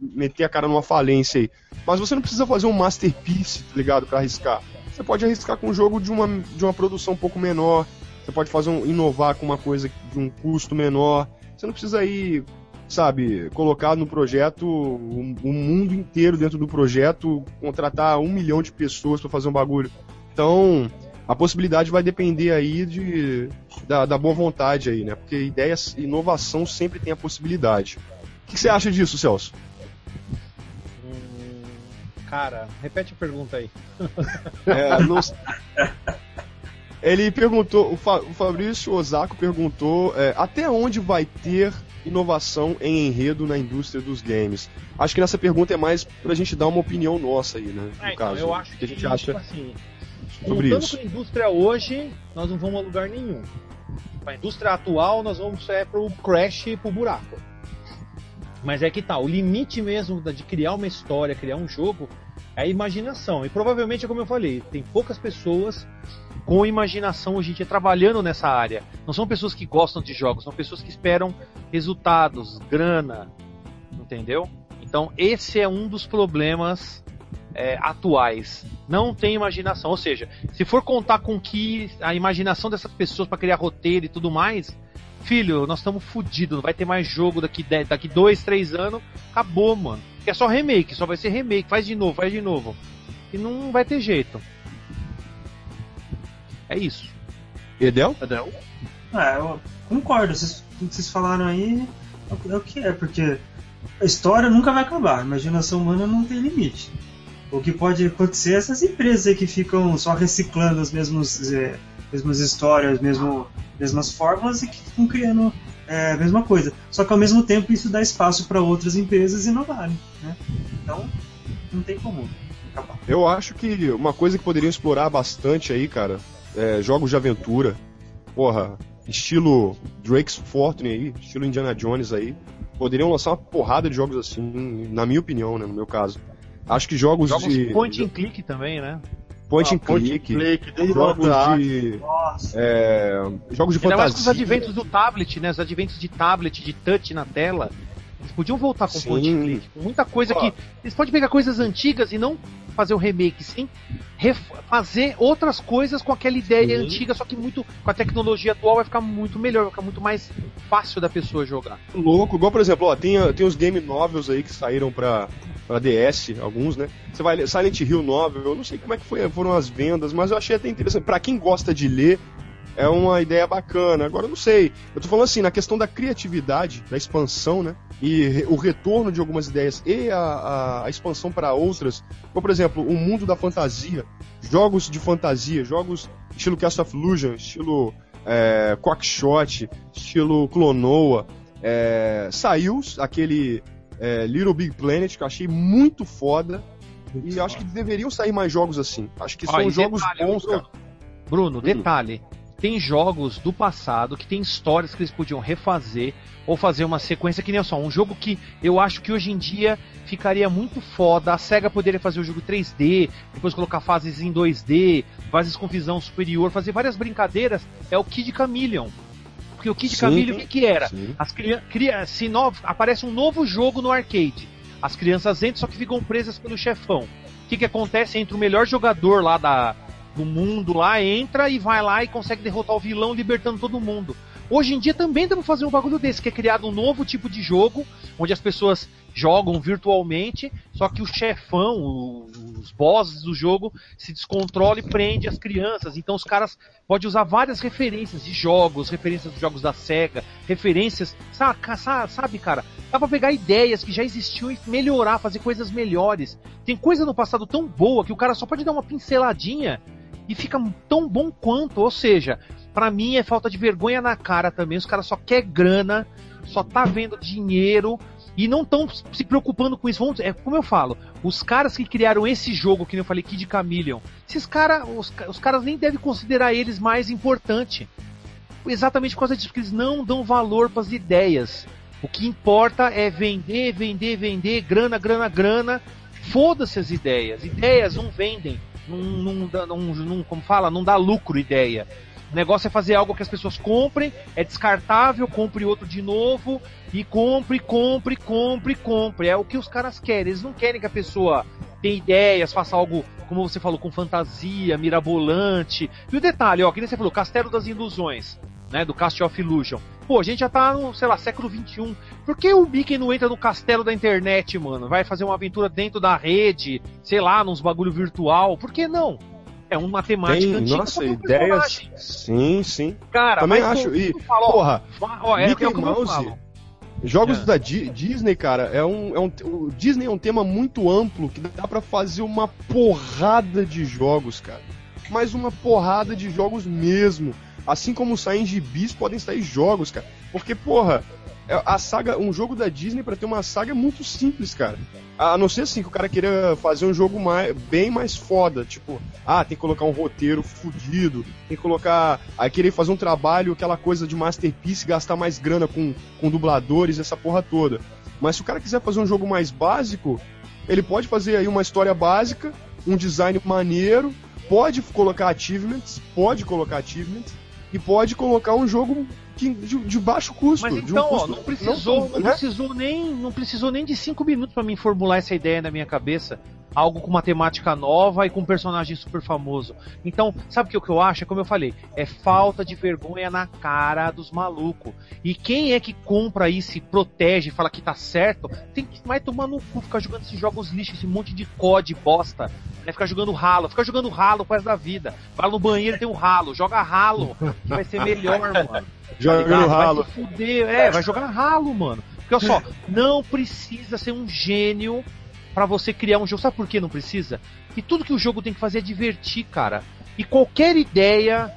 meter a cara numa falência aí. Mas você não precisa fazer um masterpiece, tá ligado, para arriscar. Você pode arriscar com um jogo de uma, de uma produção um pouco menor. Você pode fazer um, inovar com uma coisa de um custo menor. Você não precisa ir, sabe, colocar no projeto o um, um mundo inteiro dentro do projeto, contratar um milhão de pessoas para fazer um bagulho. Então, a possibilidade vai depender aí de, da, da boa vontade aí, né? Porque ideias, inovação sempre tem a possibilidade. O que você acha disso, Celso?
Hum, cara, repete a pergunta aí.
É, não... Ele perguntou, o, Fa, o Fabrício Osako perguntou é, até onde vai ter inovação em enredo na indústria dos games. Acho que nessa pergunta é mais pra gente dar uma opinião nossa aí, né?
No é, então, caso, eu acho que, que a gente acha. Tipo assim, sobre isso. com a indústria hoje, nós não vamos a lugar nenhum. Para a indústria atual, nós vamos é pro crash e pro buraco. Mas é que tá, o limite mesmo de criar uma história, criar um jogo, é a imaginação. E provavelmente, como eu falei, tem poucas pessoas com imaginação hoje em dia trabalhando nessa área. Não são pessoas que gostam de jogos, são pessoas que esperam resultados, grana, entendeu? Então esse é um dos problemas é, atuais não tem imaginação. Ou seja, se for contar com que a imaginação dessas pessoas para criar roteiro e tudo mais, filho, nós estamos fodidos. Não vai ter mais jogo daqui, daqui dois, três anos. Acabou, mano. É só remake, só vai ser remake. Faz de novo, faz de novo. E não vai ter jeito. É isso.
Edel?
Edel? É, eu concordo. Vocês, vocês falaram aí é o que é, porque a história nunca vai acabar. A imaginação humana não tem limite. O que pode acontecer é essas empresas que ficam só reciclando as mesmas, é, mesmas histórias, mesmo, mesmas fórmulas e que ficam criando é, a mesma coisa. Só que ao mesmo tempo isso dá espaço para outras empresas inovarem. Né? Então não tem como acabar.
Eu acho que uma coisa que poderiam explorar bastante aí, cara, é jogos de aventura. Porra, estilo Drake's Fortune aí, estilo Indiana Jones aí. Poderiam lançar uma porrada de jogos assim, na minha opinião, né, no meu caso. Acho que jogos,
jogos
de.
Point and click também, né?
Point ah, and click, click jogos de. É, jogos de fantasia. mais com
os adventos do tablet, né? Os adventos de tablet, de touch na tela. Eles podiam voltar com sim. point click. Muita coisa que. Eles podem pegar coisas antigas e não fazer o remake, sim fazer outras coisas com aquela ideia antiga, só que muito com a tecnologia atual vai ficar muito melhor, vai ficar muito mais fácil da pessoa jogar.
Louco, igual por exemplo, ó, tem, tem os game novels aí que saíram pra, pra DS, alguns, né? Você vai ler Silent Hill Novel, eu não sei como é que foi, foram as vendas, mas eu achei até interessante. Para quem gosta de ler, é uma ideia bacana. Agora eu não sei. Eu tô falando assim, na questão da criatividade, da expansão, né? E o retorno de algumas ideias e a, a, a expansão para outras. Como, por exemplo, o mundo da fantasia. Jogos de fantasia, jogos estilo Cast of Illusion, estilo é, Quackshot, estilo Clonoa. É, saiu aquele é, Little Big Planet, que eu achei muito foda. Muito e acho que deveriam sair mais jogos assim. Acho que são jogos detalhe, bons, cara.
Bruno, detalhe tem jogos do passado que tem histórias que eles podiam refazer ou fazer uma sequência que nem só um jogo que eu acho que hoje em dia ficaria muito foda. A Sega poderia fazer o jogo 3D, depois colocar fases em 2D, fases com visão superior, fazer várias brincadeiras. É o Kid Chameleon. Porque o Kid Camille, o que, que era? Sim. As crianças, se aparece um novo jogo no arcade. As crianças entram, só que ficam presas pelo chefão. O que, que acontece? Entra o melhor jogador lá da, do mundo lá, entra e vai lá e consegue derrotar o vilão, libertando todo mundo. Hoje em dia também estamos fazendo um bagulho desse, que é criado um novo tipo de jogo, onde as pessoas jogam virtualmente, só que o chefão, os bosses do jogo, se descontrola e prende as crianças. Então os caras podem usar várias referências de jogos, referências dos jogos da SEGA, referências. Sabe, cara? Dá pra pegar ideias que já existiam e melhorar, fazer coisas melhores. Tem coisa no passado tão boa que o cara só pode dar uma pinceladinha e fica tão bom quanto. Ou seja, para mim é falta de vergonha na cara também. Os caras só quer grana, só tá vendo dinheiro e não estão se preocupando com isso. Vamos, é como eu falo, os caras que criaram esse jogo, que eu falei, Kid Chameleon, esses caras, os, os caras nem devem considerar eles mais importante. Exatamente por causa disso, porque eles não dão valor para as ideias. O que importa é vender, vender, vender, grana, grana, grana. Foda-se as ideias. Ideias não vendem. Não, não, não, não, como fala, não dá lucro ideia. O negócio é fazer algo que as pessoas comprem, é descartável, compre outro de novo, e compre, compre, compre, compre. É o que os caras querem. Eles não querem que a pessoa tenha ideias, faça algo, como você falou, com fantasia, mirabolante. E o detalhe, ó, que nem você falou, Castelo das Ilusões, né, do Castle of Illusion. Pô, a gente já tá no, sei lá, século 21. Por que o Mickey não entra no castelo da internet, mano? Vai fazer uma aventura dentro da rede, sei lá, nos bagulho virtual. Por que não? É uma matemática
Tem,
antiga.
Nossa, ideias. Sim, sim.
Cara,
também acho. E, porra,
ó, é, Mickey é Mouse.
Jogos é. da Di Disney, cara, é um, é um. O Disney é um tema muito amplo que dá para fazer uma porrada de jogos, cara. Mas uma porrada de jogos mesmo. Assim como saem gibis, podem sair jogos, cara. Porque, porra, a saga, um jogo da Disney para ter uma saga é muito simples, cara. A não ser assim que o cara queira fazer um jogo mais, bem mais foda, tipo, ah, tem que colocar um roteiro fudido, tem que colocar, aí querer fazer um trabalho, aquela coisa de masterpiece, gastar mais grana com, com dubladores, essa porra toda. Mas se o cara quiser fazer um jogo mais básico, ele pode fazer aí uma história básica, um design maneiro, pode colocar achievements, pode colocar achievements e pode colocar um jogo de, de, de baixo custo.
Mas então, um ó, não precisou, não, não precisou nem, não precisou nem de cinco minutos para mim formular essa ideia na minha cabeça. Algo com uma temática nova e com um personagem super famoso. Então, sabe o que, eu acho? É como eu falei, é falta de vergonha na cara dos malucos. E quem é que compra isso e protege, fala que tá certo, tem que mais tomar no cu ficar jogando esses jogos lixo, esse monte de COD bosta. Né? Ficar jogando ralo, ficar jogando ralo quase da vida. Vai no banheiro tem um ralo, joga ralo, que vai ser melhor, mano.
Joga no ralo.
Vai se fuder, é, vai jogar ralo, mano. Porque olha só, não precisa ser um gênio para você criar um jogo. Sabe por que não precisa? E tudo que o jogo tem que fazer é divertir, cara. E qualquer ideia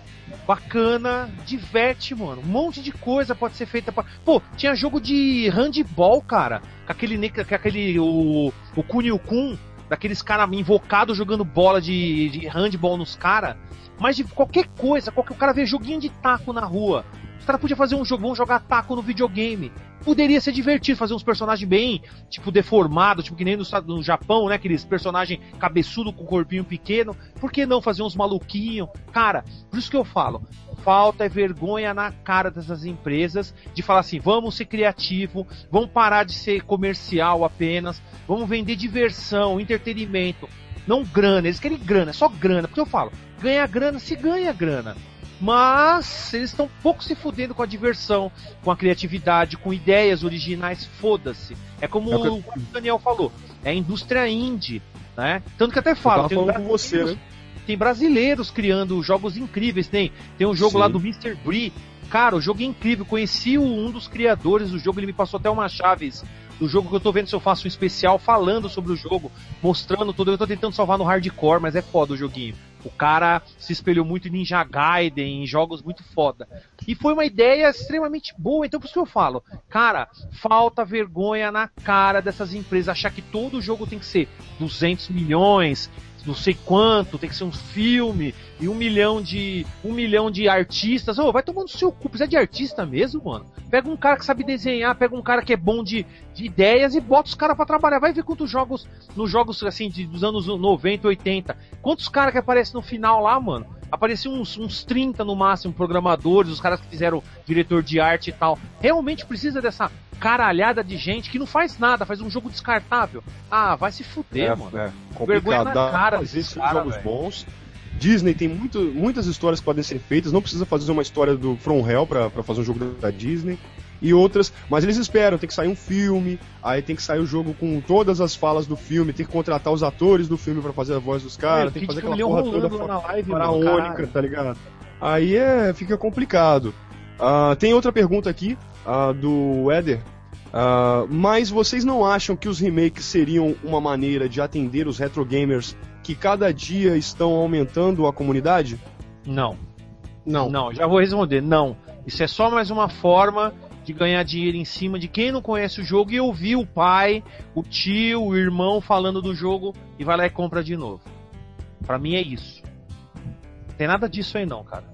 bacana diverte, mano. Um monte de coisa pode ser feita pra. Pô, tinha jogo de handball, cara. Com aquele. Com aquele. O, o Kunio Kun, daqueles caras invocados jogando bola de, de handball nos caras. Mas de qualquer coisa, qualquer o cara vê joguinho de taco na rua. Os caras podiam fazer um jogo, vão jogar taco no videogame. Poderia ser divertido fazer uns personagens bem, tipo, deformados, tipo, que nem no, no Japão, né? Aqueles personagens cabeçudo com corpinho pequeno. Por que não fazer uns maluquinhos? Cara, por isso que eu falo, falta é vergonha na cara dessas empresas de falar assim: vamos ser criativo, vamos parar de ser comercial apenas, vamos vender diversão, entretenimento, não grana. Eles querem grana, é só grana. Porque eu falo, ganha grana se ganha grana. Mas eles estão pouco se fudendo com a diversão, com a criatividade, com ideias originais, foda-se. É como é o, o Daniel falou, é a indústria indie, né? Tanto que até falo, tem,
com você, né?
tem brasileiros criando jogos incríveis, tem, tem um jogo Sim. lá do Mr. Bree, cara, o jogo é incrível, conheci um dos criadores do jogo, ele me passou até umas chaves do jogo que eu tô vendo se eu faço um especial falando sobre o jogo, mostrando tudo, eu tô tentando salvar no hardcore, mas é foda o joguinho. O cara se espelhou muito em Ninja Gaiden, em jogos muito foda. E foi uma ideia extremamente boa, então por isso que eu falo, cara, falta vergonha na cara dessas empresas achar que todo jogo tem que ser 200 milhões, não sei quanto, tem que ser um filme e um milhão de um milhão de artistas. Ô, oh, vai tomando seu cu, precisa de artista mesmo, mano. Pega um cara que sabe desenhar, pega um cara que é bom de, de ideias e bota os caras para trabalhar. Vai ver quantos jogos, nos jogos assim de, dos anos 90, 80, quantos caras que aparecem no final lá, mano. Apareciam uns, uns 30 no máximo programadores, os caras que fizeram diretor de arte e tal. Realmente precisa dessa caralhada de gente que não faz nada, faz um jogo descartável. Ah, vai se fuder,
é,
mano.
É complicado. Na cara esses jogos véio. bons. Disney tem muito, muitas histórias que podem ser feitas, não precisa fazer uma história do From Hell pra, pra fazer um jogo da Disney e outras, mas eles esperam, tem que sair um filme, aí tem que sair o jogo com todas as falas do filme, tem que contratar os atores do filme para fazer a voz dos caras, é, tem que fazer aquela porra toda faraônica, tá ligado? Aí é, fica complicado. Uh, tem outra pergunta aqui, uh, do Eder. Uh, mas vocês não acham que os remakes seriam uma maneira de atender os retro gamers que cada dia estão aumentando a comunidade?
Não. Não. Não, já vou responder. Não. Isso é só mais uma forma de ganhar dinheiro em cima de quem não conhece o jogo e ouvir o pai, o tio, o irmão falando do jogo e vai lá e compra de novo. Para mim é isso. Não tem nada disso aí não, cara.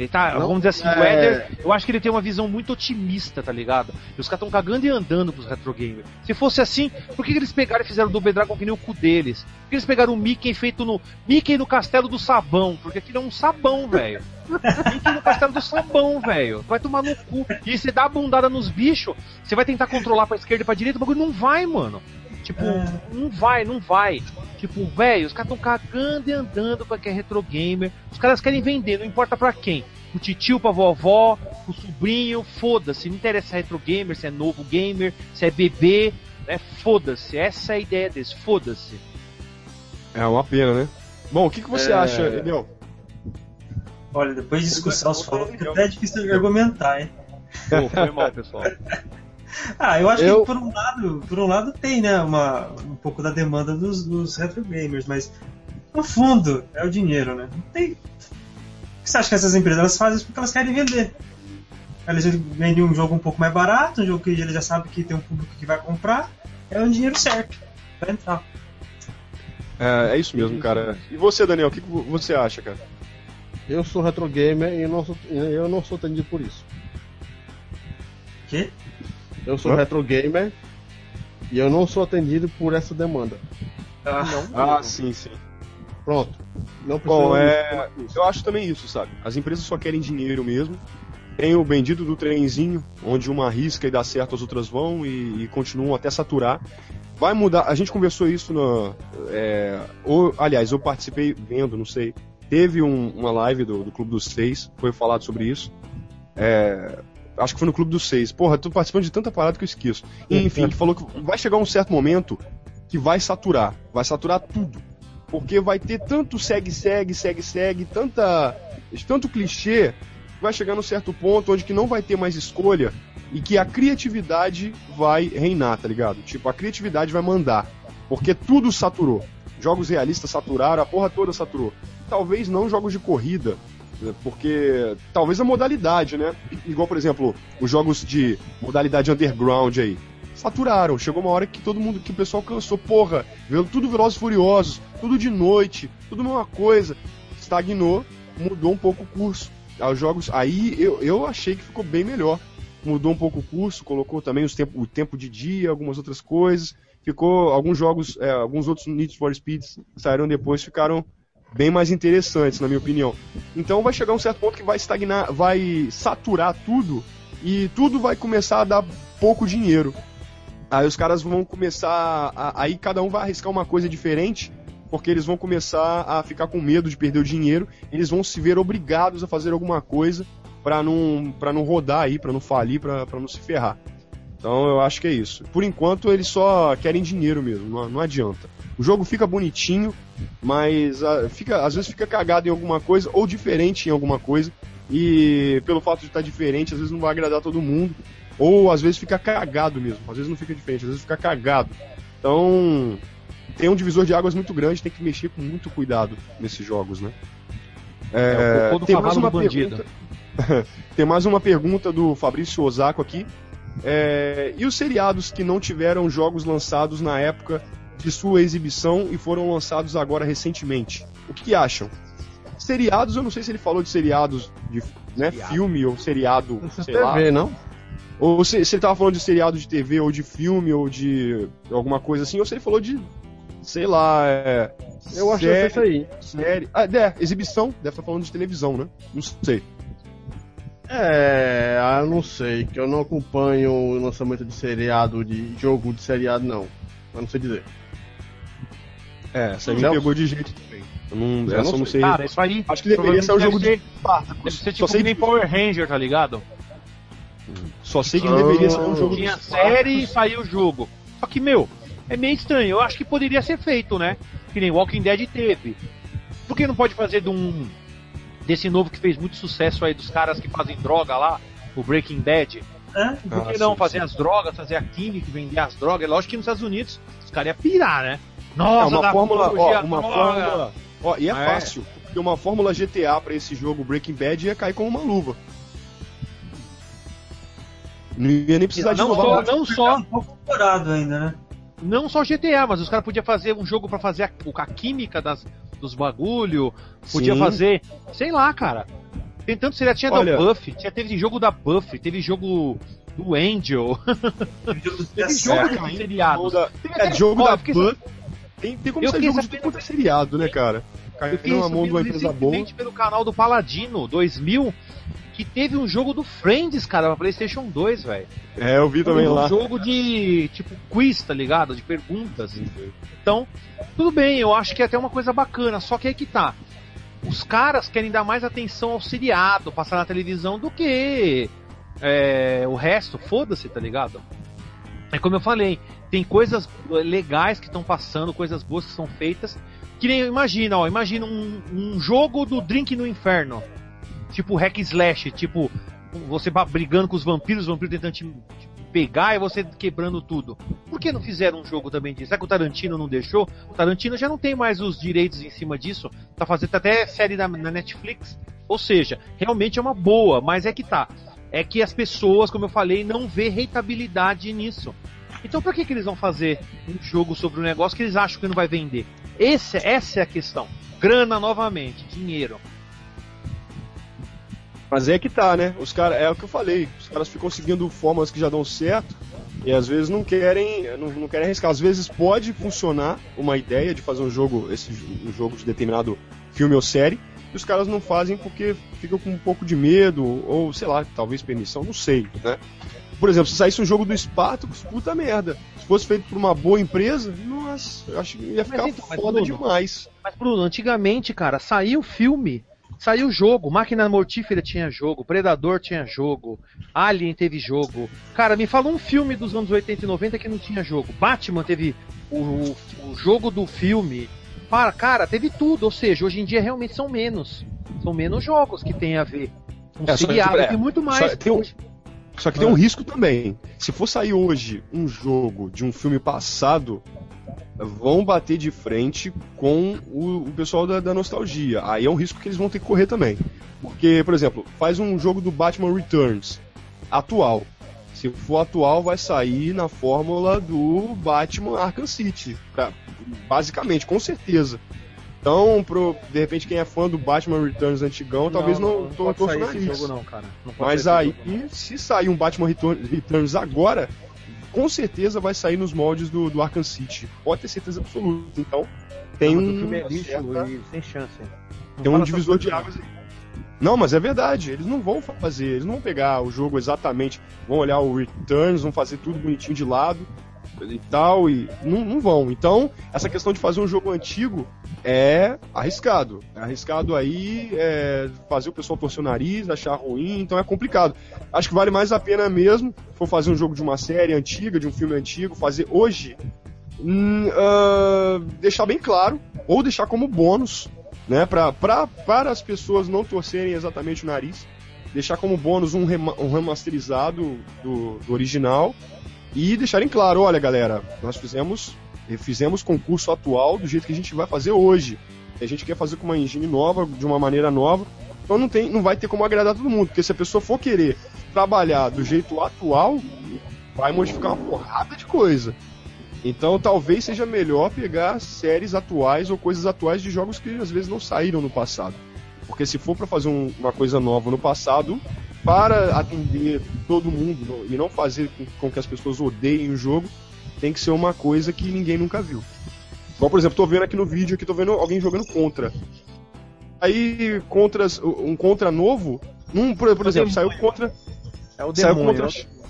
Ele tá, não, vamos dizer assim, é... o Eder, eu acho que ele tem uma visão muito otimista, tá ligado? E os caras tão cagando e andando pros retro gamers. Se fosse assim, por que, que eles pegaram e fizeram o Double Dragon que nem o cu deles? Por que eles pegaram o Mickey feito no. Mickey no castelo do sabão? Porque aquilo é um sabão, velho. Mickey no castelo do sabão, velho. Vai tomar no cu. E você dá a bundada nos bichos, você vai tentar controlar pra esquerda e pra direita, o bagulho não vai, mano. Tipo, é. não vai, não vai. Tipo, velho, os caras estão cagando e andando pra que é retro gamer. Os caras querem vender, não importa pra quem. O titio pra vovó, o sobrinho, foda-se. Não interessa se é retro gamer, se é novo gamer, se é bebê. É foda-se. Essa é a ideia desse, foda-se.
É uma pena, né? Bom, o que, que você é... acha, Edel?
Olha, depois de discussão, os falou que até é difícil de argumentar, hein?
Pô, foi mal, pessoal.
Ah, eu acho eu... que por um lado, por um lado tem, né, uma, um pouco da demanda dos, dos retro gamers, mas no fundo é o dinheiro, né? Não tem. O que você acha que essas empresas elas fazem isso porque elas querem vender? Elas vendem um jogo um pouco mais barato, um jogo que ele já sabe que tem um público que vai comprar, é o dinheiro certo para entrar.
É, é isso mesmo, cara. E você, Daniel, o que você acha, cara?
Eu sou retro gamer e não sou, eu não sou atendido por isso.
Que?
Eu sou Hã? retro gamer e eu não sou atendido por essa demanda.
Ah, não, ah sim, sim.
Pronto.
Não Bom, é... eu acho também isso, sabe? As empresas só querem dinheiro mesmo. Tem o bendito do trenzinho, onde uma risca e dá certo, as outras vão e, e continuam até saturar. Vai mudar. A gente conversou isso no. É, ou, aliás, eu participei vendo, não sei. Teve um, uma live do, do Clube dos Seis, foi falado sobre isso. É, Acho que foi no Clube dos Seis. Porra, tô participando de tanta parada que eu esqueço. Enfim, que falou que vai chegar um certo momento que vai saturar. Vai saturar tudo. Porque vai ter tanto segue, segue, segue, segue, tanta. tanto clichê, vai chegar num certo ponto onde que não vai ter mais escolha e que a criatividade vai reinar, tá ligado? Tipo, a criatividade vai mandar. Porque tudo saturou. Jogos realistas saturaram, a porra toda saturou. Talvez não jogos de corrida, né? Porque talvez a modalidade, né? Igual, por exemplo, os jogos de modalidade underground aí. Saturaram. Chegou uma hora que todo mundo, que o pessoal cansou. Porra, vendo tudo Velozes Furiosos, tudo de noite, tudo mesma coisa. Estagnou, mudou um pouco o curso. Os jogos, aí eu, eu achei que ficou bem melhor. Mudou um pouco o curso, colocou também os tempo, o tempo de dia, algumas outras coisas. Ficou, alguns jogos, é, alguns outros Need for Speeds saíram depois, ficaram bem mais interessantes, na minha opinião. Então vai chegar um certo ponto que vai estagnar, vai saturar tudo e tudo vai começar a dar pouco dinheiro. Aí os caras vão começar. A, aí cada um vai arriscar uma coisa diferente, porque eles vão começar a ficar com medo de perder o dinheiro, eles vão se ver obrigados a fazer alguma coisa para não, não rodar aí, para não falir, para não se ferrar. Então eu acho que é isso. Por enquanto eles só querem dinheiro mesmo, não, não adianta. O jogo fica bonitinho, mas uh, fica, às vezes fica cagado em alguma coisa ou diferente em alguma coisa. E pelo fato de estar diferente, às vezes não vai agradar todo mundo. Ou às vezes fica cagado mesmo. Às vezes não fica diferente, às vezes fica cagado. Então tem um divisor de águas muito grande, tem que mexer com muito cuidado nesses jogos, né?
É, é tem mais uma pergunta.
tem mais uma pergunta do Fabrício Osako aqui. É, e os seriados que não tiveram jogos lançados na época de sua exibição e foram lançados agora recentemente. O que, que acham? Seriados, eu não sei se ele falou de seriados de né, filme ou seriado.
Sei TV, lá. não?
Ou se, se ele tava falando de seriado de TV ou de filme ou de alguma coisa assim, ou se ele falou de sei lá, é.
Eu acho que é isso aí.
Série. Ah, é, exibição, deve estar falando de televisão, né? Não sei.
É, eu não sei, que eu não acompanho o lançamento de seriado, de jogo de seriado, não. Eu não sei dizer.
É, essa aí me pegou de jeito também. Eu não,
eu essa não sei. Cara, isso aí.
Acho que deveria ser um jogo
ser, de. Deve ser tipo só sei que nem Power Ranger, tá ligado?
Só sei que ah, deveria ser um jogo
Tinha série e saiu o jogo. Só que, meu, é meio estranho. Eu acho que poderia ser feito, né? Que nem Walking Dead teve. Por que não pode fazer de um. Desse novo que fez muito sucesso aí dos caras que fazem droga lá, o Breaking Bad? É? Por que ah, não sim, fazer sim. as drogas, fazer a química, vender as drogas? Lógico que nos Estados Unidos os caras iam pirar, né?
Nossa, é uma fórmula, ó, uma fórmula. Ó, e é, é, fácil, porque uma fórmula GTA para esse jogo Breaking Bad ia cair como uma luva. Não ia nem precisar
não
de
só, não só
um pouco ainda, né?
Não só GTA, mas os caras podiam fazer um jogo para fazer a, a, química das, dos bagulho, podia Sim. fazer, sei lá, cara. Tem tanto seria tinha Olha, da Buff, tinha teve jogo da Buff, teve jogo do Angel.
teve jogo é, de seriados. É, jogo da Buff. Tem, tem como eu ser jogo de tudo é seriado, né, cara?
Caiu na mão de uma empresa boa. pelo canal do Paladino 2000, que teve um jogo do Friends, cara, pra PlayStation 2, velho.
É, eu vi também
um
lá.
Um jogo de, tipo, quiz, tá ligado? De perguntas. Então, tudo bem, eu acho que é até uma coisa bacana, só que aí que tá. Os caras querem dar mais atenção ao seriado, passar na televisão, do que é, o resto. Foda-se, tá ligado? É como eu falei, tem coisas legais que estão passando, coisas boas que são feitas. Que nem, imagina, ó, imagina um, um jogo do Drink no Inferno. Tipo hack slash, tipo, você brigando com os vampiros, os vampiros tentando te, te pegar e você quebrando tudo. Por que não fizeram um jogo também disso? Será que o Tarantino não deixou? O Tarantino já não tem mais os direitos em cima disso. Tá fazendo até série na, na Netflix. Ou seja, realmente é uma boa, mas é que tá. É que as pessoas, como eu falei, não vê rentabilidade nisso. Então por que, que eles vão fazer um jogo sobre um negócio que eles acham que não vai vender? Esse, essa é a questão. Grana novamente, dinheiro.
Mas é que tá, né? Os caras, é o que eu falei, os caras ficam seguindo formas que já dão certo e às vezes não querem, não, não querem arriscar. Às vezes pode funcionar uma ideia de fazer um jogo, esse um jogo de determinado filme ou série, e os caras não fazem porque ficam com um pouco de medo ou sei lá, talvez permissão, não sei, né? Por exemplo, se saísse um jogo do Spartacus, puta merda. Se fosse feito por uma boa empresa, nossa, eu acho que ia ficar então, foda Bruno, demais.
Mas, Bruno, antigamente, cara, saiu o filme, saiu o jogo, Máquina Mortífera tinha jogo, Predador tinha jogo, Alien teve jogo. Cara, me fala um filme dos anos 80 e 90 que não tinha jogo. Batman teve o, o jogo do filme. Para, cara, teve tudo. Ou seja, hoje em dia realmente são menos. São menos jogos que tem a ver. Um é, seriado, é, tem muito mais.
Tem um, só que tem um risco também. Se for sair hoje um jogo de um filme passado, vão bater de frente com o, o pessoal da, da, nostalgia. Aí é um risco que eles vão ter que correr também. Porque, por exemplo, faz um jogo do Batman Returns atual. Se for atual, vai sair na fórmula do Batman Arkham City. Pra, basicamente, com certeza. Então, pro, de repente, quem é fã do Batman Returns antigão, não, talvez não, não, não torça
nariz. Jogo, não, cara.
Não Mas aí, se sair um Batman Returns agora, com certeza vai sair nos moldes do, do Arkham City. Pode ter certeza absoluta. Então, tem
não,
um.
é lixo certa... sem chance.
tem um divisor de águas aí. Não, mas é verdade, eles não vão fazer, eles não vão pegar o jogo exatamente, vão olhar o Returns, vão fazer tudo bonitinho de lado e tal, e não, não vão. Então, essa questão de fazer um jogo antigo é arriscado. É arriscado aí é, fazer o pessoal torcer o nariz, achar ruim, então é complicado. Acho que vale mais a pena mesmo, for fazer um jogo de uma série antiga, de um filme antigo, fazer hoje, hum, uh, deixar bem claro, ou deixar como bônus, né, pra, pra, para as pessoas não torcerem exatamente o nariz, deixar como bônus um, rema, remasterizado do, do original e deixarem claro, olha galera, nós fizemos fizemos concurso atual do jeito que a gente vai fazer hoje. A gente quer fazer com uma engine nova, de uma maneira nova. Então não, tem, não vai ter como agradar todo mundo, porque se a pessoa for querer trabalhar do jeito atual, vai modificar uma porrada de coisa. Então talvez seja melhor pegar séries atuais ou coisas atuais de jogos que às vezes não saíram no passado. Porque se for para fazer um, uma coisa nova no passado, para atender todo mundo e não fazer com, que as pessoas odeiem o jogo, tem que ser uma coisa que ninguém nunca viu. Igual, por exemplo, tô vendo aqui no vídeo aqui, tô vendo alguém jogando contra. Aí, contras, um contra novo, um, por, por exemplo, saiu contra.
É o demônio. Saiu contra. Né?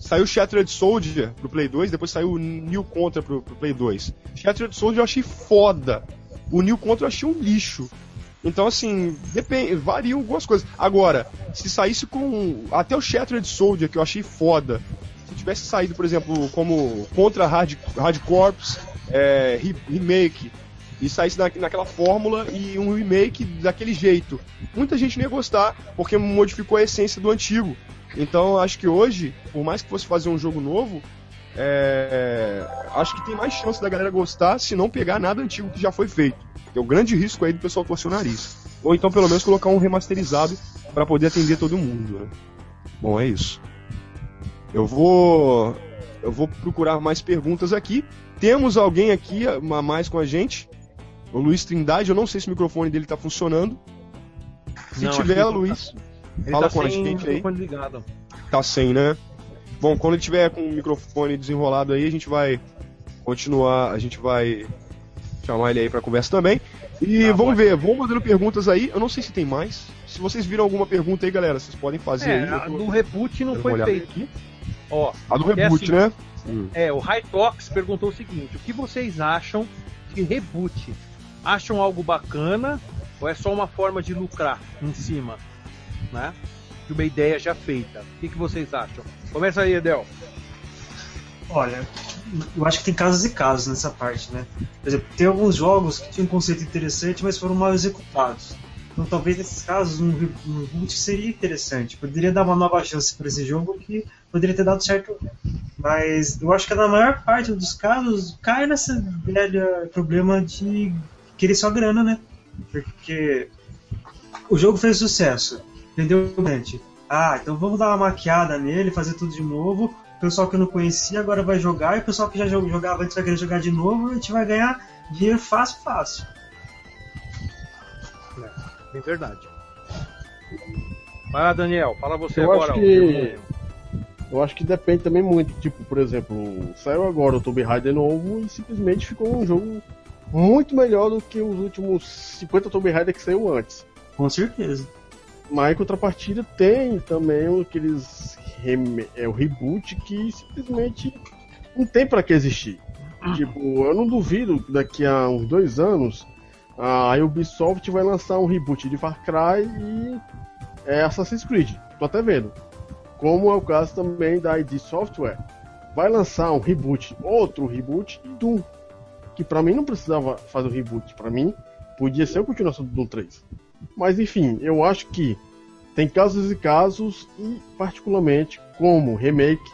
Saiu Shattered Soldier pro Play 2, depois saiu o New Contra pro, pro Play 2. Shattered Soldier eu achei foda. O New Contra eu achei um lixo. Então, assim, depende, varia algumas coisas. Agora, se saísse com. Até o Shattered Soldier, que eu achei foda. Se tivesse saído, por exemplo, como Contra Hard, Hard Corps, é, remake, e saísse na, naquela fórmula e um remake daquele jeito. Muita gente não ia gostar, porque modificou a essência do antigo. Então acho que hoje, por mais que fosse fazer um jogo novo, é... acho que tem mais chance da galera gostar se não pegar nada antigo que já foi feito. Que é o grande risco aí do pessoal torcer o nariz. Ou então pelo menos colocar um remasterizado para poder atender todo mundo. Né? Bom, é isso. Eu vou eu vou procurar mais perguntas aqui. Temos alguém aqui a mais com a gente. O Luiz Trindade, eu não sei se o microfone dele está funcionando. Se não, tiver, Luiz,
ele fala tá com a gente aí. Ligado.
Tá sem, né? Bom, quando ele tiver com o microfone desenrolado aí, a gente vai continuar, a gente vai chamar ele aí para conversa também. E tá, vamos ver, vão mandando perguntas aí. Eu não sei se tem mais. Se vocês viram alguma pergunta aí, galera, vocês podem fazer é, aí.
A do reboot não foi feito.
Ó, a do reboot, assim, né?
É, o Hytox perguntou o seguinte: o que vocês acham de reboot? Acham algo bacana ou é só uma forma de lucrar em cima, né? De uma ideia já feita. O que, que vocês acham? Começa aí, Edel.
Olha, eu acho que tem casos e casos nessa parte, né? Por exemplo, tem alguns jogos que tinham um conceito interessante, mas foram mal executados. Então, talvez nesses casos, um, reboot seria interessante. Poderia dar uma nova chance para esse jogo que poderia ter dado certo. Mas eu acho que na maior parte dos casos cai nesse velho problema de querer só grana, né? Porque o jogo fez sucesso, entendeu? Ah, então vamos dar uma maquiada nele, fazer tudo de novo. O pessoal que não conhecia agora vai jogar, e o pessoal que já jogava antes vai querer jogar de novo, e a gente vai ganhar dinheiro fácil, fácil.
É, é verdade. Vai lá, Daniel, fala você
eu
agora.
Acho que... Eu acho que depende também muito. Tipo, por exemplo, saiu agora o Tomb Raider novo e simplesmente ficou um jogo muito melhor do que os últimos 50 Tomb Raider que saiu antes.
Com certeza.
Mas em contrapartida tem também aqueles é, o reboot que simplesmente não tem para que existir. Tipo, eu não duvido que daqui a uns dois anos a Ubisoft vai lançar um reboot de Far Cry e é, Assassin's Creed. Tô até vendo. Como é o caso também da ID Software. Vai lançar um reboot, outro reboot de Doom que para mim não precisava fazer o reboot, para mim podia ser a continuação do Doom 3. Mas enfim, eu acho que tem casos e casos e particularmente como remake,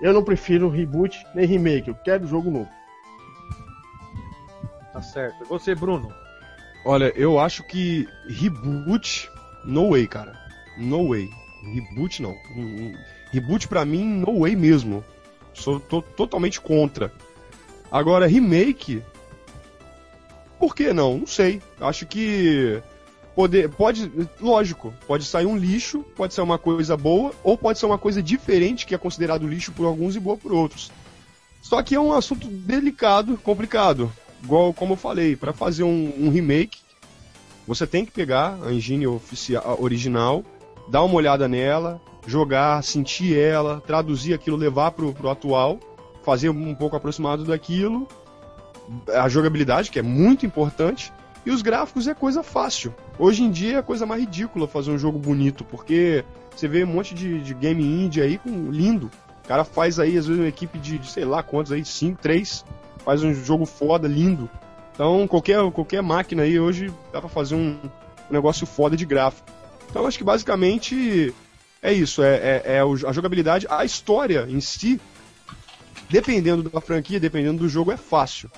eu não prefiro reboot nem remake, eu quero jogo novo.
Tá certo. E você, Bruno?
Olha, eu acho que reboot, no way, cara. No way. Reboot não. Reboot para mim, no way mesmo. Sou tô totalmente contra. Agora, remake. Por que não? Não sei. Acho que. Poder, pode, lógico, pode sair um lixo, pode ser uma coisa boa, ou pode ser uma coisa diferente que é considerado lixo por alguns e boa por outros. Só que é um assunto delicado, complicado. Igual como eu falei, para fazer um, um, remake, você tem que pegar a engine oficial, original, dar uma olhada nela, jogar, sentir ela, traduzir aquilo, levar pro, pro atual fazer um pouco aproximado daquilo. A jogabilidade, que é muito importante. E os gráficos é coisa fácil. Hoje em dia é coisa mais ridícula fazer um jogo bonito, porque você vê um monte de, de game indie aí com lindo. O cara faz aí, às vezes, uma equipe de, de sei lá quantos aí, 5, 3, faz um jogo foda, lindo. Então, qualquer, qualquer máquina aí hoje dá pra fazer um, um negócio foda de gráfico. Então, acho que basicamente é isso: é, é, é a jogabilidade, a história em si dependendo da franquia, dependendo do jogo, é fácil.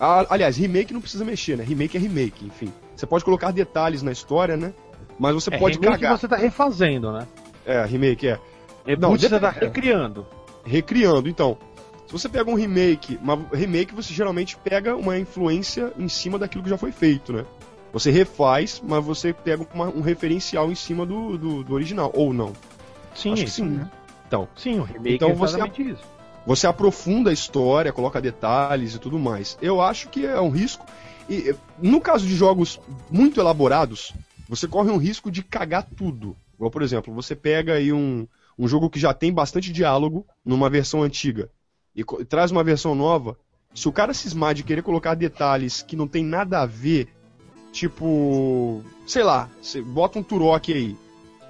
Aliás, remake não precisa mexer, né? Remake é remake, enfim. Você pode colocar detalhes na história, né? Mas você
é,
pode
remake
cagar.
você tá refazendo, né?
É, remake é.
Reboot não, você tá recriando.
Recriando, então. Se você pega um remake, uma remake você geralmente pega uma influência em cima daquilo que já foi feito, né? Você refaz, mas você pega uma, um referencial em cima do, do, do, original, ou não.
Sim,
Acho que sim,
né? Então, sim, o remake
então
é
você,
isso.
Você aprofunda a história, coloca detalhes e tudo mais. Eu acho que é um risco. E no caso de jogos muito elaborados, você corre um risco de cagar tudo. Igual, por exemplo, você pega aí um, um jogo que já tem bastante diálogo numa versão antiga e traz uma versão nova. Se o cara cismar de querer colocar detalhes que não tem nada a ver, tipo, sei lá, você bota um Turok aí.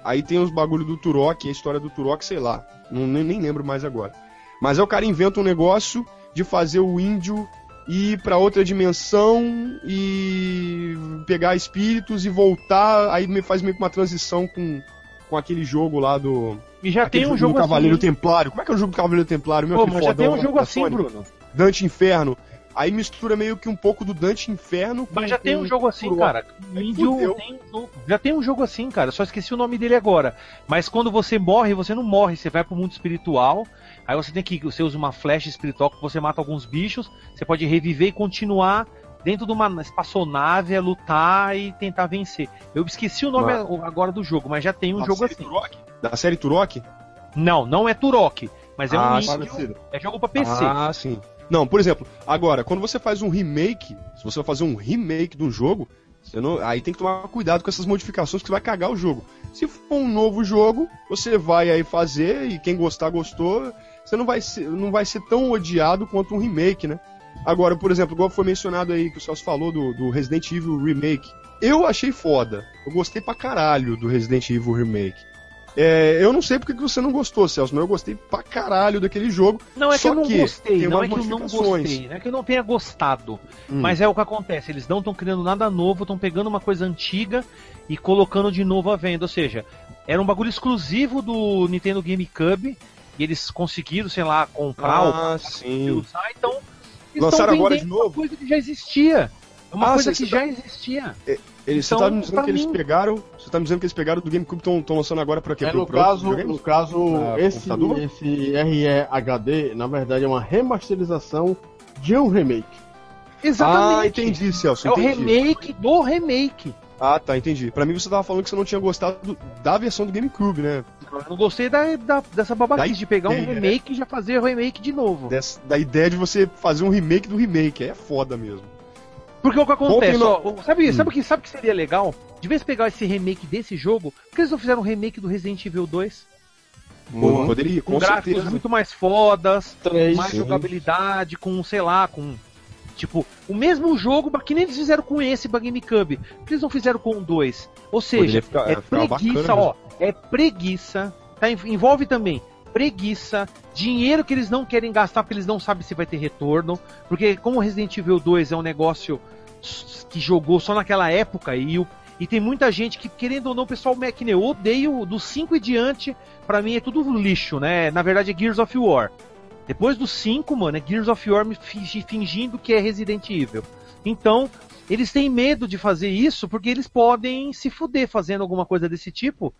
Aí tem os bagulho do Turok, a história do Turok, sei lá. Não, nem, nem lembro mais agora. Mas aí o cara inventa um negócio de fazer o índio ir para outra dimensão e pegar espíritos e voltar, aí me faz meio que uma transição com, com aquele jogo lá do.
E já tem um jogo,
do Cavaleiro assim, Templário. Como é que é o jogo do Cavaleiro Templário?
Meu, Pô, mas já tem um jogo assim, Bruno.
Dante Inferno. Aí mistura meio que um pouco do Dante Inferno.
Mas já tem um jogo assim, cara. Índio tem, já tem um jogo assim, cara. Só esqueci o nome dele agora. Mas quando você morre, você não morre. Você vai pro mundo espiritual. Aí você tem que. Você usa uma flecha espiritual que você mata alguns bichos. Você pode reviver e continuar dentro de uma espaçonave a lutar e tentar vencer. Eu esqueci o nome agora do jogo, mas já tem um da jogo assim.
Turok? Da série Turok?
Não, não é Turok. Mas é ah, um índio, é jogo pra PC.
Ah, sim. Não, por exemplo, agora, quando você faz um remake, se você vai fazer um remake de um jogo, não, aí tem que tomar cuidado com essas modificações que você vai cagar o jogo. Se for um novo jogo, você vai aí fazer e quem gostar gostou, você não vai ser, não vai ser tão odiado quanto um remake, né? Agora, por exemplo, igual foi mencionado aí que o Celso falou do, do Resident Evil Remake. Eu achei foda. Eu gostei pra caralho do Resident Evil Remake. É, eu não sei porque que você não gostou, Celso, mas eu gostei pra caralho daquele jogo.
Não é que eu não que gostei, não é que eu não gostei, não é que eu não tenha gostado. Hum. Mas é o que acontece, eles não estão criando nada novo, estão pegando uma coisa antiga e colocando de novo à venda. Ou seja, era um bagulho exclusivo do Nintendo GameCube e eles conseguiram, sei lá, comprar
ah, ou sim.
usar, então.
Lançaram agora de novo? Uma
coisa que já existia. É uma ah, coisa que tá... já existia.
É, eles, então, você tá me dizendo que mim... eles pegaram. Você tá me dizendo que eles pegaram do GameCube e estão lançando agora para quê?
É, no, pro, caso, no caso, ah, esse, esse REHD, na verdade, é uma remasterização de um remake.
Exatamente. Ah, entendi, Celso.
É
entendi.
o remake do remake.
Ah, tá, entendi. Pra mim você tava falando que você não tinha gostado do, da versão do GameCube, né?
Eu não gostei da, da dessa babaquice de pegar ideia, um remake né? e já fazer o remake de novo.
Dessa, da ideia de você fazer um remake do remake. É foda mesmo.
Porque o que acontece, no... ó, sabe, hum. sabe o que sabe que seria legal? De vez pegar esse remake desse jogo, por que eles não fizeram um remake do Resident Evil 2?
Boa, poderia,
com, com gráficos certeza. muito mais fodas, 3, mais sim. jogabilidade, com, sei lá, com. Tipo, o mesmo jogo, que nem eles fizeram com esse pra GameCube. Que eles não fizeram com o 2? Ou seja, ficar, é preguiça, ó. É preguiça. Tá, envolve também preguiça, dinheiro que eles não querem gastar porque eles não sabem se vai ter retorno. Porque como Resident Evil 2 é um negócio que jogou só naquela época e, o, e tem muita gente que, querendo ou não, o pessoal que eu odeio do 5 e diante, para mim é tudo lixo, né? Na verdade é Gears of War. Depois do 5, mano, é Gears of War fingindo que é Resident Evil. Então, eles têm medo de fazer isso porque eles podem se fuder fazendo alguma coisa desse tipo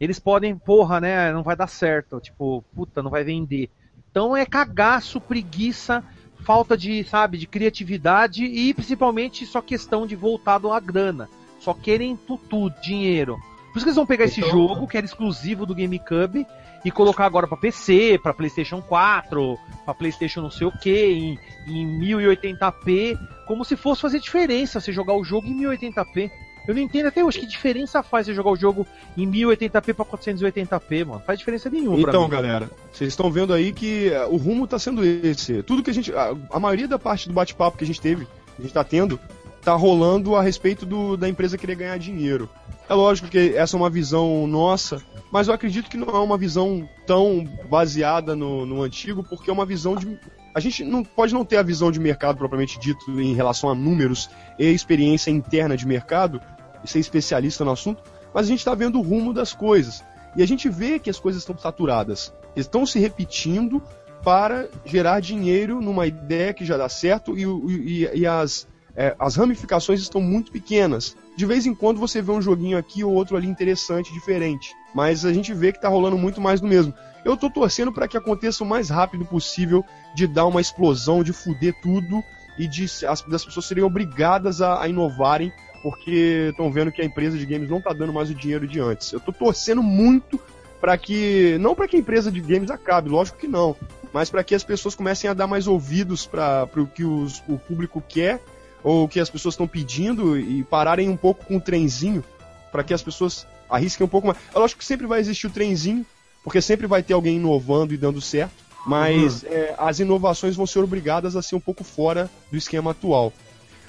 eles podem, porra, né, não vai dar certo, tipo, puta, não vai vender. Então é cagaço, preguiça, falta de, sabe, de criatividade e principalmente só questão de voltado à grana. Só querem tudo, dinheiro. Por isso que eles vão pegar então, esse jogo, que era exclusivo do GameCube, e colocar agora para PC, para PlayStation 4, para PlayStation não sei o que, em, em 1080p, como se fosse fazer diferença você jogar o jogo em 1080p. Eu não entendo até hoje que diferença faz você jogar o jogo em 1080p pra 480p, mano. Faz diferença nenhuma.
Então, galera, vocês estão vendo aí que eh, o rumo tá sendo esse. Tudo que a gente. A, a maioria da parte do bate-papo que a gente teve, a gente tá tendo, tá rolando a respeito do, da empresa querer ganhar dinheiro. É lógico que essa é uma visão nossa, mas eu acredito que não é uma visão tão baseada no, no antigo, porque é uma visão de. A gente não pode não ter a visão de mercado propriamente dito em relação a números e experiência interna de mercado, ser especialista no assunto, mas a gente está vendo o rumo das coisas. E a gente vê que as coisas estão saturadas. Estão se repetindo para gerar dinheiro numa ideia que já dá certo e, e, e as, é, as ramificações estão muito pequenas. De vez em quando você vê um joguinho aqui ou outro ali interessante, diferente. Mas a gente vê que está rolando muito mais do mesmo. Eu estou torcendo para que aconteça o mais rápido possível de dar uma explosão, de fuder tudo e de as, das pessoas serem obrigadas a, a inovarem porque estão vendo que a empresa de games não está dando mais o dinheiro de antes. Eu estou torcendo muito para que não para que a empresa de games acabe, lógico que não, mas para que as pessoas comecem a dar mais ouvidos para o que os, o público quer ou o que as pessoas estão pedindo e pararem um pouco com o trenzinho para que as pessoas arrisquem um pouco mais. Eu acho que sempre vai existir o trenzinho, porque sempre vai ter alguém inovando e dando certo, mas uhum. é, as inovações vão ser obrigadas a ser um pouco fora do esquema atual.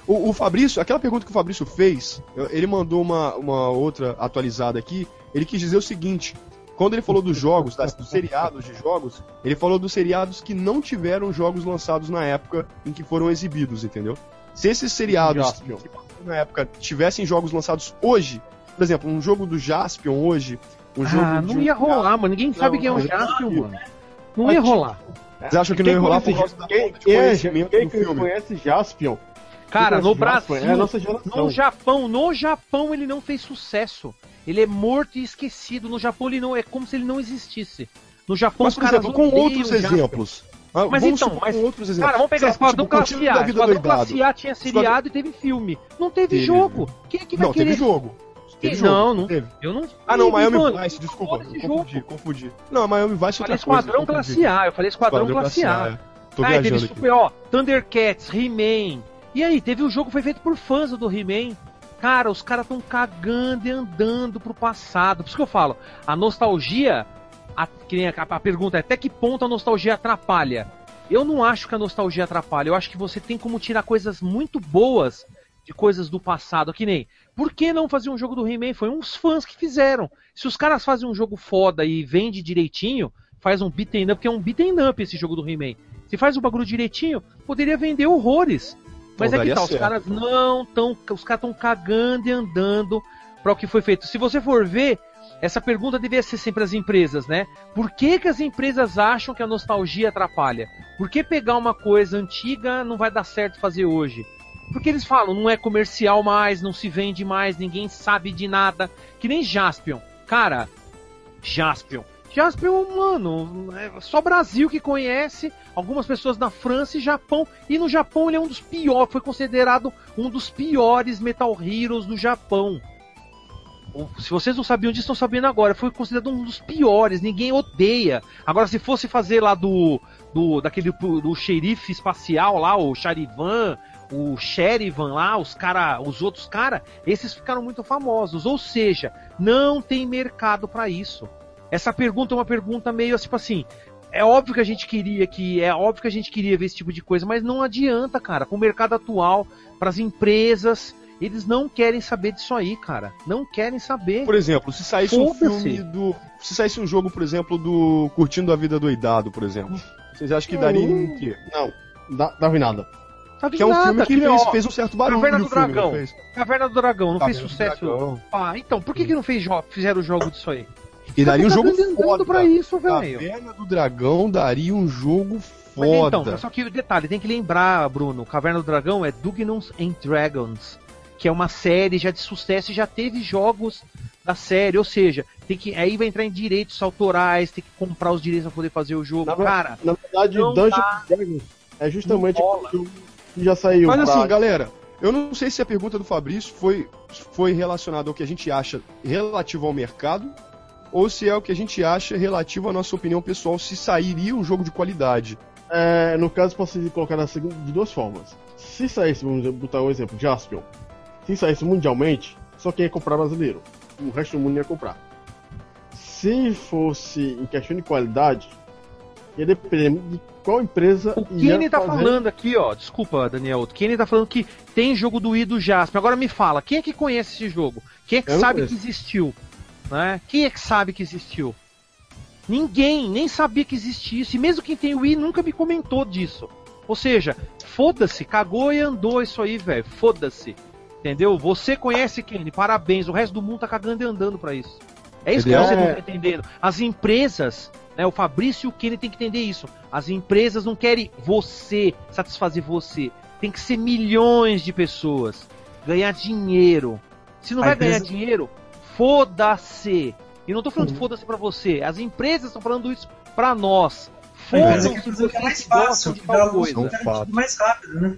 O, o, Fabrício, aquela pergunta que o Fabrício fez, ele mandou uma, uma outra atualizada aqui. Ele quis dizer o seguinte: quando ele falou dos jogos, das, dos seriados de jogos, ele falou dos seriados que não tiveram jogos lançados na época em que foram exibidos, entendeu? Se esses seriados que, na época tivessem jogos lançados hoje, por exemplo, um jogo do Jaspion hoje, um jogo
ah, não ia rolar, mano. Ninguém sabe não, quem é o Jaspion, mano. Não ia rolar.
Vocês acham que não ia rolar por causa da quem, quem, é, quem
conhece Jaspion?
Cara, no Brasil, é no Japão, no Japão ele não fez sucesso. Ele é morto e esquecido. No Japão ele não é como se ele não existisse. No Japão
mas,
os caras
exemplo, com outros exemplos.
Ah, mas então, mas, outros exemplos. Cara, vamos pegar Esquadrão tipo, Classe A. Esquadrão Classe A tinha seriado e teve filme. Não teve, teve. jogo. Quem é que vai
não,
querer?
Teve jogo.
Teve jogo. Não, não teve.
Eu não. Ah, não, Miami mano, Vice, desculpa. Confundi, jogo. confundi. Não, Miami Vice
eu falei Esquadrão coisa, Classe A. Eu falei Esquadrão, Esquadrão Classe A. A. É. Tô ah, teve super, ó, Thundercats, He-Man. E aí, teve um jogo que foi feito por fãs do He-Man. Cara, os caras estão cagando e andando pro passado. Por isso que eu falo, a nostalgia, a, a, a pergunta é até que ponto a nostalgia atrapalha? Eu não acho que a nostalgia atrapalha. Eu acho que você tem como tirar coisas muito boas de coisas do passado. Que nem, por que não fazer um jogo do He-Man? Foi uns fãs que fizeram. Se os caras fazem um jogo foda e vende direitinho, faz um beat'em up, porque é um beat'em up esse jogo do He-Man. Se faz o bagulho direitinho, poderia vender horrores. Mas é que tá, os caras não tão. Os caras estão cagando e andando para o que foi feito. Se você for ver, essa pergunta deveria ser sempre as empresas, né? Por que, que as empresas acham que a nostalgia atrapalha? Por que pegar uma coisa antiga não vai dar certo fazer hoje? Porque eles falam, não é comercial mais, não se vende mais, ninguém sabe de nada. Que nem Jaspion. Cara, Jaspion Jaspion, mano, é só Brasil que conhece, algumas pessoas na França e Japão. E no Japão ele é um dos piores, foi considerado um dos piores Metal Heroes do Japão. Se vocês não sabiam disso, estão sabendo agora. Foi considerado um dos piores, ninguém odeia. Agora, se fosse fazer lá do. do daquele do xerife espacial lá, o Charivan, o Sherivan lá, os cara, os outros caras, esses ficaram muito famosos. Ou seja, não tem mercado para isso. Essa pergunta é uma pergunta meio tipo assim. É óbvio que a gente queria que. É óbvio que a gente queria ver esse tipo de coisa, mas não adianta, cara. Com o mercado atual, para as empresas, eles não querem saber disso aí, cara. Não querem saber.
Por exemplo, se saísse um filme do. Se saísse um jogo, por exemplo, do Curtindo a Vida Doidado, por exemplo. Vocês acham que daria em quê?
Não, dá, dava em nada.
que é um filme que fez, fez, um certo barulho.
Caverna do Dragão. Caverna do Dragão, não Caverna fez sucesso. Ah, então, por que, que não fez fizeram o jogo disso aí?
E daria um jogo foda.
Pra isso, velho.
Caverna do Dragão daria um jogo foda. Mas então,
só que detalhe, tem que lembrar, Bruno, Caverna do Dragão é Dungeons and Dragons, que é uma série já de sucesso e já teve jogos da série, ou seja, tem que aí vai entrar em direitos autorais, tem que comprar os direitos para poder fazer o jogo,
na,
cara.
Na verdade, Dungeons and Dragons é justamente o que já saiu.
Mas pra... assim, galera, eu não sei se a pergunta do Fabrício foi, foi relacionada ao que a gente acha relativo ao mercado ou se é o que a gente acha relativo à nossa opinião pessoal, se sairia um jogo de qualidade.
É, no caso, posso colocar de duas formas. Se saísse, vamos botar um exemplo, Jaspion. Se saísse mundialmente, só quem ia comprar brasileiro. O resto do mundo ia comprar. Se fosse em questão de qualidade, ia depender de qual empresa.
O Kenny tá fazer... falando aqui, ó. Desculpa, Daniel. O Kenny tá falando que tem jogo do I do Jaspion. Agora me fala, quem é que conhece esse jogo? Quem é que Eu sabe que existiu? Né? Quem é que sabe que existiu? Ninguém, nem sabia que existia isso. E mesmo quem tem o Wii nunca me comentou disso. Ou seja, foda-se, cagou e andou isso aí, velho. Foda-se. Entendeu? Você conhece Kenny, parabéns. O resto do mundo tá cagando e andando para isso. É isso Entendeu? que você não tá entendendo. As empresas, né, o Fabrício e o Kenny tem que entender isso. As empresas não querem você, satisfazer você. Tem que ser milhões de pessoas. Ganhar dinheiro. Se não A vai empresa... ganhar dinheiro, Foda-se! E não tô falando uhum. foda-se pra você. As empresas estão falando isso pra nós.
Foda-se que você é mais fácil de tal coisa.
mais rápido, né?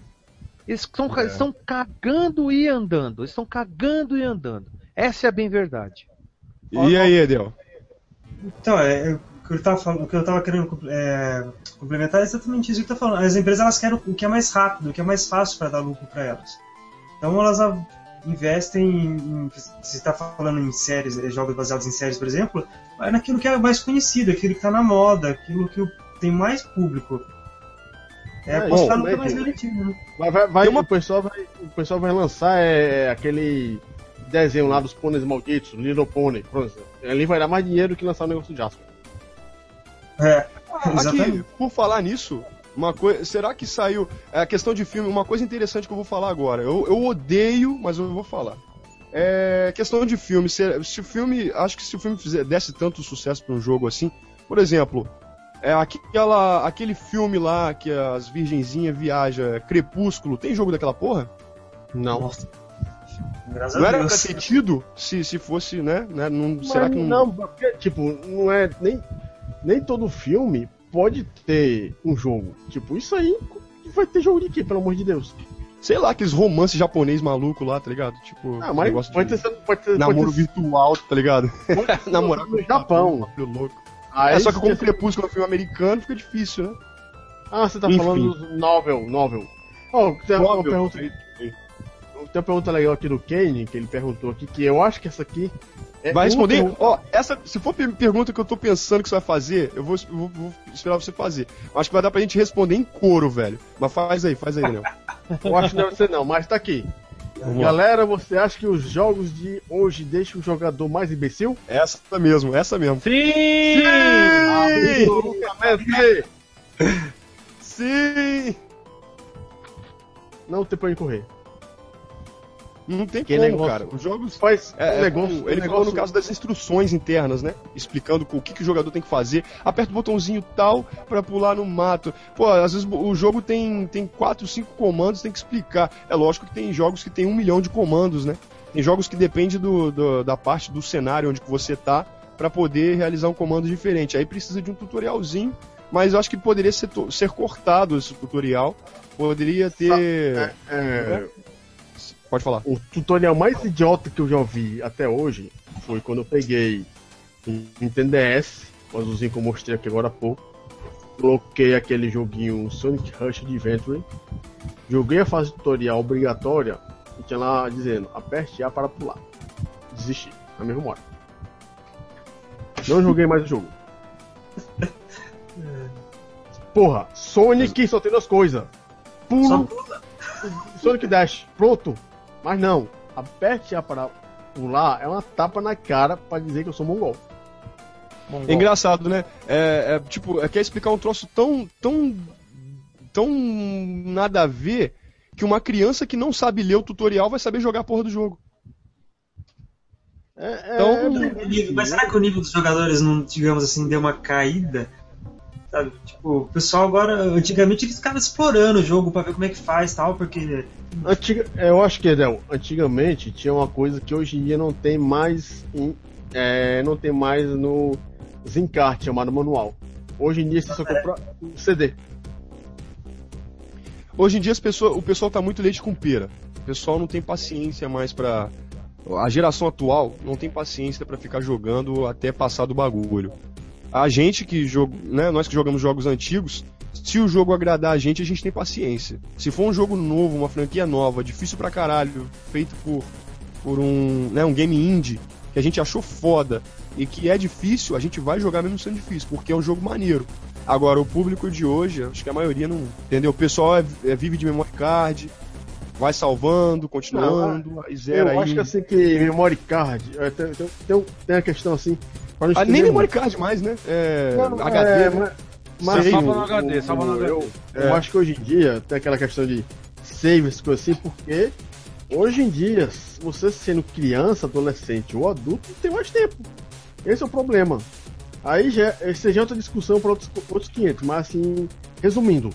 Eles estão é. estão cagando e andando. Eles estão cagando e andando. Essa é a bem verdade.
E aí, Edel?
Então, é, que eu tava, o que eu tava querendo é, complementar é exatamente isso que tá falando. As empresas elas querem o que é mais rápido, o que é mais fácil para dar lucro para elas. Então elas investem em, se está falando em séries, eh, jogos baseados em séries, por exemplo, vai naquilo que é mais conhecido, aquilo que está na moda, aquilo que tem mais público.
É, é bom, no mais garantido, né? Vai, vai, vai uma... o, pessoal vai, o pessoal vai lançar é, aquele desenho lá dos pôneis malditos, Little Pony, pronto. Ali vai dar mais dinheiro que lançar o negócio de Jasper.
É, Aqui, por falar nisso, uma coisa, será que saiu é a questão de filme? Uma coisa interessante que eu vou falar agora. Eu, eu odeio, mas eu vou falar. É questão de filme. Se, se o filme, acho que se o filme fizer, desse tanto sucesso para um jogo assim, por exemplo, é aquela, aquele filme lá que as virgenzinhas viajam, Crepúsculo, tem jogo daquela porra?
Não. Nossa.
Graças não era pra ter tido se, se fosse, né? né não, será que
não. Não, porque, tipo, não é nem, nem todo filme pode ter um jogo. Tipo, isso aí vai ter jogo de quê, pelo amor de Deus?
Sei lá, aqueles romances japonês maluco lá, tá ligado? Tipo,
ah, mas negócio pode,
de...
ter, pode ter.
Namoro pode ter... virtual, tá ligado?
Namorar no Japão.
louco. Ah, é só que como Crepúsculo é um filme americano, fica difícil, né?
Ah, você tá Enfim. falando do novel, novel. Oh, tem novel. uma pergunta. Tem uma pergunta legal aqui do Kane, que ele perguntou aqui, que eu acho que essa aqui
é, vai responder? Ó, oh, essa, se for pergunta que eu tô pensando que você vai fazer, eu vou, vou, vou, esperar você fazer. Acho que vai dar pra gente responder em coro, velho. Mas faz aí, faz aí, Daniel.
eu acho que não deve ser não, mas tá aqui. Vamos Galera, lá. você acha que os jogos de hoje deixam o jogador mais imbecil?
Essa mesmo, essa mesmo.
Sim! Sim!
Sim!
Não tem pra correr.
Não tem que como, negócio, cara. Os jogos faz é, é negócio, ele negócio... falou no caso das instruções internas, né? Explicando o que, que o jogador tem que fazer. Aperta o botãozinho tal para pular no mato. Pô, às vezes o jogo tem tem quatro, cinco comandos, tem que explicar. É lógico que tem jogos que tem um milhão de comandos, né? Tem jogos que depende do, do da parte do cenário onde você tá para poder realizar um comando diferente. Aí precisa de um tutorialzinho, mas eu acho que poderia ser, ser cortado esse tutorial. Poderia ter. É, é, Pode falar.
O tutorial mais idiota que eu já vi até hoje foi quando eu peguei um Nintendo DS, o azulzinho que eu mostrei aqui agora há pouco. Coloquei aquele joguinho Sonic Rush Adventure. Joguei a fase tutorial obrigatória e tinha lá dizendo aperte A para pular. Desisti, na mesma hora. Não joguei mais o jogo. Porra, Sonic só tem duas coisas. Pulo. Sonic Dash, pronto. Mas não, aperte A para pular é uma tapa na cara para dizer que eu sou mongol.
mongol. É engraçado, né? É, é, tipo, é, quer explicar um troço tão, tão, tão nada a ver que uma criança que não sabe ler o tutorial vai saber jogar a porra do jogo.
É, é então, é, mas será que o nível dos jogadores não, digamos assim, deu uma caída? Sabe? Tipo, o pessoal agora, antigamente eles ficavam explorando o jogo para ver como é que faz tal, porque.
Antiga, eu acho que, Edel, antigamente tinha uma coisa que hoje em dia não tem mais. Em, é, não tem mais no Zincart, chamado manual. Hoje em dia você só compra um CD.
Hoje em dia as pessoas, o pessoal tá muito leite com pera. O pessoal não tem paciência mais para a geração atual não tem paciência para ficar jogando até passar do bagulho a gente que joga, né, nós que jogamos jogos antigos, se o jogo agradar a gente, a gente tem paciência. Se for um jogo novo, uma franquia nova, difícil pra caralho, feito por, por um, né, um game indie, que a gente achou foda e que é difícil, a gente vai jogar mesmo sendo difícil, porque é um jogo maneiro. Agora, o público de hoje, acho que a maioria não. Entendeu? O pessoal é, é vive de memory card, vai salvando, continuando, não,
zera eu aí. acho que assim que memory card, é, tem, tem, tem a questão assim,
ah, nem memory card mais, né? É, não, HD. É, né?
mas, salva no HD, salva no HD. Eu, é. eu acho que hoje em dia tem aquela questão de saves, coisa assim, porque hoje em dia, você sendo criança, adolescente ou adulto, tem mais tempo. Esse é o problema. Aí já, essa já é outra discussão para outros, outros 500, mas assim, resumindo,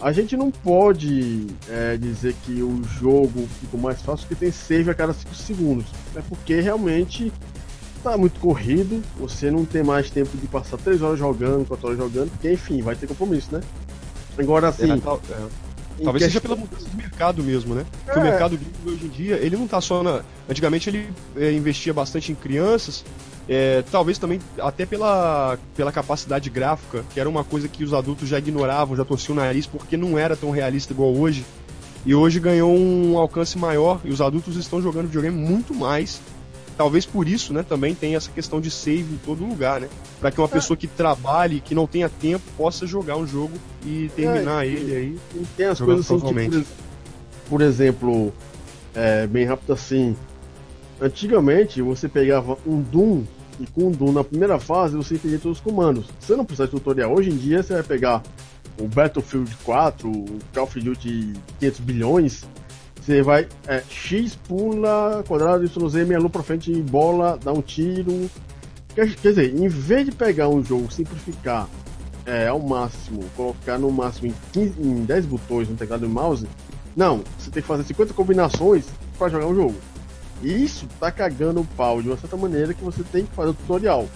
a gente não pode é, dizer que o jogo ficou mais fácil porque tem save a cada 5 segundos. É porque realmente tá muito corrido, você não tem mais tempo de passar 3 horas jogando, 4 horas jogando, porque enfim, vai ter compromisso, né? Agora assim. É, tal,
é. Talvez seja pela mudança do mercado mesmo, né? Porque o é. mercado hoje em dia, ele não tá só na. Antigamente ele é, investia bastante em crianças, É, talvez também até pela, pela capacidade gráfica, que era uma coisa que os adultos já ignoravam, já torciam o nariz, porque não era tão realista igual hoje. E hoje ganhou um alcance maior e os adultos estão jogando videogame muito mais. Talvez por isso, né, também tem essa questão de save em todo lugar, né? Para que uma é. pessoa que trabalhe, que não tenha tempo, possa jogar um jogo e terminar é, ele aí.
Tem as coisas assim, que, por, exemplo, é, bem rápido assim, antigamente você pegava um Doom e com o Doom na primeira fase você entendia todos os comandos. Você não precisa de tutorial. Hoje em dia você vai pegar o Battlefield 4, o Call of Duty 500 bilhões, você vai é, X pula, quadrado, Y, Z, meia lua pra frente, bola, dá um tiro. Quer, quer dizer, em vez de pegar um jogo, simplificar é, ao máximo, colocar no máximo em, 15, em 10 botões no teclado e mouse, não, você tem que fazer 50 combinações para jogar um jogo. E isso tá cagando o pau de uma certa maneira que você tem que fazer o tutorial.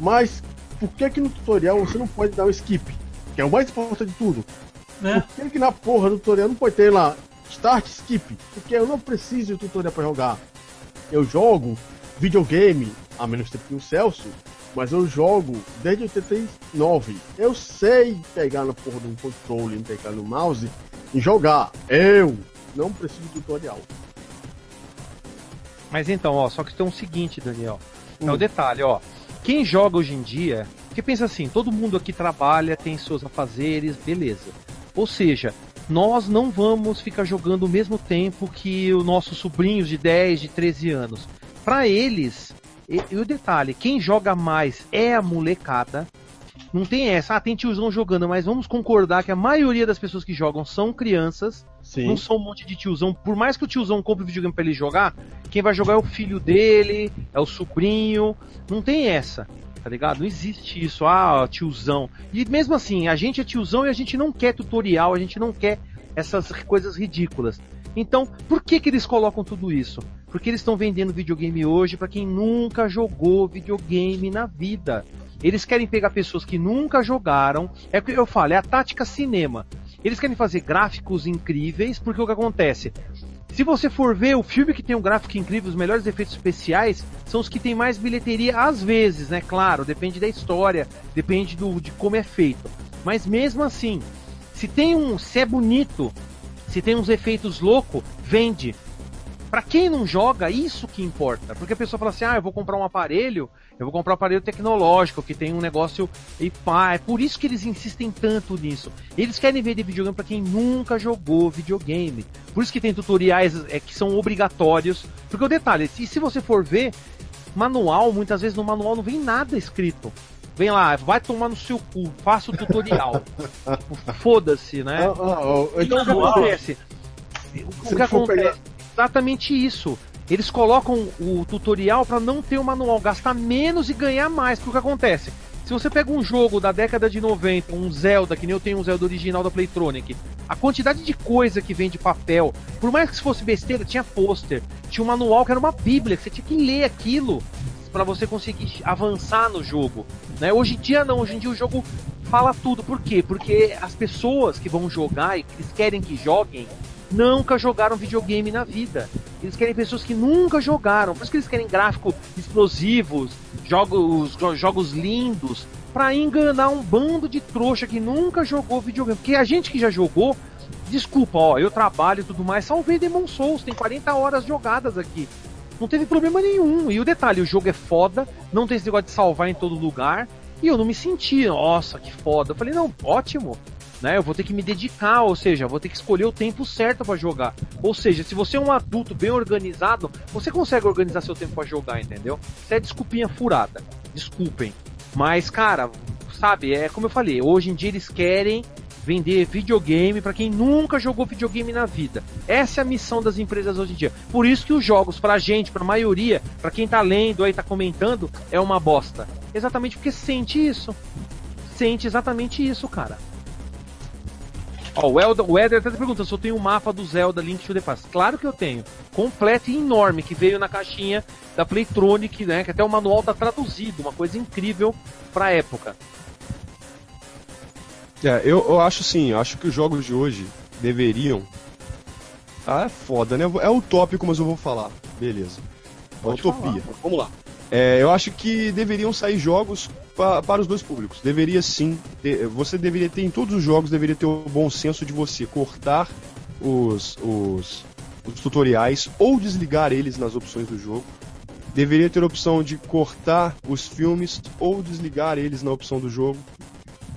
Mas por que que no tutorial você não pode dar o skip? Que é o mais importante de tudo. É. Por que, que na porra do tutorial não pode ter lá start skip? Porque eu não preciso de tutorial para jogar. Eu jogo videogame, a menos tempo que o Celso, mas eu jogo desde 89. Eu sei pegar na porra de um controle, pegar no mouse e jogar. Eu não preciso de tutorial.
Mas então, ó, só que tem um seguinte, Daniel. Hum. É o detalhe, ó. Quem joga hoje em dia, que pensa assim, todo mundo aqui trabalha, tem seus afazeres, beleza. Ou seja, nós não vamos ficar jogando o mesmo tempo que os nossos sobrinhos de 10, de 13 anos. Para eles, e, e, o detalhe, quem joga mais é a molecada. Não tem essa, ah, tem tiozão jogando, mas vamos concordar que a maioria das pessoas que jogam são crianças. Sim. Não são um monte de tiozão. Por mais que o tiozão compre o videogame pra ele jogar, quem vai jogar é o filho dele, é o sobrinho. Não tem essa, tá ligado? Não existe isso, ah, tiozão. E mesmo assim, a gente é tiozão e a gente não quer tutorial, a gente não quer essas coisas ridículas. Então, por que que eles colocam tudo isso? Porque eles estão vendendo videogame hoje para quem nunca jogou videogame na vida. Eles querem pegar pessoas que nunca jogaram. É o que eu falo, é a tática cinema. Eles querem fazer gráficos incríveis, porque o que acontece? Se você for ver o filme que tem um gráfico incrível, os melhores efeitos especiais são os que tem mais bilheteria às vezes, né? Claro, depende da história, depende do, de como é feito. Mas mesmo assim, se tem um, se é bonito, se tem uns efeitos loucos, vende. Para quem não joga, isso que importa. Porque a pessoa fala assim: "Ah, eu vou comprar um aparelho, eu vou comprar um aparelho tecnológico que tem um negócio e pá". É por isso que eles insistem tanto nisso. Eles querem vender videogame para quem nunca jogou videogame. Por isso que tem tutoriais é, que são obrigatórios. Porque o detalhe, se, se você for ver, manual, muitas vezes no manual não vem nada escrito. Vem lá, vai tomar no seu cu, faça o tutorial. Foda-se, né? Ah, ah, ah, então o que acontece? O que acontece? Exatamente isso. Eles colocam o tutorial para não ter o manual, gastar menos e ganhar mais. Porque o que acontece? Se você pega um jogo da década de 90, um Zelda, que nem eu tenho um Zelda original da Playtronic, a quantidade de coisa que vem de papel, por mais que fosse besteira, tinha pôster, tinha um manual que era uma bíblia, que você tinha que ler aquilo para você conseguir avançar no jogo. Né? Hoje em dia não, hoje em dia o jogo fala tudo. Por quê? Porque as pessoas que vão jogar e que eles querem que joguem nunca jogaram videogame na vida. Eles querem pessoas que nunca jogaram. Por isso que eles querem gráficos explosivos, jogos, jogos lindos, para enganar um bando de trouxa que nunca jogou videogame. Porque a gente que já jogou, desculpa, ó, eu trabalho e tudo mais, salvei Demon Souls, tem 40 horas jogadas aqui. Não teve problema nenhum. E o detalhe, o jogo é foda, não tem esse negócio de salvar em todo lugar. E eu não me senti, nossa, que foda. Eu falei, não, ótimo né? Eu vou ter que me dedicar, ou seja, vou ter que escolher o tempo certo para jogar. Ou seja, se você é um adulto bem organizado, você consegue organizar seu tempo para jogar, entendeu? Isso é desculpinha furada. Desculpem. Mas, cara, sabe, é como eu falei, hoje em dia eles querem vender videogame para quem nunca jogou videogame na vida. Essa é a missão das empresas hoje em dia. Por isso que os jogos pra gente, pra maioria, pra quem tá lendo aí, tá comentando, é uma bosta. Exatamente porque sente isso. Sente exatamente isso, cara. Ó, o, Elda, o Eder até pergunta se eu tenho um mapa do Zelda Link to the Past. Claro que eu tenho. Completo e enorme, que veio na caixinha da Playtronic, né? Que até o manual tá traduzido, uma coisa incrível pra época.
É, eu, eu acho sim, eu acho que os jogos de hoje deveriam. Ah, é foda, né? É utópico, mas eu vou falar. Beleza. É utopia. Falar. Vamos lá. É, eu acho que deveriam sair jogos pa, para os dois públicos. Deveria sim. Ter, você deveria ter em todos os jogos, deveria ter o bom senso de você cortar os, os, os tutoriais ou desligar eles nas opções do jogo. Deveria ter a opção de cortar os filmes ou desligar eles na opção do jogo.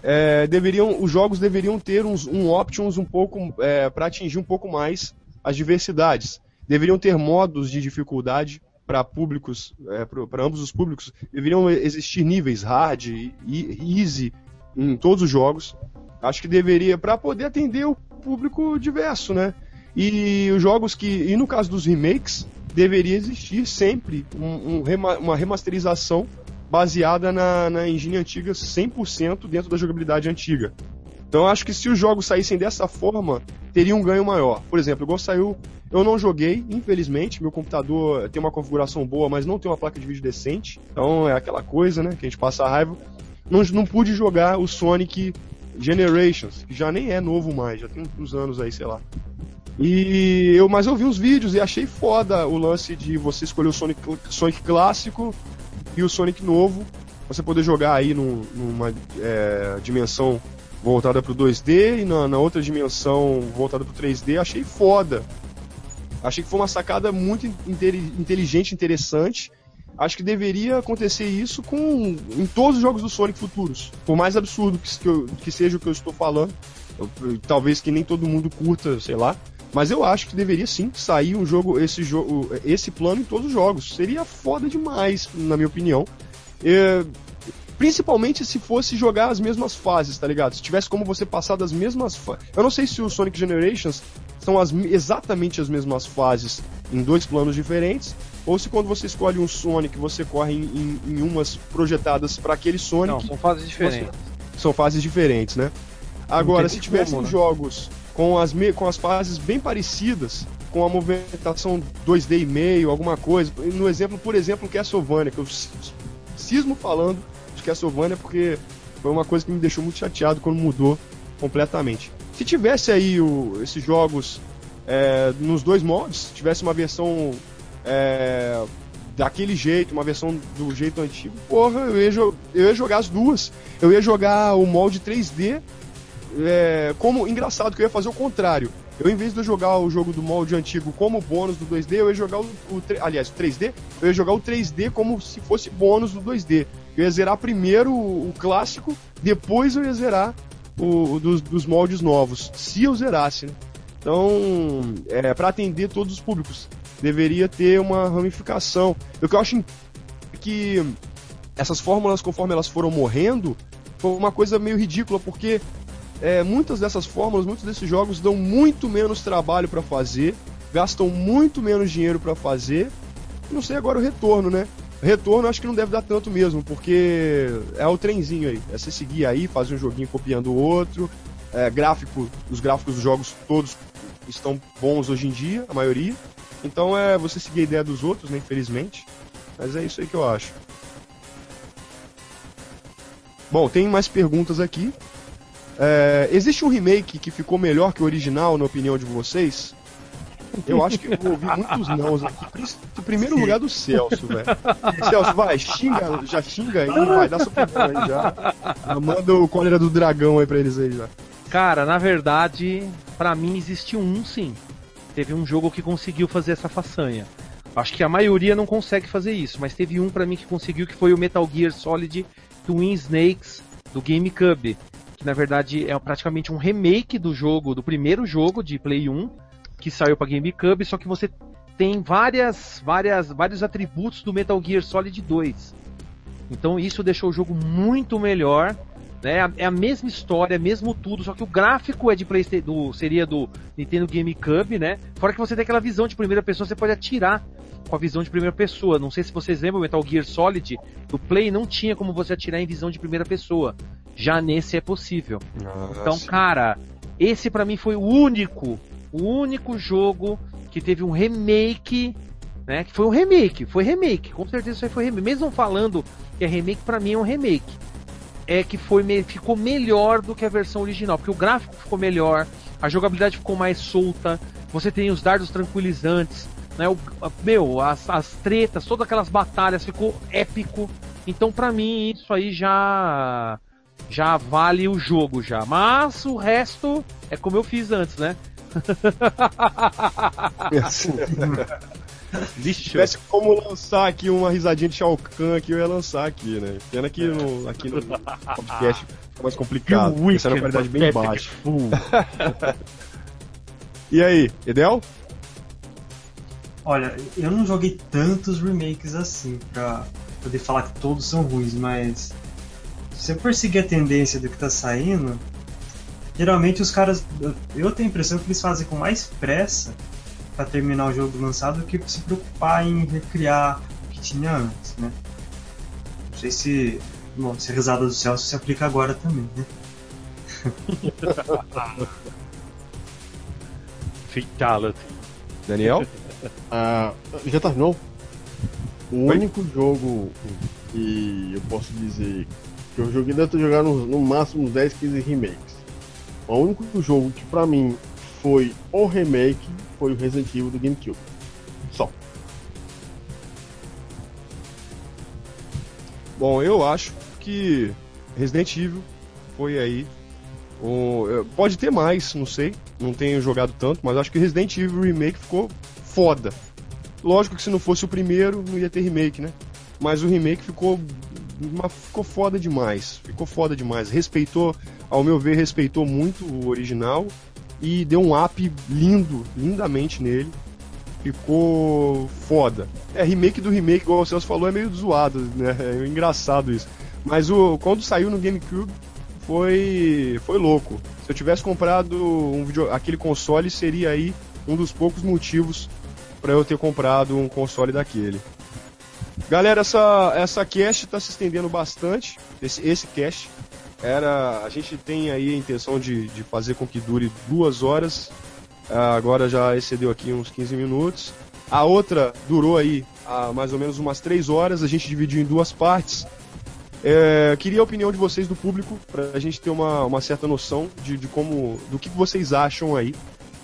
É, deveriam, os jogos deveriam ter uns, um options um pouco é, para atingir um pouco mais as diversidades. Deveriam ter modos de dificuldade para públicos, é, para ambos os públicos, deveriam existir níveis hard e easy em todos os jogos. Acho que deveria para poder atender o público diverso, né? E os jogos que, e no caso dos remakes, deveria existir sempre um, um, uma remasterização baseada na, na engine antiga 100% dentro da jogabilidade antiga. Então acho que se os jogos saíssem dessa forma, teria um ganho maior. Por exemplo, igual saiu eu não joguei, infelizmente. Meu computador tem uma configuração boa, mas não tem uma placa de vídeo decente. Então é aquela coisa, né? Que a gente passa a raiva. Não, não pude jogar o Sonic Generations, que já nem é novo mais, já tem uns anos aí, sei lá. E eu, mas eu vi uns vídeos e achei foda o lance de você escolher o Sonic, Sonic clássico e o Sonic novo. Você poder jogar aí num, numa é, dimensão voltada pro 2D e na, na outra dimensão voltada pro 3D. Achei foda. Achei que foi uma sacada muito inteligente, interessante. Acho que deveria acontecer isso com em todos os jogos do Sonic futuros. Por mais absurdo que, que, eu, que seja o que eu estou falando, eu, talvez que nem todo mundo curta, sei lá. Mas eu acho que deveria sim sair um jogo, esse esse plano em todos os jogos. Seria foda demais, na minha opinião. É, principalmente se fosse jogar as mesmas fases, tá ligado? Se tivesse como você passar das mesmas fases. Eu não sei se o Sonic Generations são as, exatamente as mesmas fases em dois planos diferentes, ou se quando você escolhe um Sonic você corre em, em, em umas projetadas para aquele Sonic.
Não, são fases diferentes.
Você, são fases diferentes, né? Agora, se tivessem né? jogos com as, com as fases bem parecidas, com a movimentação 2D e meio, alguma coisa, no exemplo, por exemplo, Castlevania, que eu cismo falando Castlevania porque foi uma coisa que me deixou muito chateado quando mudou completamente. Se tivesse aí o, esses jogos é, nos dois modos, tivesse uma versão é, daquele jeito, uma versão do jeito antigo, porra, eu ia, eu ia jogar as duas. Eu ia jogar o molde 3D, é, como engraçado que eu ia fazer o contrário. Eu, em vez de eu jogar o jogo do molde antigo como bônus do 2D, eu ia jogar o, o aliás, o 3D, eu ia jogar o 3D como se fosse bônus do 2D. Eu ia zerar primeiro o, o clássico, depois eu ia zerar o, dos, dos moldes novos, se eu zerasse, né? Então, é, para atender todos os públicos, deveria ter uma ramificação. O que eu acho que essas fórmulas, conforme elas foram morrendo, foi uma coisa meio ridícula, porque é, muitas dessas fórmulas, muitos desses jogos dão muito menos trabalho para fazer, gastam muito menos dinheiro para fazer. Não sei agora o retorno, né? Retorno acho que não deve dar tanto mesmo, porque é o trenzinho aí. É você seguir aí, fazer um joguinho copiando o outro. É, gráfico, os gráficos dos jogos todos estão bons hoje em dia, a maioria. Então é você seguir a ideia dos outros, né, infelizmente. Mas é isso aí que eu acho. Bom, tem mais perguntas aqui. É, existe um remake que ficou melhor que o original, na opinião de vocês? Eu acho que eu ouvi muitos nãos aqui. Em primeiro lugar do Celso, velho. Celso, vai, xinga, já xinga aí, vai, dá sua opinião já. Manda o cólera do dragão aí pra eles aí já.
Cara, na verdade, para mim existe um sim. Teve um jogo que conseguiu fazer essa façanha. Acho que a maioria não consegue fazer isso, mas teve um para mim que conseguiu, que foi o Metal Gear Solid Twin Snakes do GameCube. Que na verdade é praticamente um remake do jogo, do primeiro jogo de Play 1 que saiu para GameCube, só que você tem várias, várias, vários atributos do Metal Gear Solid 2. Então isso deixou o jogo muito melhor. Né? É a mesma história, mesmo tudo, só que o gráfico é de PlayStation, do, seria do Nintendo GameCube, né? Fora que você tem aquela visão de primeira pessoa, você pode atirar com a visão de primeira pessoa. Não sei se vocês lembram, Metal Gear Solid do Play não tinha como você atirar em visão de primeira pessoa. Já nesse é possível. Nossa. Então, cara, esse para mim foi o único o único jogo que teve um remake, né? Que foi um remake, foi remake, com certeza isso aí foi remake. Mesmo falando que é remake, para mim é um remake. É que foi ficou melhor do que a versão original, porque o gráfico ficou melhor, a jogabilidade ficou mais solta, você tem os dardos tranquilizantes, né? O, meu, as, as tretas, todas aquelas batalhas ficou épico. Então, para mim, isso aí já já vale o jogo já. Mas o resto é como eu fiz antes, né?
Se tivesse como lançar aqui uma risadinha de Shao Kahn aqui, eu ia lançar aqui, né? Pena que no, aqui no podcast é mais complicado. Essa é uma qualidade bem baixa. e aí, Edel?
Olha, eu não joguei tantos remakes assim pra poder falar que todos são ruins, mas se eu perseguir a tendência do que tá saindo, geralmente os caras. Eu tenho a impressão que eles fazem com mais pressa para terminar o jogo lançado do que se preocupar em recriar o que tinha antes, né? Não sei se. Bom, se a risada do céu se aplica agora também, né?
Fatality.
Daniel?
Ah, já terminou? O Oi? único jogo que eu posso dizer que eu joguei, deve ter jogado no, no máximo uns 10, 15 remakes. O único jogo que pra mim foi o remake foi o Resident Evil do GameCube. Só.
Bom, eu acho que Resident Evil foi aí. Um, pode ter mais, não sei. Não tenho jogado tanto, mas acho que Resident Evil Remake ficou foda. Lógico que se não fosse o primeiro, não ia ter remake, né? Mas o remake ficou ficou foda demais. Ficou foda demais. Respeitou, ao meu ver, respeitou muito o original e deu um up lindo, lindamente nele. Ficou foda. É, remake do remake, igual o Celso falou, é meio zoado, né? É engraçado isso. Mas o, quando saiu no GameCube, foi, foi louco. Se eu tivesse comprado um video, aquele console, seria aí um dos poucos motivos para eu ter comprado um console daquele. Galera, essa, essa cast está se estendendo bastante. Esse, esse cast era. A gente tem aí a intenção de, de fazer com que dure duas horas. Ah, agora já excedeu aqui uns 15 minutos. A outra durou aí ah, mais ou menos umas três horas. A gente dividiu em duas partes. É, queria a opinião de vocês do público para a gente ter uma, uma certa noção de, de como do que vocês acham aí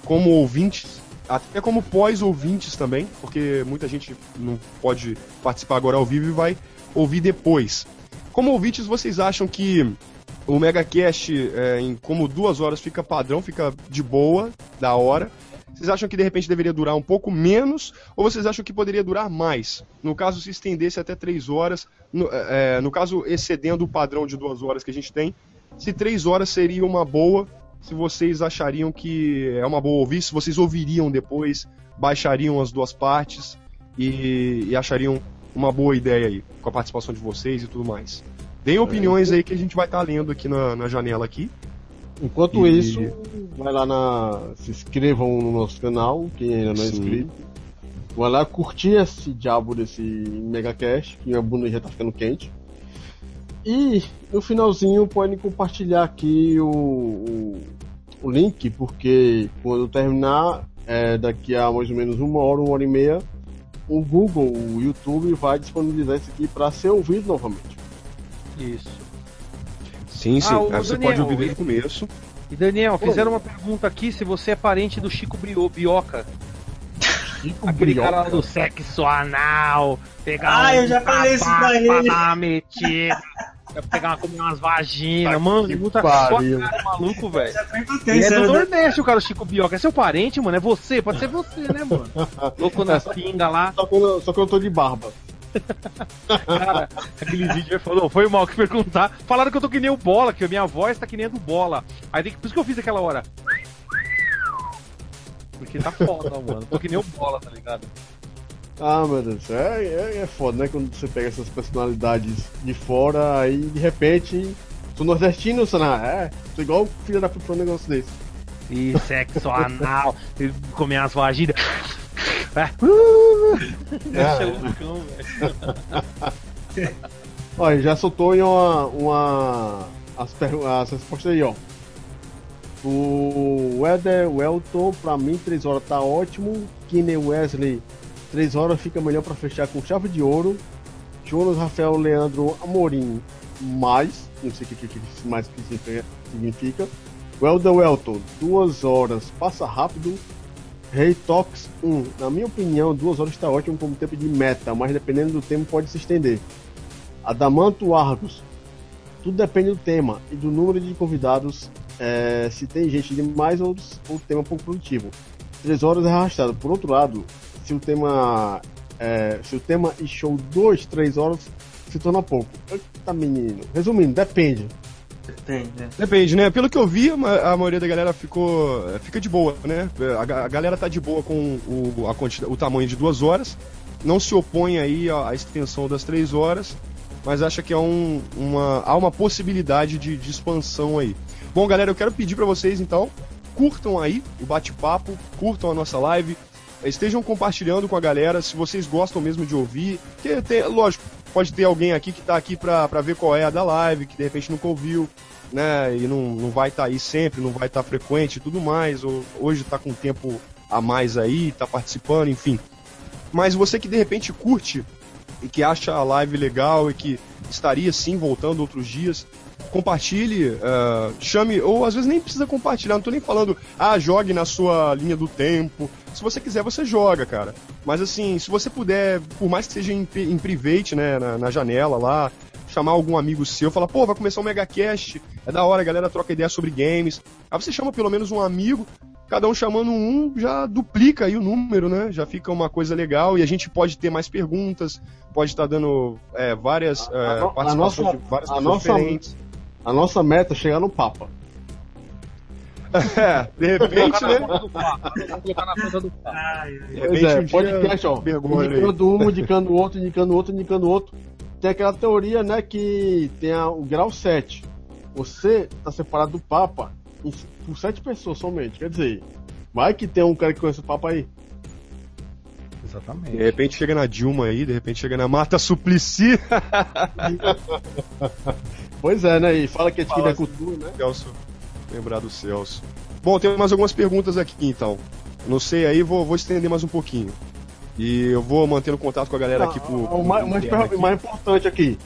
como ouvintes até como pós-ouvintes também, porque muita gente não pode participar agora ao vivo e vai ouvir depois. Como ouvintes, vocês acham que o MegaCast, é, em como duas horas, fica padrão, fica de boa, da hora? Vocês acham que de repente deveria durar um pouco menos ou vocês acham que poderia durar mais? No caso, se estendesse até três horas, no, é, é no caso, excedendo o padrão de duas horas que a gente tem, se três horas seria uma boa se vocês achariam que é uma boa ouvir, se vocês ouviriam depois, baixariam as duas partes e, e achariam uma boa ideia aí, com a participação de vocês e tudo mais. Deem é, opiniões aí que a gente vai estar tá lendo aqui na, na janela aqui.
Enquanto e... isso, vai lá na. Se inscrevam no nosso canal, quem ainda não é Sim. inscrito. Vai lá curtir esse diabo desse Megacast, que minha bunda já tá ficando quente. E no finalzinho podem compartilhar aqui o, o, o link, porque quando terminar, é, daqui a mais ou menos uma hora, uma hora e meia, o Google, o YouTube vai disponibilizar isso aqui para ser ouvido novamente.
Isso.
Sim, sim. Ah, você Daniel, pode ouvir desde o começo.
E Daniel, fizeram uma pergunta aqui se você é parente do Chico Brio, Bioca. Chico Aquele Brioca. cara do sexo anal, pegar
ah, um eu já falei isso pra ele.
metida. Vai pegar comer umas vaginas, tá mano. Que puta pariu. cara maluco, velho. é do Nordeste o cara Chico Bioca. É seu parente, mano? É você? Pode ser você, né, mano? Louco nas pingas lá.
Só que, eu, só que eu tô de barba.
Cara, aquele vídeo falou, foi mal que perguntar. Falaram que eu tô que nem o bola, que a minha voz tá que nem a do bola. Aí tem que, por isso que eu fiz aquela hora. Porque tá foda, mano. Tô que nem o bola, tá ligado?
Ah, meu Deus, é, é, é foda, né? Quando você pega essas personalidades de fora, aí de repente, sou nordestino, não, é, sou igual filho da puta um negócio desse.
E sexo anal, comer as vaginas. É.
é. Olha, já soltou em uma, uma as, as respostas aí, ó. O Weather Welton, pra mim, 3 horas tá ótimo. Kinney Wesley 3 horas fica melhor para fechar com chave de ouro. Jonas Rafael Leandro Amorim, mais, não sei o que, que, que mais que significa. Welda Welton, 2 horas, passa rápido. Rei Tox 1. Na minha opinião, duas horas está ótimo como tempo de meta, mas dependendo do tempo pode se estender. Adamanto Argos. Tudo depende do tema e do número de convidados, é, se tem gente demais ou o tema pouco produtivo. Três horas é arrastado. Por outro lado, se o tema é, se o tema e show dois, três horas, se torna pouco. Tá menino. Resumindo, depende.
Depende, né? Depende, né? Pelo que eu vi, a maioria da galera ficou. fica de boa, né? A, galera tá de boa com o, a o tamanho de duas horas. Não se opõe aí à, extensão das três horas, mas acha que é um, uma, há uma possibilidade de, de expansão aí. Bom, galera, eu quero pedir para vocês então, curtam aí o bate-papo, curtam a nossa live, estejam compartilhando com a galera se vocês gostam mesmo de ouvir. Que tem, lógico, pode ter alguém aqui que tá aqui pra, pra ver qual é a da live, que de repente nunca ouviu, né? E não, não vai estar tá aí sempre, não vai estar tá frequente e tudo mais. Ou, hoje tá com tempo a mais aí, tá participando, enfim. Mas você que de repente curte e que acha a live legal e que estaria sim voltando outros dias, compartilhe, uh, chame, ou às vezes nem precisa compartilhar, não tô nem falando, ah, jogue na sua linha do tempo. Se você quiser, você joga, cara. Mas assim, se você puder, por mais que seja em, em private, né, na, na janela lá, chamar algum amigo seu, falar, pô, vai começar um megacast, é da hora, a galera troca ideia sobre games. Aí você chama pelo menos um amigo, cada um chamando um, já duplica aí o número, né? Já fica uma coisa legal e a gente pode ter mais perguntas, pode estar dando é, várias a, é,
participações nossa, de várias a nossa, diferentes. A nossa meta é chegar no Papa.
É, de repente, né?
Colocar na conta do Papa. Pois é, um podcast, ó. Indicando um, indicando o outro, indicando o outro, indicando o outro. Tem aquela teoria, né, que tem a, o grau 7. Você tá separado do Papa por sete pessoas somente. Quer dizer, vai que tem um cara que conhece o Papa aí.
Exatamente. De repente chega na Dilma aí, de repente chega na Mata Suplicy.
pois é, né? E fala que é de cultura, né?
Celso. Lembrar do Celso. Bom, tem mais algumas perguntas aqui então. Não sei aí, vou, vou estender mais um pouquinho. E eu vou mantendo contato com a galera ah, aqui por.
O mais, mais, aqui. mais importante aqui.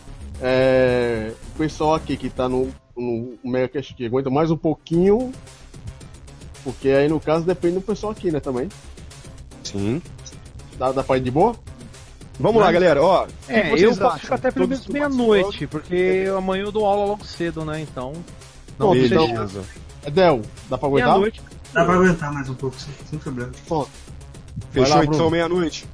É, o pessoal aqui que tá no, no Megacast que aguenta mais um pouquinho. Porque aí no caso depende do pessoal aqui, né, também.
Sim.
Dá, dá pra ir de boa?
Vamos Mas, lá, galera. Ó,
é, eu posso ficar até pelo menos meia-noite, porque amanhã eu dou aula logo cedo, né? Então.
Não, Beleza. Então, Edel, dá pra aguentar? Meia-noite.
Dá pra aguentar mais um pouco, sem, problema. Bom,
Fechou lá, então meia-noite?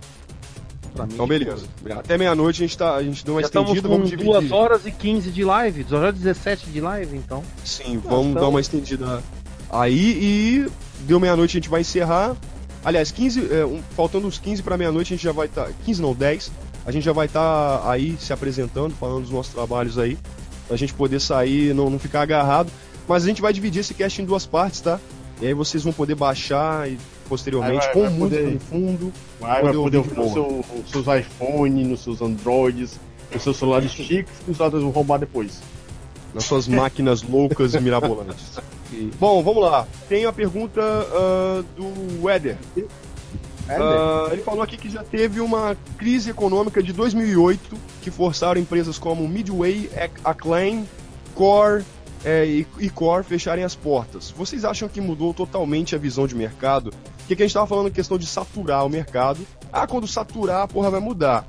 Então beleza. Até meia-noite a gente tá, a gente deu uma Já estendida,
vamos dividir. 2 horas e 15 de live, 2 horas e 17 de live, então.
Sim, vamos então... dar uma estendida aí e deu meia-noite a gente vai encerrar. Aliás, 15, é, um, faltando uns 15 para meia-noite a gente já vai estar, tá, 15 não, 10, a gente já vai estar tá aí se apresentando, falando dos nossos trabalhos aí, pra gente poder sair, não, não ficar agarrado. Mas a gente vai dividir esse cast em duas partes, tá? E aí vocês vão poder baixar e posteriormente vai, com vai música poder, no fundo.
Vai, vai poder ouvir nos seu, seus iPhones, nos seus Androids, nos seus celulares chiques que os outros vão roubar depois.
Nas suas máquinas loucas e mirabolantes. Bom, vamos lá. Tem a pergunta uh, do Eder. Uh, ele falou aqui que já teve uma crise econômica de 2008 que forçaram empresas como Midway, Acclaim, Core é, e, e Core fecharem as portas. Vocês acham que mudou totalmente a visão de mercado? Porque que a gente estava falando questão de saturar o mercado. Ah, quando saturar, a porra vai mudar.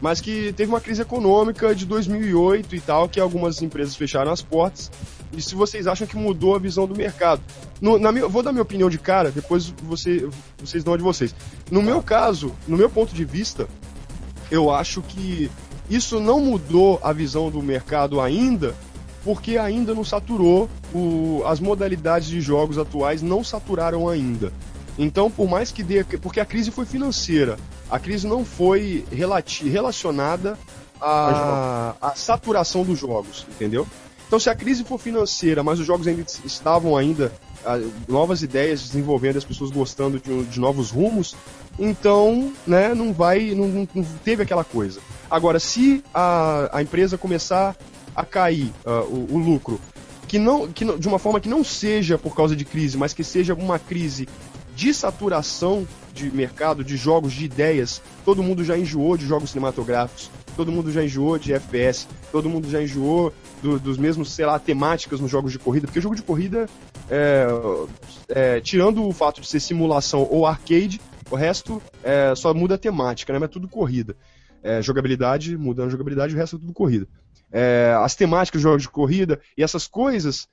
Mas que teve uma crise econômica de 2008 e tal, que algumas empresas fecharam as portas. E se vocês acham que mudou a visão do mercado. No, na minha, vou dar minha opinião de cara, depois você, vocês dão a de vocês. No meu caso, no meu ponto de vista, eu acho que isso não mudou a visão do mercado ainda, porque ainda não saturou, o, as modalidades de jogos atuais não saturaram ainda. Então, por mais que dê. Porque a crise foi financeira, a crise não foi relacionada à, à saturação dos jogos, entendeu? Então, se a crise for financeira, mas os jogos ainda estavam ainda novas ideias desenvolvendo, as pessoas gostando de, de novos rumos, então, né, não vai, não, não, teve aquela coisa. Agora, se a, a empresa começar a cair uh, o, o, lucro, que não, que não, de uma forma que não seja por causa de crise, mas que seja uma crise de saturação de mercado, de jogos, de ideias. Todo mundo já enjoou de jogos cinematográficos, todo mundo já enjoou de FPS, todo mundo já enjoou do, dos mesmos, sei lá, temáticas nos jogos de corrida, porque jogo de corrida é, é, tirando o fato de ser simulação ou arcade, o resto é, só muda a temática, né? Mas é tudo corrida. É, jogabilidade, mudando a jogabilidade, o resto é tudo corrida. É, as temáticas de jogos de corrida e essas coisas,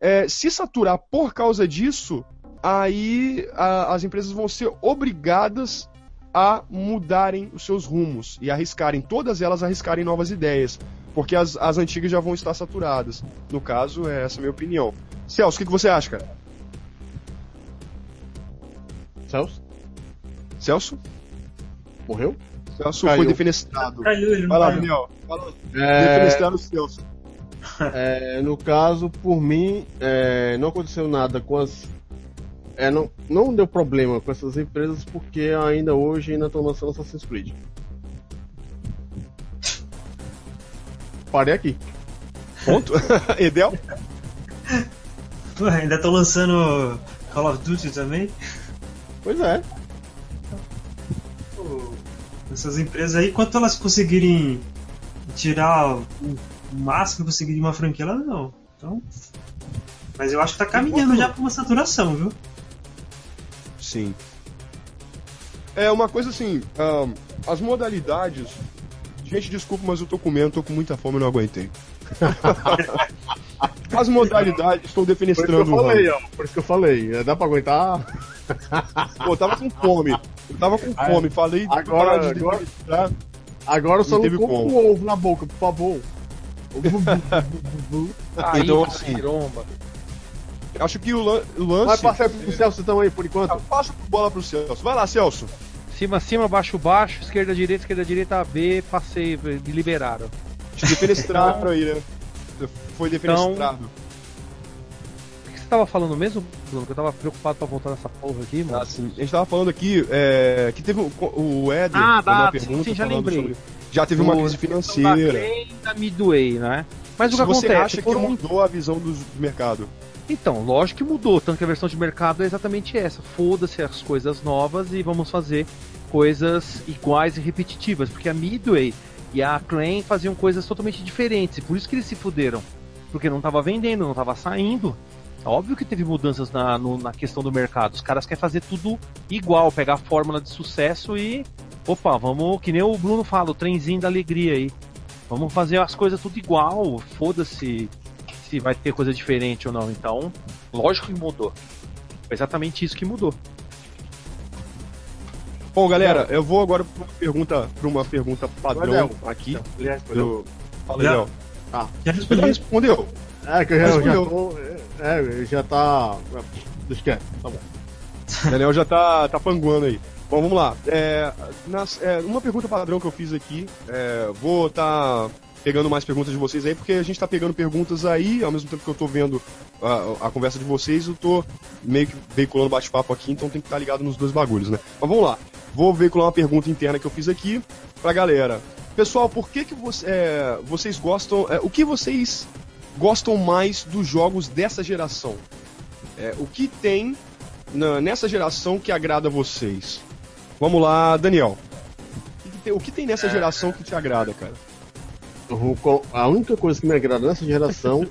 é, se saturar por causa disso, aí a, as empresas vão ser obrigadas a mudarem os seus rumos e arriscarem, todas elas arriscarem novas ideias, porque as, as antigas já vão estar saturadas. No caso, é essa a minha opinião. Celso, o que, que você acha, cara?
Celso?
Celso?
Morreu?
Celso Caiu. foi defenestrado.
Caiu, ele
Vai lá, Daniel. É... Defenestraram o Celso.
É, no caso, por mim, é, não aconteceu nada com as é, não, não deu problema com essas empresas porque ainda hoje ainda estão lançando Assassin's Creed. Parei aqui.
Ponto. Edel?
Pô, ainda estão lançando Call of Duty também?
Pois é.
Pô, essas empresas aí, quanto elas conseguirem tirar o máximo que conseguir de uma franquia, elas não. Então. Mas eu acho que tá caminhando já pra uma saturação, viu?
Sim. É uma coisa assim, um, as modalidades. Gente, desculpa, mas eu tô comendo, tô com muita fome e não aguentei. as modalidades estão defenestrando
por falei, ó, Por isso que eu falei, é, dá pra aguentar?
Pô, eu tava com fome. Eu tava com fome, falei
agora, agora, agora eu só não como como. um ovo na boca, por favor.
Então, assim, Acho que o, lan o lance.
Vai passar pro Celso então aí, por enquanto.
Passa a bola pro Celso. Vai lá, Celso.
Cima, cima, baixo, baixo, esquerda, direita, esquerda, direita, B, passei, me liberaram.
Te defenestraram aí, né? Foi defenestrado. Então,
o que você tava falando mesmo, Bruno? Que eu tava preocupado pra voltar nessa porra aqui, mano. Ah,
sim. A gente tava falando aqui é, que teve o, o Éder.
Ah, dá, pergunta, sim, já lembrei. Sobre,
já teve uma crise financeira.
Da Midway, né? Mas o que
você
acontece?
acha que mudou a visão do mercado?
Então, lógico que mudou, tanto que a versão de mercado é exatamente essa. Foda-se as coisas novas e vamos fazer coisas iguais e repetitivas, porque a Midway e a Acclaim faziam coisas totalmente diferentes, e por isso que eles se fuderam. Porque não estava vendendo, não estava saindo. Óbvio que teve mudanças na, no, na questão do mercado. Os caras querem fazer tudo igual, pegar a fórmula de sucesso e. Opa, vamos. Que nem o Bruno fala, o trenzinho da alegria aí. Vamos fazer as coisas tudo igual. Foda-se se vai ter coisa diferente ou não. Então, lógico que mudou. Foi exatamente isso que mudou.
Bom, galera, eu vou agora para uma pergunta, para uma pergunta padrão aqui. Eu... Fala, Léo.
Ah, já respondeu. respondeu. É, que eu já, já tô, é, já tá. Deixa quieto, tá bom.
Daniel já tá, tá panguando aí. Bom, vamos lá. É, nas, é, uma pergunta padrão que eu fiz aqui, é, vou estar tá pegando mais perguntas de vocês aí, porque a gente tá pegando perguntas aí, ao mesmo tempo que eu tô vendo a, a conversa de vocês, eu tô meio que veiculando bate-papo aqui, então tem que estar tá ligado nos dois bagulhos, né? Mas vamos lá. Vou veicular uma pergunta interna que eu fiz aqui pra galera. Pessoal, por que, que você, é, vocês gostam. É, o que vocês gostam mais dos jogos dessa geração? É, o que tem na, nessa geração que agrada vocês? Vamos lá, Daniel. O que tem nessa geração que te agrada, cara?
A única coisa que me agrada nessa geração,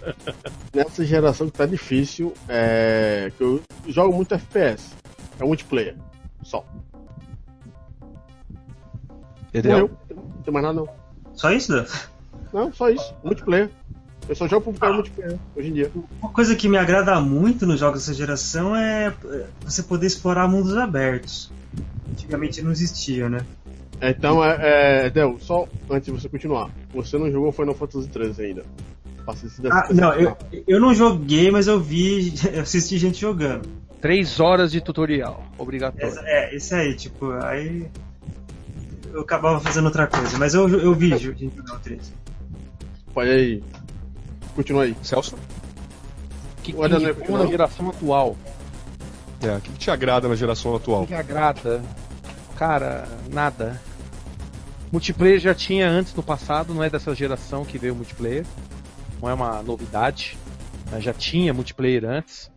nessa geração que tá difícil, é que eu jogo muito FPS. É multiplayer. Só.
Entendeu?
Não tem mais nada não.
Só isso, Dan?
Não, só isso. Multiplayer. Eu só jogo ah. multiplayer hoje em dia.
Uma coisa que me agrada muito nos jogos dessa geração é você poder explorar mundos abertos. Antigamente não existia, né?
Então, é, é, Del, só antes de você continuar, você não jogou Final Fantasy XIII ainda?
Ah, não, eu, eu não joguei, mas eu vi, assisti gente jogando.
Três horas de tutorial, obrigatório.
Essa, é, esse aí, tipo, aí eu acabava fazendo outra coisa, mas eu, eu vi gente jogando o 3.
Pode aí, continua aí.
Celso?
Que, que, que na geração atual?
É, o que, que te agrada na geração atual?
O que, que agrada? Cara, nada. Multiplayer já tinha antes no passado, não é dessa geração que veio o multiplayer. Não é uma novidade. Né? Já tinha multiplayer antes.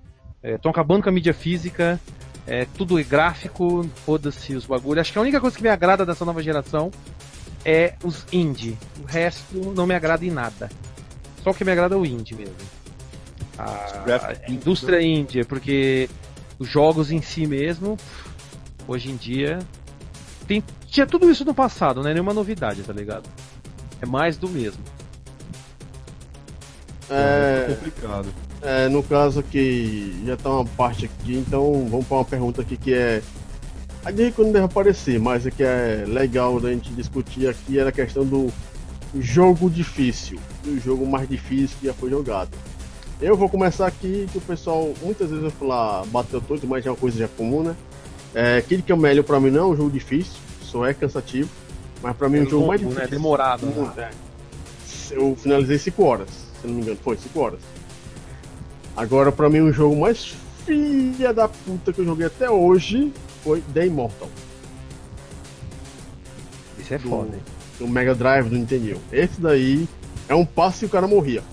Estão é, acabando com a mídia física. É, tudo é gráfico, foda-se os bagulhos. Acho que a única coisa que me agrada dessa nova geração é os indie. O resto não me agrada em nada. Só o que me agrada é o indie mesmo. a, a indústria índia, porque os jogos em si mesmo, hoje em dia, tem, tinha tudo isso no passado, não é nenhuma novidade, tá ligado? É mais do mesmo.
É, é complicado. É, no caso aqui, já tá uma parte aqui, então vamos para uma pergunta aqui que é. A gente não deve aparecer, mas é que é legal da gente discutir aqui era a questão do jogo difícil, o jogo mais difícil que já foi jogado. Eu vou começar aqui, que o pessoal muitas vezes vai falar bateu todo, mas é uma coisa já comum, né? É, Kid Camellia pra mim não é um jogo difícil, é cansativo, mas pra mim é um jogo mais
né?
difícil.
Né? Demorado.
Né? É. Eu finalizei 5 horas, se não me engano, foi 5 horas. Agora pra mim o jogo mais filha da puta que eu joguei até hoje foi The Immortal.
Isso é foda, hein?
do Mega Drive do Nintendo. Esse daí é um passe e o cara morria.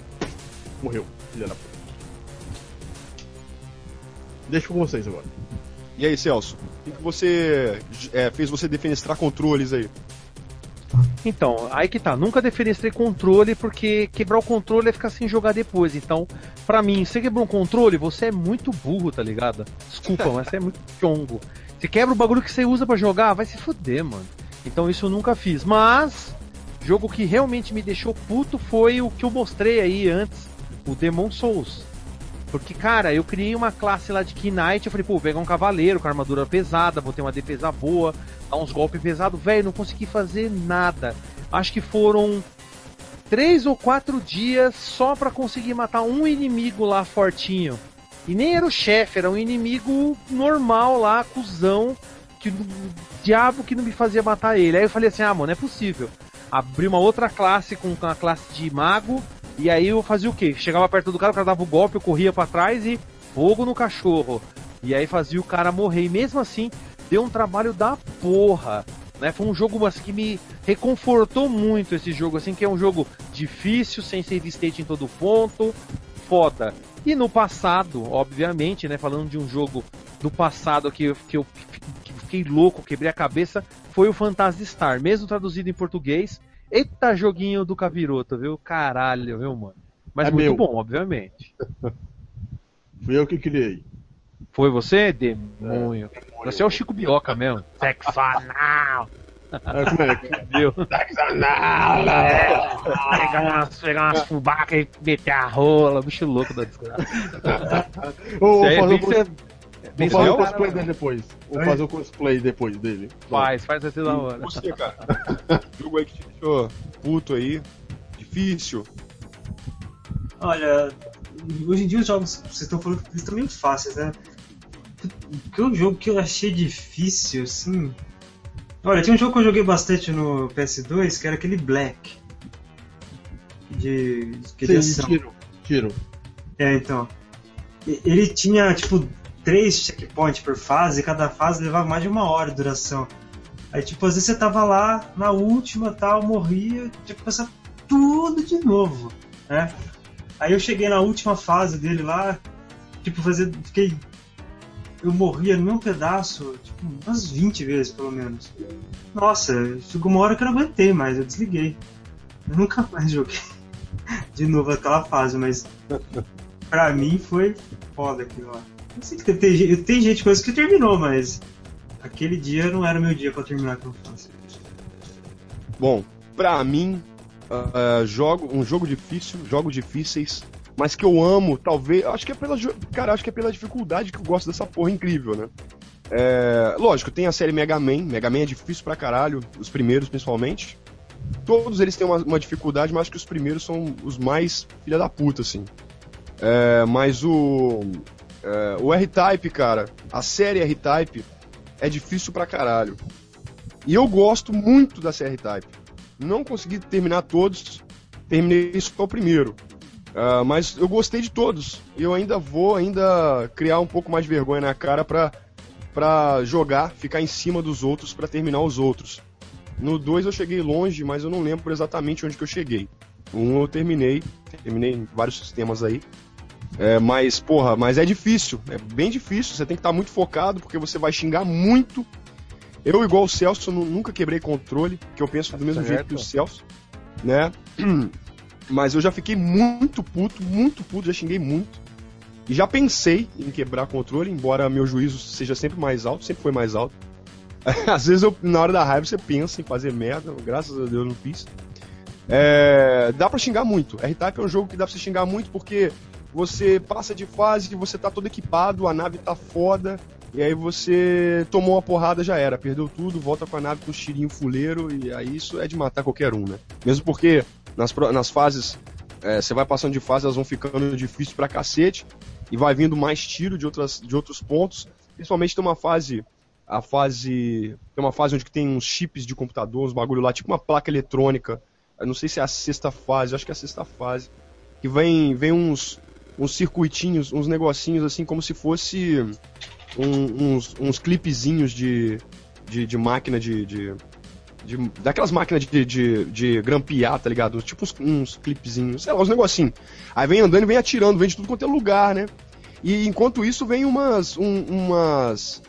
Morreu, filha da puta. Deixa com vocês agora.
E aí, Celso? O que, você é, fez você defenestrar controles aí?
Então, aí que tá. Nunca defenestrei controle porque quebrar o controle é ficar sem jogar depois. Então, pra mim, você quebrou um controle, você é muito burro, tá ligado? Desculpa, mas você é muito chongo. Você quebra o bagulho que você usa para jogar, vai se fuder, mano. Então isso eu nunca fiz. Mas, jogo que realmente me deixou puto foi o que eu mostrei aí antes, o Demon Souls. Porque, cara, eu criei uma classe lá de Knight, eu falei, pô, vou pegar um cavaleiro com armadura pesada, vou ter uma defesa boa, dar uns golpes pesados. Velho, não consegui fazer nada. Acho que foram três ou quatro dias só para conseguir matar um inimigo lá fortinho. E nem era o chefe, era um inimigo normal lá, cuzão, que o diabo que não me fazia matar ele. Aí eu falei assim, ah, mano, é possível. Abri uma outra classe com a classe de mago, e aí eu fazia o quê? Chegava perto do cara, o cara dava o um golpe, eu corria para trás e fogo no cachorro. E aí fazia o cara morrer. E mesmo assim, deu um trabalho da porra. Né? Foi um jogo assim, que me reconfortou muito esse jogo, assim, que é um jogo difícil, sem save state em todo ponto, foda. E no passado, obviamente, né, falando de um jogo do passado que, que eu fiquei louco, quebrei a cabeça, foi o Phantasy Star, mesmo traduzido em português. Eita joguinho do Capiroto, viu? Caralho, viu, mano? Mas é muito meu. bom, obviamente.
Fui eu que criei.
Foi você? Demônio. É. Você é o Chico Bioca mesmo. Sexo anal. É, é viu? Sexo anal. É, pegar umas, pegar umas fubacas e meter a rola. Bicho louco da desgraça.
Ô, é, fazer Vou fazer o cosplay dele depois. Vou fazer o cosplay depois dele.
Faz, faz assim da hora. Você, cara.
jogo aí que te deixou puto aí. Difícil.
Olha, hoje em dia os jogos vocês estão falando que eles estão meio fáceis, né? Que o jogo que eu achei difícil, assim. Olha, tinha um jogo que eu joguei bastante no PS2 que era aquele Black. De.
de Sim, tiro. Tiro.
É, então. Ele tinha, tipo, três checkpoints por fase, cada fase levava mais de uma hora de duração. Aí, tipo, às vezes você tava lá na última tal, morria, tinha que passar tudo de novo, né? Aí eu cheguei na última fase dele lá, tipo, fazer. Fiquei. Eu morria no mesmo pedaço, tipo, umas 20 vezes pelo menos. Nossa, chegou uma hora que eu não aguentei mais, eu desliguei. Eu nunca mais joguei de novo aquela fase, mas pra mim foi foda aquilo lá. Não sei tem, tem gente coisa que terminou, mas aquele dia não era meu dia para terminar com fácil.
Bom, pra mim, uh, jogo, um jogo difícil, jogos difíceis, mas que eu amo, talvez. Acho que é pela. Cara, acho que é pela dificuldade que eu gosto dessa porra incrível, né? É, lógico, tem a série Mega Man. Mega Man é difícil pra caralho, os primeiros principalmente. Todos eles têm uma, uma dificuldade, mas acho que os primeiros são os mais filha da puta, assim. É, mas o. É, o R-Type, cara, a série R-Type é difícil pra caralho. E eu gosto muito da série R-Type. Não consegui terminar todos, terminei só o primeiro. Uh, mas eu gostei de todos. E eu ainda vou ainda criar um pouco mais de vergonha na cara pra, pra jogar, ficar em cima dos outros para terminar os outros. No 2 eu cheguei longe, mas eu não lembro exatamente onde que eu cheguei. Um eu terminei, terminei vários sistemas aí. É, mas, porra, mas é difícil. É bem difícil. Você tem que estar muito focado, porque você vai xingar muito. Eu, igual o Celso, nunca quebrei controle, que eu penso do mesmo certo. jeito que o Celso, né? Mas eu já fiquei muito puto, muito puto, já xinguei muito. E já pensei em quebrar controle, embora meu juízo seja sempre mais alto, sempre foi mais alto. Às vezes, eu, na hora da raiva, você pensa em fazer merda, graças a Deus não fiz. É, dá pra xingar muito. R-Type é um jogo que dá pra você xingar muito porque você passa de fase, você tá todo equipado, a nave tá foda, e aí você tomou uma porrada, já era, perdeu tudo, volta com a nave com o tirinho fuleiro, e aí isso é de matar qualquer um, né? Mesmo porque nas, nas fases, é, você vai passando de fase, elas vão ficando difíceis pra cacete, e vai vindo mais tiro de, outras, de outros pontos. Principalmente tem uma fase. A fase. Tem uma fase onde tem uns chips de computador, uns bagulho lá, tipo uma placa eletrônica. Eu não sei se é a sexta fase, acho que é a sexta fase. Que vem, vem uns, uns circuitinhos, uns negocinhos assim, como se fosse um, uns, uns clipezinhos de, de, de máquina de, de, de, Daquelas máquinas de, de, de grampear, tá ligado? Tipo uns, uns clipezinhos, sei lá, uns negocinhos. Aí vem andando e vem atirando, vem de tudo quanto é lugar, né? E enquanto isso vem umas. Um, umas.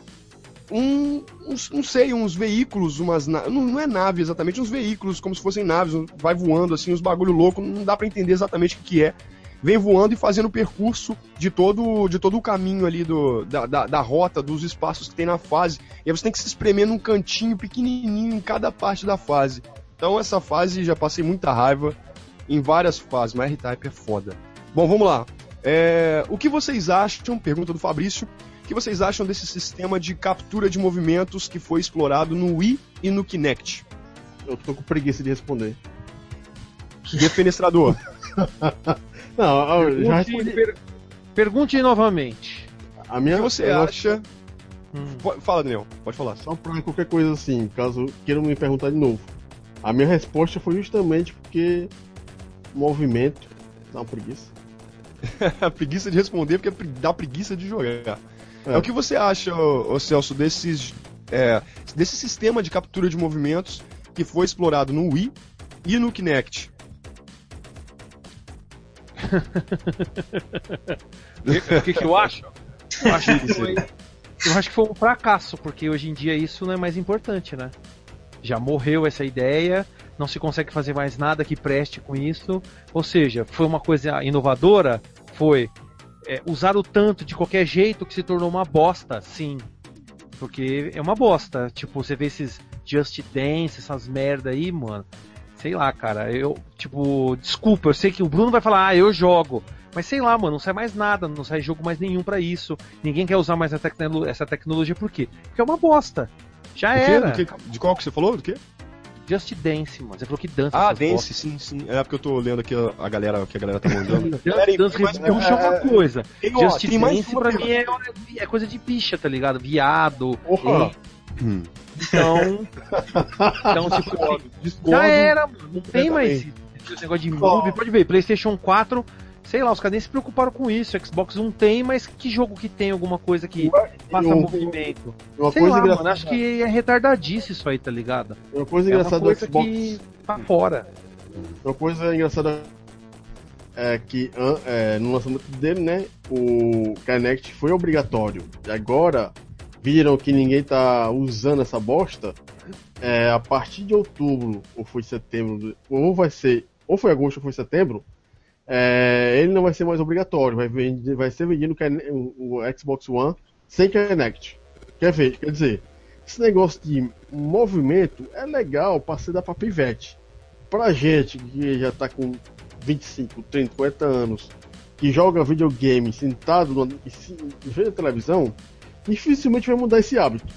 Um, uns, não sei, uns veículos, umas. Não, não é nave exatamente, uns veículos, como se fossem naves, vai voando assim, uns bagulho louco, não dá para entender exatamente o que é vem voando e fazendo o percurso de todo, de todo o caminho ali do, da, da, da, rota, dos espaços que tem na fase. E aí você tem que se espremer num cantinho pequenininho em cada parte da fase. Então essa fase já passei muita raiva em várias fases, mas R-Type é foda. Bom, vamos lá. É, o que vocês acham, pergunta do Fabrício, o que vocês acham desse sistema de captura de movimentos que foi explorado no Wii e no Kinect?
Eu tô com preguiça de responder.
Defenestrador.
Não, pergunte, já respondi. Per, pergunte novamente.
A minha, o que você acha? Hum. Fala, Daniel, pode falar.
Só pra qualquer coisa assim, caso queiram me perguntar de novo. A minha resposta foi justamente porque movimento dá uma preguiça.
a preguiça de responder porque dá preguiça de jogar. É, é o que você acha, ô, ô Celso, desses, é, desse sistema de captura de movimentos que foi explorado no Wii e no Kinect?
o que, que eu acho? Eu acho que, foi, eu acho que foi um fracasso, porque hoje em dia isso não é mais importante, né? Já morreu essa ideia, não se consegue fazer mais nada que preste com isso. Ou seja, foi uma coisa inovadora? Foi. É, usaram tanto de qualquer jeito que se tornou uma bosta, sim. Porque é uma bosta. Tipo, você vê esses Just Dance, essas merda aí, mano sei lá, cara, eu, tipo, desculpa, eu sei que o Bruno vai falar, ah, eu jogo. Mas sei lá, mano, não sai mais nada, não sai jogo mais nenhum para isso. Ninguém quer usar mais tecno essa tecnologia, por quê? Porque é uma bosta. Já era.
Que? De qual que você falou? Do quê?
Just Dance, mano. Você falou que dança.
Ah, Dance, sim, sim. É porque eu tô lendo aqui a, galera que a galera tá mandando.
Just Dance Revolution é uma coisa. Tem, Just Dance pra mim é, é, coisa de bicha, tá ligado? Viado. Porra. Hum. Então. então, tipo, discordo, já era, mano. Não tem mais esse negócio de movie. Pode ver, PlayStation 4 sei lá, os caras nem se preocuparam com isso. Xbox não tem, mas que jogo que tem alguma coisa que faça um, movimento? Uma sei coisa lá, engraçada. mano, acho que é retardadice isso aí, tá ligado?
Uma coisa é engraçada
uma coisa do Xbox. Que tá fora.
Uma coisa engraçada é que é, no lançamento dele, né, o Kinect foi obrigatório. E agora viram que ninguém tá usando essa bosta, é, a partir de outubro, ou foi setembro, ou vai ser, ou foi agosto ou foi setembro, é, ele não vai ser mais obrigatório, vai, vender, vai ser vendido o, o Xbox One sem Kinect. Quer ver? Quer dizer, esse negócio de movimento é legal para ser da pra pivete. Pra gente que já tá com 25, 30, 40 anos, que joga videogame sentado no, em frente à televisão, dificilmente vai mudar esse hábito.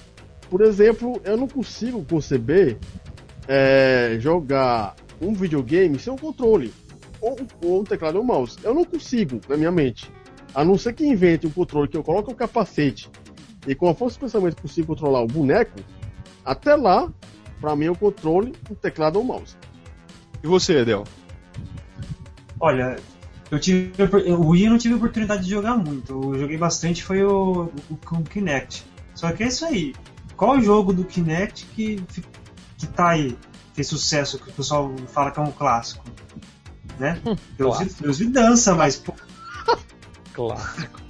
Por exemplo, eu não consigo conceber é, jogar um videogame sem um controle, ou, ou um teclado ou um mouse. Eu não consigo, na minha mente. A não ser que invente um controle que eu coloque o um capacete e com a força de pensamento consigo controlar o boneco, até lá, para mim é o controle, um teclado ou um mouse.
E você, Edel?
Olha, eu tive. O Wii eu não tive oportunidade de jogar muito. Eu joguei bastante foi o, o, o Kinect. Só que é isso aí. Qual o jogo do Kinect que, que tá aí? Fez sucesso, que o pessoal fala que é um clássico. Né? Eu, clássico. Vi, eu vi dança, mas. Pô...
Clássico.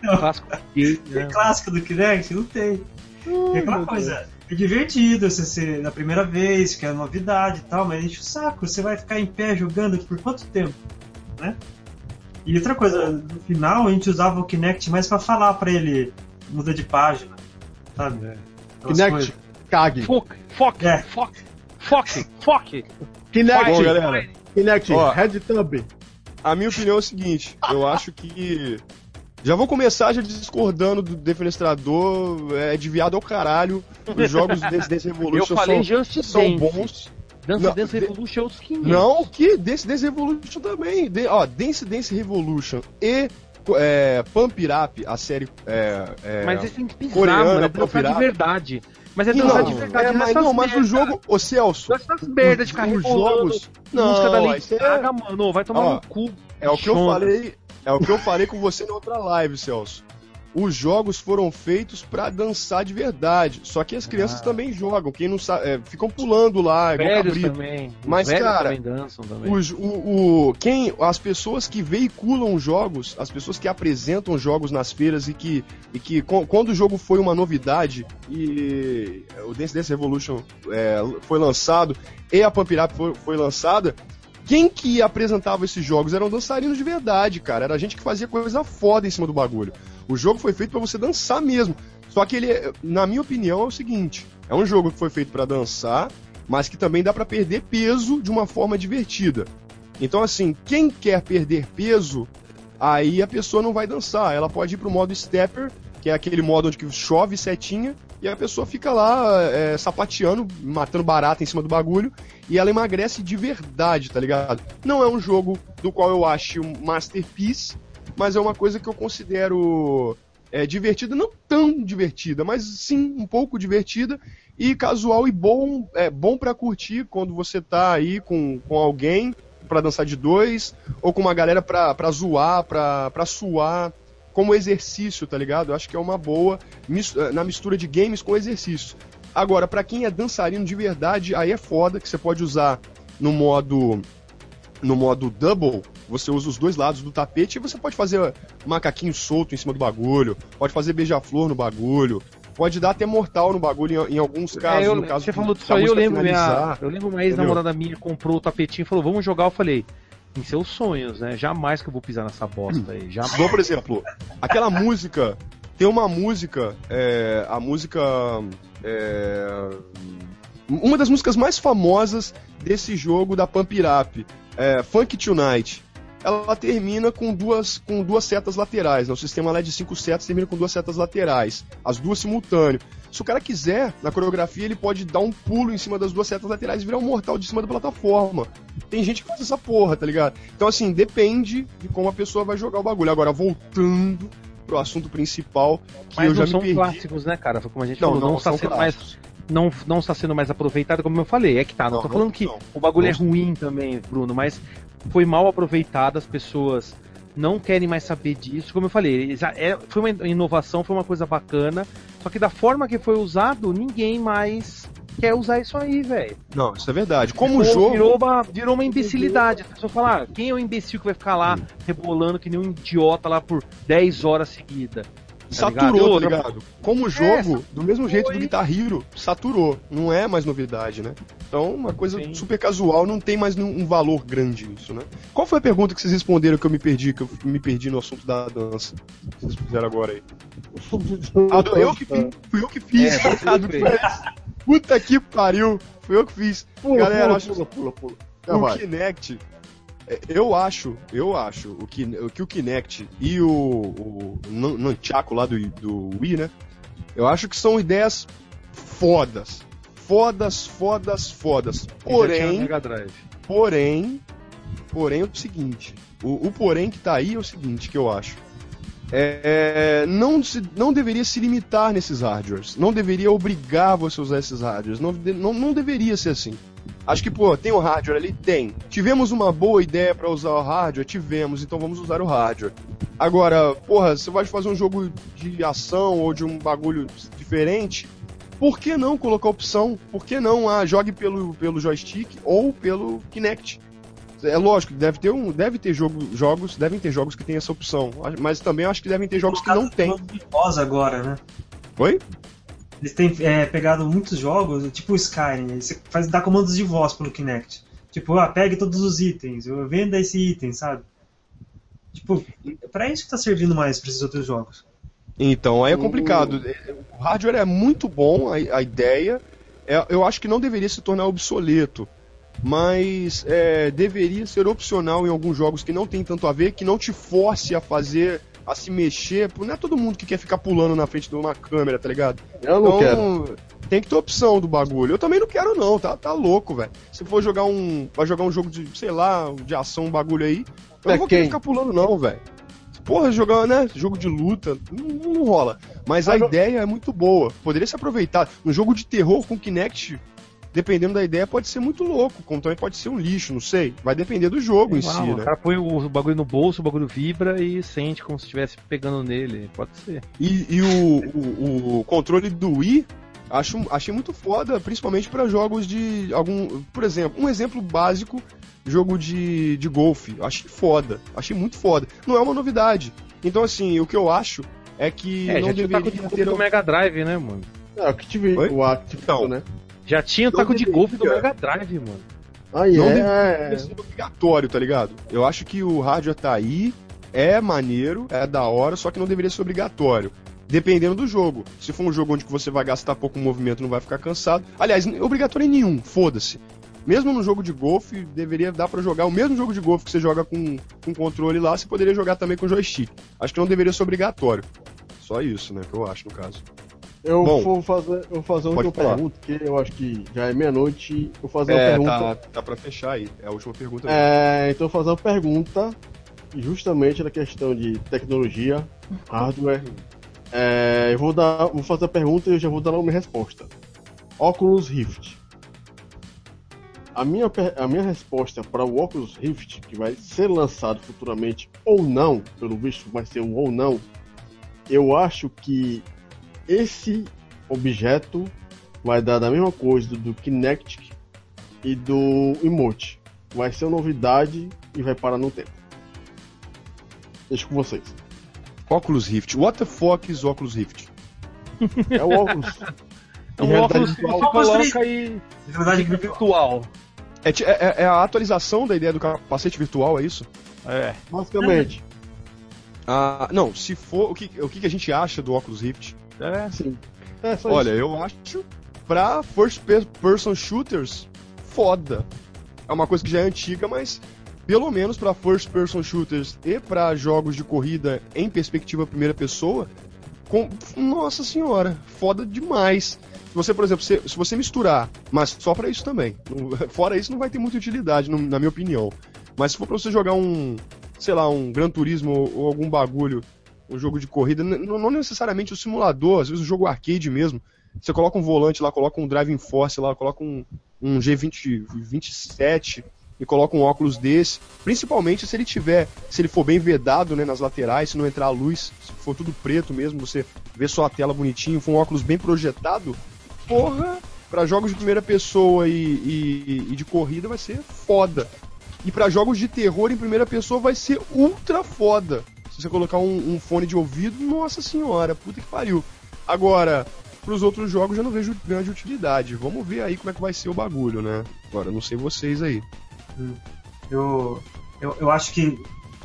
clássico. Tem clássico do Kinect? Não tem. Hum, é aquela coisa. Deus. É divertido você ser na primeira vez, que é novidade e tal, mas enche o saco. Você vai ficar em pé jogando por quanto tempo? Né? E outra coisa, no final a gente usava o Kinect mais pra falar pra ele, muda de página, sabe? É.
Kinect, coisas. cague.
Foque, foque, é. foque, foque, foque.
Kinect, Bom, galera. Kinect, Ó, Tub.
A minha opinião é o seguinte, eu acho que já vou começar já discordando do Defenestrador, é desviado ao caralho. Os jogos desse Dance Revolution são, são bons.
Dance não, Dance Revolution é os 500.
Não, que Dance Dance Revolution também. De, ó, Dance Dance Revolution e é, Pump Up, a série é,
é, Mas esse tem que pisar, coreana, mano, é dançar de verdade. Mas é dançar de verdade. É,
mas, não, mas o jogo, ô Celso.
Essas merdas de carro jogos.
Não, música da Lady
Gaga, mano, vai tomar ó, no cu.
É o que eu falei, é o que eu falei com você na outra live, Celso os jogos foram feitos para dançar de verdade. Só que as crianças ah. também jogam. Quem não sabe, é, ficam pulando lá,
Velhos também.
Mas cara, também também. Os, o, o, quem, as pessoas que veiculam jogos, as pessoas que apresentam jogos nas feiras e que, e que quando o jogo foi uma novidade e o Dance Dance Revolution é, foi lançado e a Pump Up foi, foi lançada, quem que apresentava esses jogos eram dançarinos de verdade, cara. Era gente que fazia coisa foda em cima do bagulho. O jogo foi feito para você dançar mesmo. Só que ele, na minha opinião, é o seguinte: é um jogo que foi feito para dançar, mas que também dá para perder peso de uma forma divertida. Então, assim, quem quer perder peso, aí a pessoa não vai dançar. Ela pode ir pro modo stepper, que é aquele modo onde chove setinha, e a pessoa fica lá é, sapateando, matando barata em cima do bagulho, e ela emagrece de verdade, tá ligado? Não é um jogo do qual eu acho um masterpiece, mas é uma coisa que eu considero é, divertida, não tão divertida, mas sim um pouco divertida e casual e bom, é bom para curtir quando você tá aí com, com alguém para dançar de dois ou com uma galera pra, pra zoar, pra, pra suar como exercício, tá ligado? Eu acho que é uma boa eh, na mistura de games com exercício. Agora, para quem é dançarino de verdade, aí é foda que você pode usar no modo no modo double, você usa os dois lados do tapete e você pode fazer macaquinho solto em cima do bagulho, pode fazer beija-flor no bagulho, pode dar até mortal no bagulho em, em alguns casos. É,
eu,
caso
você falou disso aí, eu lembro, minha, eu lembro uma ex-namorada minha comprou o tapetinho e falou, vamos jogar, eu falei, em seus sonhos, né? Jamais que eu vou pisar nessa bosta aí. Jamais.
Bom, por exemplo, aquela música. Tem uma música. É, a música. É, uma das músicas mais famosas desse jogo da Pump It Up, é, Funk Tonight ela termina com duas, com duas setas laterais. Né? O sistema lá de cinco setas termina com duas setas laterais, as duas simultâneas. Se o cara quiser, na coreografia, ele pode dar um pulo em cima das duas setas laterais e virar um mortal de cima da plataforma. Tem gente que faz essa porra, tá ligado? Então, assim, depende de como a pessoa vai jogar o bagulho. Agora, voltando pro assunto principal, que
Mas
eu já
não são
perdi.
clássicos, né, cara? Como a gente não, falou, não, não está sendo clássicos. mais não, não está sendo mais aproveitado, como eu falei. É que tá, não, não tô falando que o bagulho é ruim também, Bruno, mas foi mal aproveitado, as pessoas não querem mais saber disso. Como eu falei, é, foi uma inovação, foi uma coisa bacana, só que da forma que foi usado, ninguém mais quer usar isso aí, velho.
Não, isso é verdade. Como o jogo.
Virou uma, virou uma imbecilidade. A pessoa fala, ah, quem é o imbecil que vai ficar lá rebolando que nem um idiota lá por 10 horas seguidas?
Tá saturou, ligado? tá ligado? Como jogo, é, do mesmo jeito do Guitar Hero, saturou. Não é mais novidade, né? Então, uma coisa Sim. super casual, não tem mais um valor grande nisso, né? Qual foi a pergunta que vocês responderam que eu me perdi, que eu me perdi no assunto da dança? Que vocês fizeram agora aí. ah, eu que fiz, fui eu que fiz. É, Puta que pariu, fui eu que fiz. Pula, Galera, pula, acho... pula, pula, pula. o Kinect é, eu acho, eu acho o que o, que o Kinect e o, o Nunchaku lá do, do Wii, né? Eu acho que são ideias fodas. Fodas, fodas, fodas. Porém, porém, porém é o seguinte, o, o, porém que tá aí é o seguinte que eu acho. É, não, se, não deveria se limitar nesses hardwares. Não deveria obrigar você a usar esses hardwares. Não, não, não deveria ser assim. Acho que, pô, tem o hardware ali? Tem. Tivemos uma boa ideia para usar o hardware? Tivemos, então vamos usar o hardware. Agora, porra, você vai fazer um jogo de ação ou de um bagulho diferente? Por que não colocar opção? Por que não ah, jogue pelo, pelo joystick ou pelo Kinect? É lógico, deve ter um, deve ter jogo, jogos, devem ter jogos que tem essa opção, mas também acho que devem ter jogos que não tem.
agora, né?
Oi?
Eles têm é, pegado muitos jogos, tipo o Skyrim, você faz, dá comandos de voz pelo Kinect. Tipo, ah, pegue todos os itens, venda esse item, sabe? Tipo, pra isso que tá servindo mais pra esses outros jogos.
Então, aí é complicado. O hardware é muito bom, a, a ideia. É, eu acho que não deveria se tornar obsoleto. Mas é, deveria ser opcional em alguns jogos que não tem tanto a ver, que não te force a fazer, a se mexer. Não é todo mundo que quer ficar pulando na frente de uma câmera, tá ligado?
Eu não então, quero.
Tem que ter opção do bagulho. Eu também não quero, não, tá, tá louco, velho. Se for jogar um. Vai jogar um jogo de, sei lá, de ação, um bagulho aí. Eu é não vou querer ficar pulando, não, velho. Porra, jogar, né? Jogo de luta, não, não rola. Mas a ideia é muito boa. Poderia ser aproveitado. Um jogo de terror com Kinect, dependendo da ideia, pode ser muito louco. Como também pode ser um lixo, não sei. Vai depender do jogo em si, né?
O cara põe o bagulho no bolso, o bagulho vibra e sente como se estivesse pegando nele. Pode ser.
E, e o, o, o controle do Wii acho, achei muito foda, principalmente para jogos de algum, por exemplo, um exemplo básico jogo de, de golfe. Achei foda. Achei muito foda. Não é uma novidade. Então, assim, o que eu acho é que
é,
não
já deveria taco de ter... do Mega Drive, né, mano?
É, o que tive o Active,
então, né? Já tinha taco de golfe do Mega Drive, mano.
Ah, yeah. Não deveria ser obrigatório, tá ligado? Eu acho que o rádio tá aí, é maneiro, é da hora, só que não deveria ser obrigatório. Dependendo do jogo. Se for um jogo onde você vai gastar pouco movimento, não vai ficar cansado. Aliás, obrigatório nenhum, foda-se mesmo no jogo de golfe, deveria dar para jogar o mesmo jogo de golfe que você joga com, com controle lá, você poderia jogar também com joystick. Acho que não deveria ser obrigatório. Só isso, né, que eu acho no caso.
Eu Bom, vou fazer, eu vou fazer uma pergunta, que eu acho que já é meia-noite. Vou fazer uma é, pergunta.
Tá, tá pra fechar aí. É a última pergunta.
É, então eu vou fazer uma pergunta justamente na questão de tecnologia, hardware. É, eu vou, dar, vou fazer a pergunta e eu já vou dar uma resposta. Oculus Rift. A minha, a minha resposta para o Oculus Rift, que vai ser lançado futuramente ou não, pelo visto vai ser um ou não, eu acho que esse objeto vai dar a mesma coisa do, do Kinect e do Emote. Vai ser uma novidade e vai parar no tempo. Deixo com vocês.
Oculus Rift. What the fuck is Oculus Rift?
É o Oculus.
É um óculos que você coloca aí. Realidade virtual.
É, é, é, a atualização da ideia do capacete virtual, é isso?
É. Basicamente.
Ah, não, se for. O que, o que a gente acha do Oculus Rift?
É, sim.
É, Olha, isso. eu acho pra first person shooters, foda. É uma coisa que já é antiga, mas pelo menos para first person shooters e para jogos de corrida em perspectiva primeira pessoa, com... nossa senhora, foda demais. Se você, por exemplo, se, se você misturar, mas só para isso também. Fora isso, não vai ter muita utilidade, na minha opinião. Mas se for pra você jogar um, sei lá, um Gran Turismo ou algum bagulho, um jogo de corrida, não necessariamente o simulador, às vezes o jogo arcade mesmo. Você coloca um volante lá, coloca um Driving Force lá, coloca um, um G20 27 e coloca um óculos desse. Principalmente se ele tiver, se ele for bem vedado né, nas laterais, se não entrar a luz, se for tudo preto mesmo, você vê só a tela bonitinho, for um óculos bem projetado, porra, para jogos de primeira pessoa e, e, e, de corrida vai ser foda. E para jogos de terror em primeira pessoa vai ser ultra foda. Você colocar um, um fone de ouvido, nossa senhora, puta que pariu. Agora, pros outros jogos eu não vejo grande utilidade. Vamos ver aí como é que vai ser o bagulho, né? Agora, não sei vocês aí.
Hum. Eu, eu, eu acho que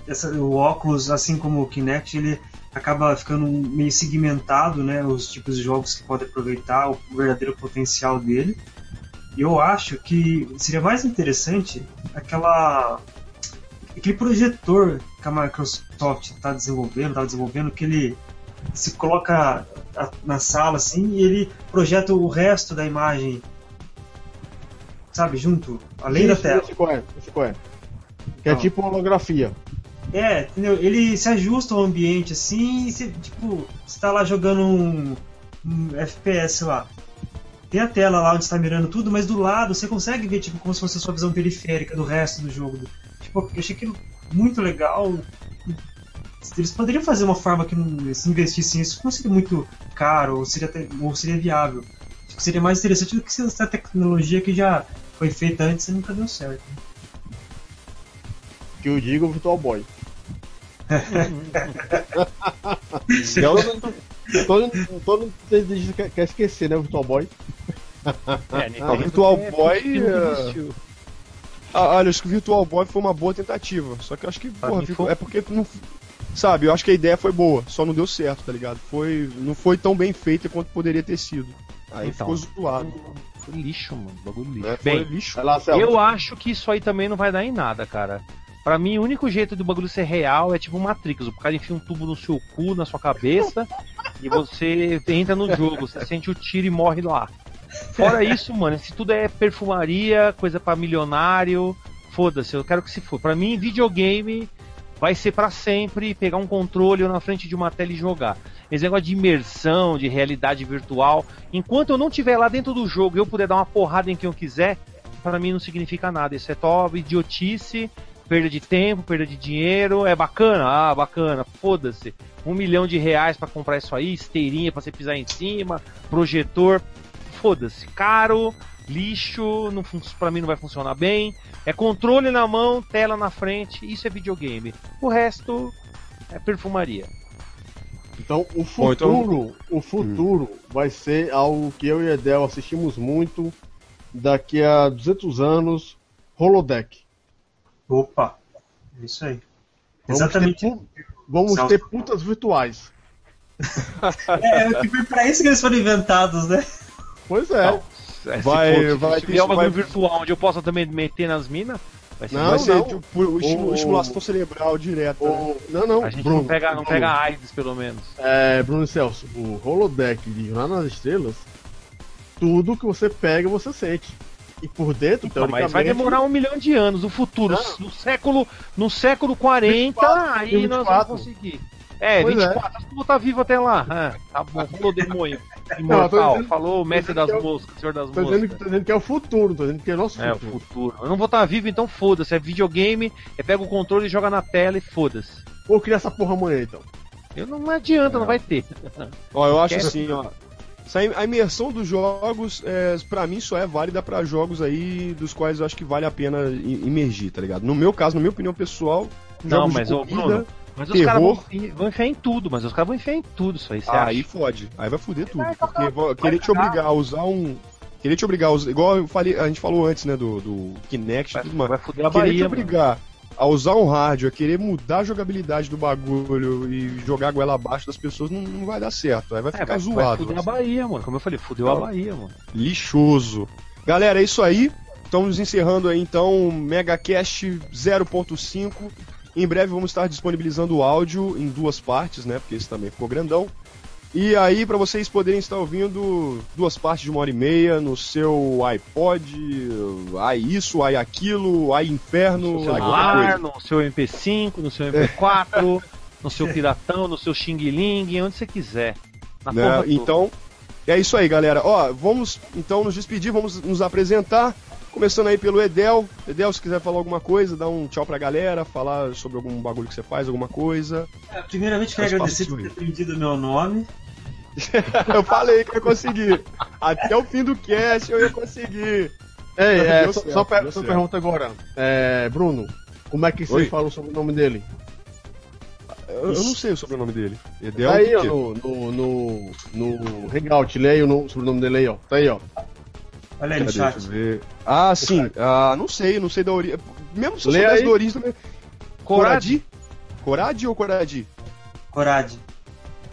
essa, o óculos, assim como o Kinect, ele acaba ficando meio segmentado, né, os tipos de jogos que pode aproveitar, o verdadeiro potencial dele. E eu acho que seria mais interessante aquela aquele projetor que a Microsoft está desenvolvendo, está desenvolvendo, que ele se coloca na sala assim e ele projeta o resto da imagem, sabe, junto, além Isso, da tela.
Esse é? Esse qual é? Que é tipo holografia.
É, entendeu? Ele se ajusta ao ambiente assim, e você, tipo, você tá lá jogando um, um FPS lá. Tem a tela lá onde está mirando tudo, mas do lado você consegue ver tipo como se fosse a sua visão periférica do resto do jogo. Tipo, eu achei aquilo muito legal. Eles poderiam fazer uma forma que se investisse nisso não seria muito caro ou seria, ou seria viável. Acho que seria mais interessante do que essa tecnologia que já foi feita antes e nunca deu certo.
Que eu digo Virtual Boy todo, todo, todo quer, quer esquecer, né, o Virtual Boy?
É, o Virtual Boy. É, Ah, olha, acho que o Virtual Boy foi uma boa tentativa. Só que eu acho que, porra, ficou... é porque não. Sabe, eu acho que a ideia foi boa, só não deu certo, tá ligado? Foi, não foi tão bem feita quanto poderia ter sido. Aí então, ficou zoado.
Foi lixo, mano. Bagulho lixo. É, bem, lixo. eu acho que isso aí também não vai dar em nada, cara. Pra mim, o único jeito do bagulho ser real é tipo Matrix. O cara enfia um tubo no seu cu, na sua cabeça, e você entra no jogo, você sente o tiro e morre lá. Fora isso, mano, se tudo é perfumaria, coisa para milionário, foda-se, eu quero que se for. Pra mim, videogame vai ser para sempre pegar um controle na frente de uma tela e jogar. Esse negócio de imersão, de realidade virtual, enquanto eu não estiver lá dentro do jogo e eu puder dar uma porrada em quem eu quiser, para mim não significa nada. Isso é top, idiotice, perda de tempo, perda de dinheiro. É bacana? Ah, bacana, foda-se. Um milhão de reais para comprar isso aí, esteirinha para você pisar em cima, projetor. Foda-se, caro, lixo, não para mim não vai funcionar bem. É controle na mão, tela na frente, isso é videogame. O resto é perfumaria.
Então o futuro, Bom, então... o futuro hum. vai ser algo que eu e Edel assistimos muito daqui a 200 anos, holodeck.
Opa, é isso aí.
Vamos Exatamente. Ter, vamos ter putas virtuais.
é, é que foi pra isso que eles foram inventados, né?
Pois é. Não,
é vai, se, for, vai, se tiver um bagulho virtual onde eu possa também meter nas minas,
vai ser, não, vai ser tipo, o, estimulação cerebral direta.
O, né? Não, não.
A gente Bruno, não pega, não pega AIDS, pelo menos.
É, Bruno e Celso, o holodeck de Lá nas Estrelas, tudo que você pega, você sente. E por dentro, então,
mas vai demorar um milhão de anos. O futuro, no século, no século 40, 24, aí 24. nós vamos conseguir. É, pois 24, é. tu tá vivo até lá. Ah, tá bom, falou demônio. Imortal, dizendo, falou mestre das é moscas, senhor das
tô
moscas.
Dizendo, tô dizendo que é o futuro, tô dizendo que é o nosso
é, futuro. É, o futuro. Eu não vou estar tá vivo, então foda-se. É videogame, é pega o controle e joga na tela e foda-se.
Vou criar essa porra amanhã então.
Eu não adianta, é. não vai ter.
Ó, eu acho assim, ó a imersão dos jogos, é, para mim, só é válida para jogos aí dos quais eu acho que vale a pena imergir, tá ligado? No meu caso, na minha opinião pessoal,
não, mas corrida, Bruno, mas os caras vão, vão, enfiar em tudo, mas os caras vão enfiar em tudo isso aí.
Ah, aí fode, aí vai foder tudo. Porque vou, querer te obrigar a usar um. Querer te obrigar a usar. Igual eu falei, a gente falou antes, né, do, do Kinect e tudo mais. Vai foder a Bahia, querer te obrigar. Mano a usar um rádio, a querer mudar a jogabilidade do bagulho e jogar a goela abaixo das pessoas, não, não vai dar certo. Aí vai é, ficar vai, zoado.
Vai fuder a Bahia, mano. Como eu falei, fudeu a Bahia, mano.
Lixoso. Galera, é isso aí. Estamos encerrando aí então MegaCast 0.5. Em breve vamos estar disponibilizando o áudio em duas partes, né? Porque esse também ficou grandão. E aí, para vocês poderem estar ouvindo duas partes de uma hora e meia no seu iPod, ai isso, ai aquilo, ai inferno,
no seu celular, no seu MP5, no seu MP4, no seu piratão, no seu Xing Ling, onde você quiser.
Né? Então, é isso aí, galera. Ó, vamos então nos despedir, vamos nos apresentar. Começando aí pelo Edel. Edel, se quiser falar alguma coisa, dá um tchau pra galera, falar sobre algum bagulho que você faz, alguma coisa.
É, primeiramente, quero agradecer por ter aprendido meu nome.
eu falei que eu ia conseguir. Até o fim do cast eu ia conseguir.
Ei, é, só, certo, só, per só pergunta agora. É, Bruno, como é que você fala sobre o nome dele?
Eu, eu, não sei o sobrenome dele.
Edel tá aí, ó, no, no, no, no Hangout, leia o sobrenome dele aí, ó. Tá aí, ó.
Olha aí no chat.
Ah, sim. Ah, não sei, não sei da origem. Mesmo se eu soubesse da origem também. Coradi? Coradi ou Coradi?
Coradi.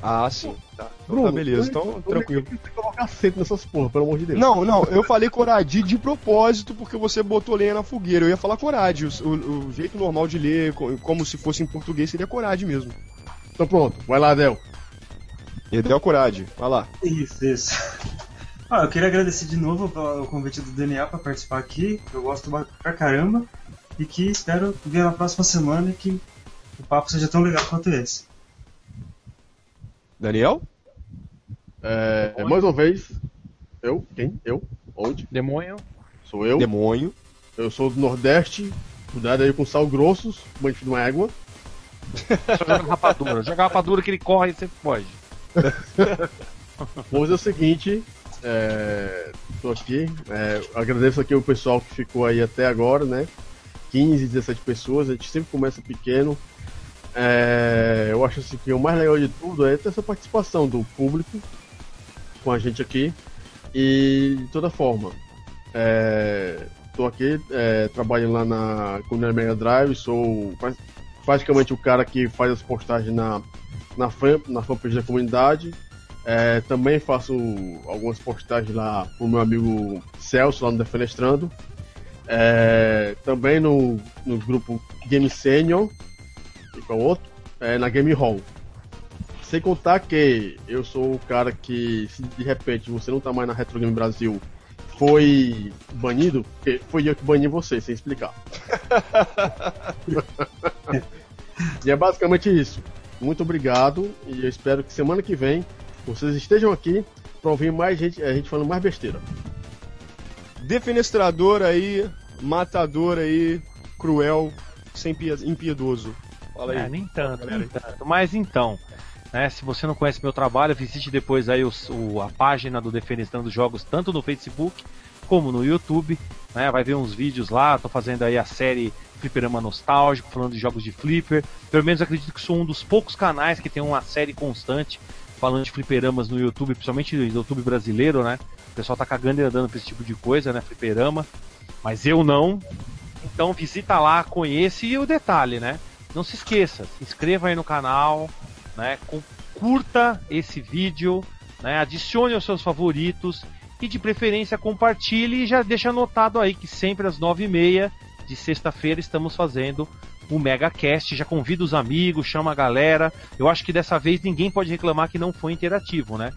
Ah, sim. Tá, Bruno, tá beleza, então tranquilo. Você
colocar acento nessas porra, pelo amor de Deus.
Não, não, eu falei Coradi de propósito porque você botou lenha na fogueira. Eu ia falar Coradi. O, o, o jeito normal de ler, como se fosse em português, seria Coradi mesmo.
Então pronto, vai lá, Del.
Edel Coradi, vai lá.
Isso, isso. Ah, eu queria agradecer de novo o convite do Daniel para participar aqui. Eu gosto pra caramba. E que espero ver na próxima semana e que o papo seja tão legal quanto esse.
Daniel?
É, mais uma vez, eu? Quem? Eu? Onde?
Demônio.
Sou eu.
Demônio.
Eu sou do Nordeste, cuidado aí com sal grossos, banho de uma égua.
joga rapadura. Joga rapadura que ele corre e sempre pode.
Vamos é o seguinte, é, tô aqui, é, agradeço aqui o pessoal que ficou aí até agora, né? 15, 17 pessoas, a gente sempre começa pequeno, é, eu acho assim, que o mais legal de tudo é ter essa participação do público com a gente aqui. E de toda forma, é, tô aqui é, trabalhando lá na comunidade Mega Drive, sou praticamente o cara que faz as postagens na, na, fan, na fanpage da comunidade. É, também faço algumas postagens lá pro meu amigo Celso, lá no Defenestrando. É, também no, no grupo Game Senior, e qual outro? É, na Game Hall. Sem contar que eu sou o cara que, se de repente você não tá mais na Retro Game Brasil, foi banido, foi eu que bani você, sem explicar. e é basicamente isso. Muito obrigado e eu espero que semana que vem vocês estejam aqui para ouvir mais gente, a gente falando mais besteira.
Defenestrador aí, matador aí, cruel, sem impiedoso.
Fala aí. É, nem tanto, nem tanto. Mas então, né, se você não conhece meu trabalho, visite depois aí o, o, a página do Defenestrando Jogos, tanto no Facebook como no YouTube. Né, vai ver uns vídeos lá, tô fazendo aí a série Fliperama Nostálgico, falando de jogos de flipper. Pelo menos acredito que sou um dos poucos canais que tem uma série constante falando de fliperamas no YouTube, principalmente no YouTube brasileiro, né? O pessoal tá cagando e andando pra esse tipo de coisa, né? Fliperama. Mas eu não. Então visita lá, conheça e o detalhe, né? Não se esqueça, se inscreva aí no canal, né? Curta esse vídeo, né? Adicione os seus favoritos e de preferência compartilhe e já deixa anotado aí que sempre às nove e meia de sexta-feira estamos fazendo o MegaCast. Já convida os amigos, chama a galera. Eu acho que dessa vez ninguém pode reclamar que não foi interativo, né?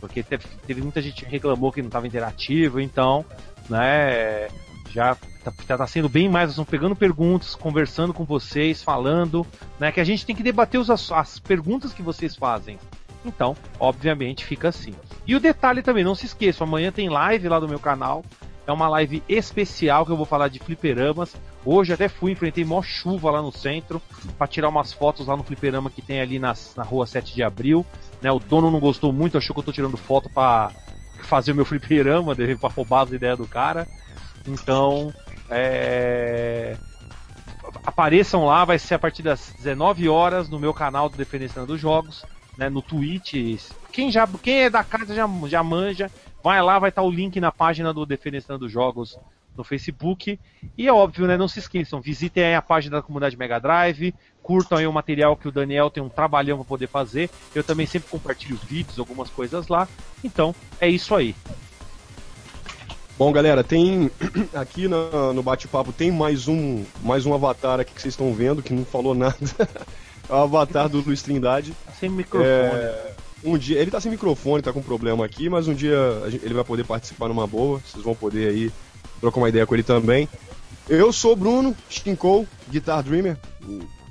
Porque teve, teve muita gente que reclamou que não estava interativo, então, né? Já tá, tá, sendo bem mais, estamos pegando perguntas, conversando com vocês, falando, né? Que a gente tem que debater os, as perguntas que vocês fazem. Então, obviamente, fica assim. E o detalhe também, não se esqueça, amanhã tem live lá do meu canal. É uma live especial que eu vou falar de fliperamas. Hoje até fui, enfrentei mó chuva lá no centro para tirar umas fotos lá no fliperama que tem ali na, na rua 7 de abril. Né, o dono não gostou muito, achou que eu tô tirando foto para fazer o meu fliperama, para roubar as ideias do cara. Então, é... apareçam lá, vai ser a partir das 19 horas no meu canal do Defendendo dos Jogos, né, no Twitch. Quem, já, quem é da casa já, já manja, vai lá, vai estar o link na página do Defendendo dos Jogos no Facebook. E é óbvio, né? Não se esqueçam, visitem aí a página da comunidade Mega Drive, curtam aí o material que o Daniel tem um trabalhão para poder fazer. Eu também sempre compartilho vídeos, algumas coisas lá. Então, é isso aí.
Bom, galera, tem aqui no, no bate-papo tem mais um mais um avatar aqui que vocês estão vendo que não falou nada. é o avatar do Luiz Trindade.
Tá sem microfone. É,
um dia ele tá sem microfone, tá com problema aqui, mas um dia ele vai poder participar numa boa. Vocês vão poder aí trocar uma ideia com ele também. Eu sou Bruno Stinkou, Guitar Dreamer.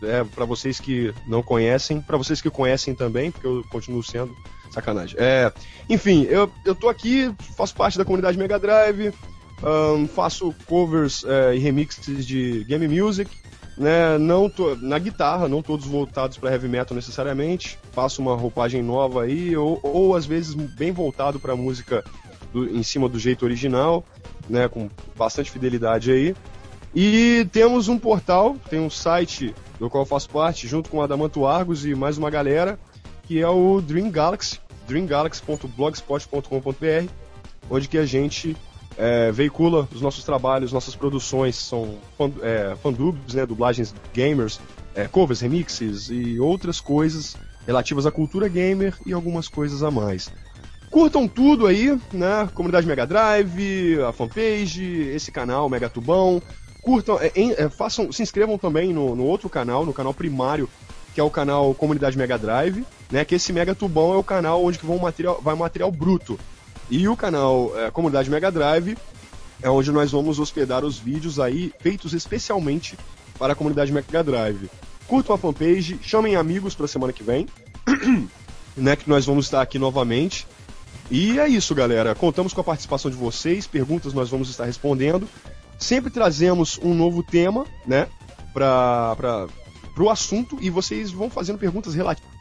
É, para vocês que não conhecem, para vocês que conhecem também, porque eu continuo sendo sacanagem. É, enfim, eu, eu tô aqui, faço parte da comunidade Mega Drive, um, faço covers é, e remixes de game music, né? Não tô, na guitarra, não todos voltados para heavy metal necessariamente. Faço uma roupagem nova aí, ou, ou às vezes bem voltado para música do, em cima do jeito original né, com bastante fidelidade aí. E temos um portal, tem um site do qual eu faço parte, junto com Adamanto Argos e mais uma galera, que é o Dream Galaxy, dreamgalaxy.blogspot.com.br, onde que a gente é, veicula os nossos trabalhos, nossas produções, são fan, é, fandubs, né, dublagens gamers, é, covers, remixes e outras coisas relativas à cultura gamer e algumas coisas a mais. Curtam tudo aí, né? Comunidade Mega Drive, a fanpage, esse canal Mega Tubão. Curtam, é, é, façam, se inscrevam também no, no, outro canal, no canal primário, que é o canal Comunidade Mega Drive, né? Que esse Mega Tubão é o canal onde vão material, vai material bruto. E o canal é, Comunidade Mega Drive é onde nós vamos hospedar os vídeos aí feitos especialmente para a comunidade Mega Drive. Curtam a fanpage, chamem amigos para a semana que vem, né? Que nós vamos estar aqui novamente. E é isso, galera. Contamos com a participação de vocês, perguntas nós vamos estar respondendo. Sempre trazemos um novo tema, né, para o assunto e vocês vão fazendo perguntas relativas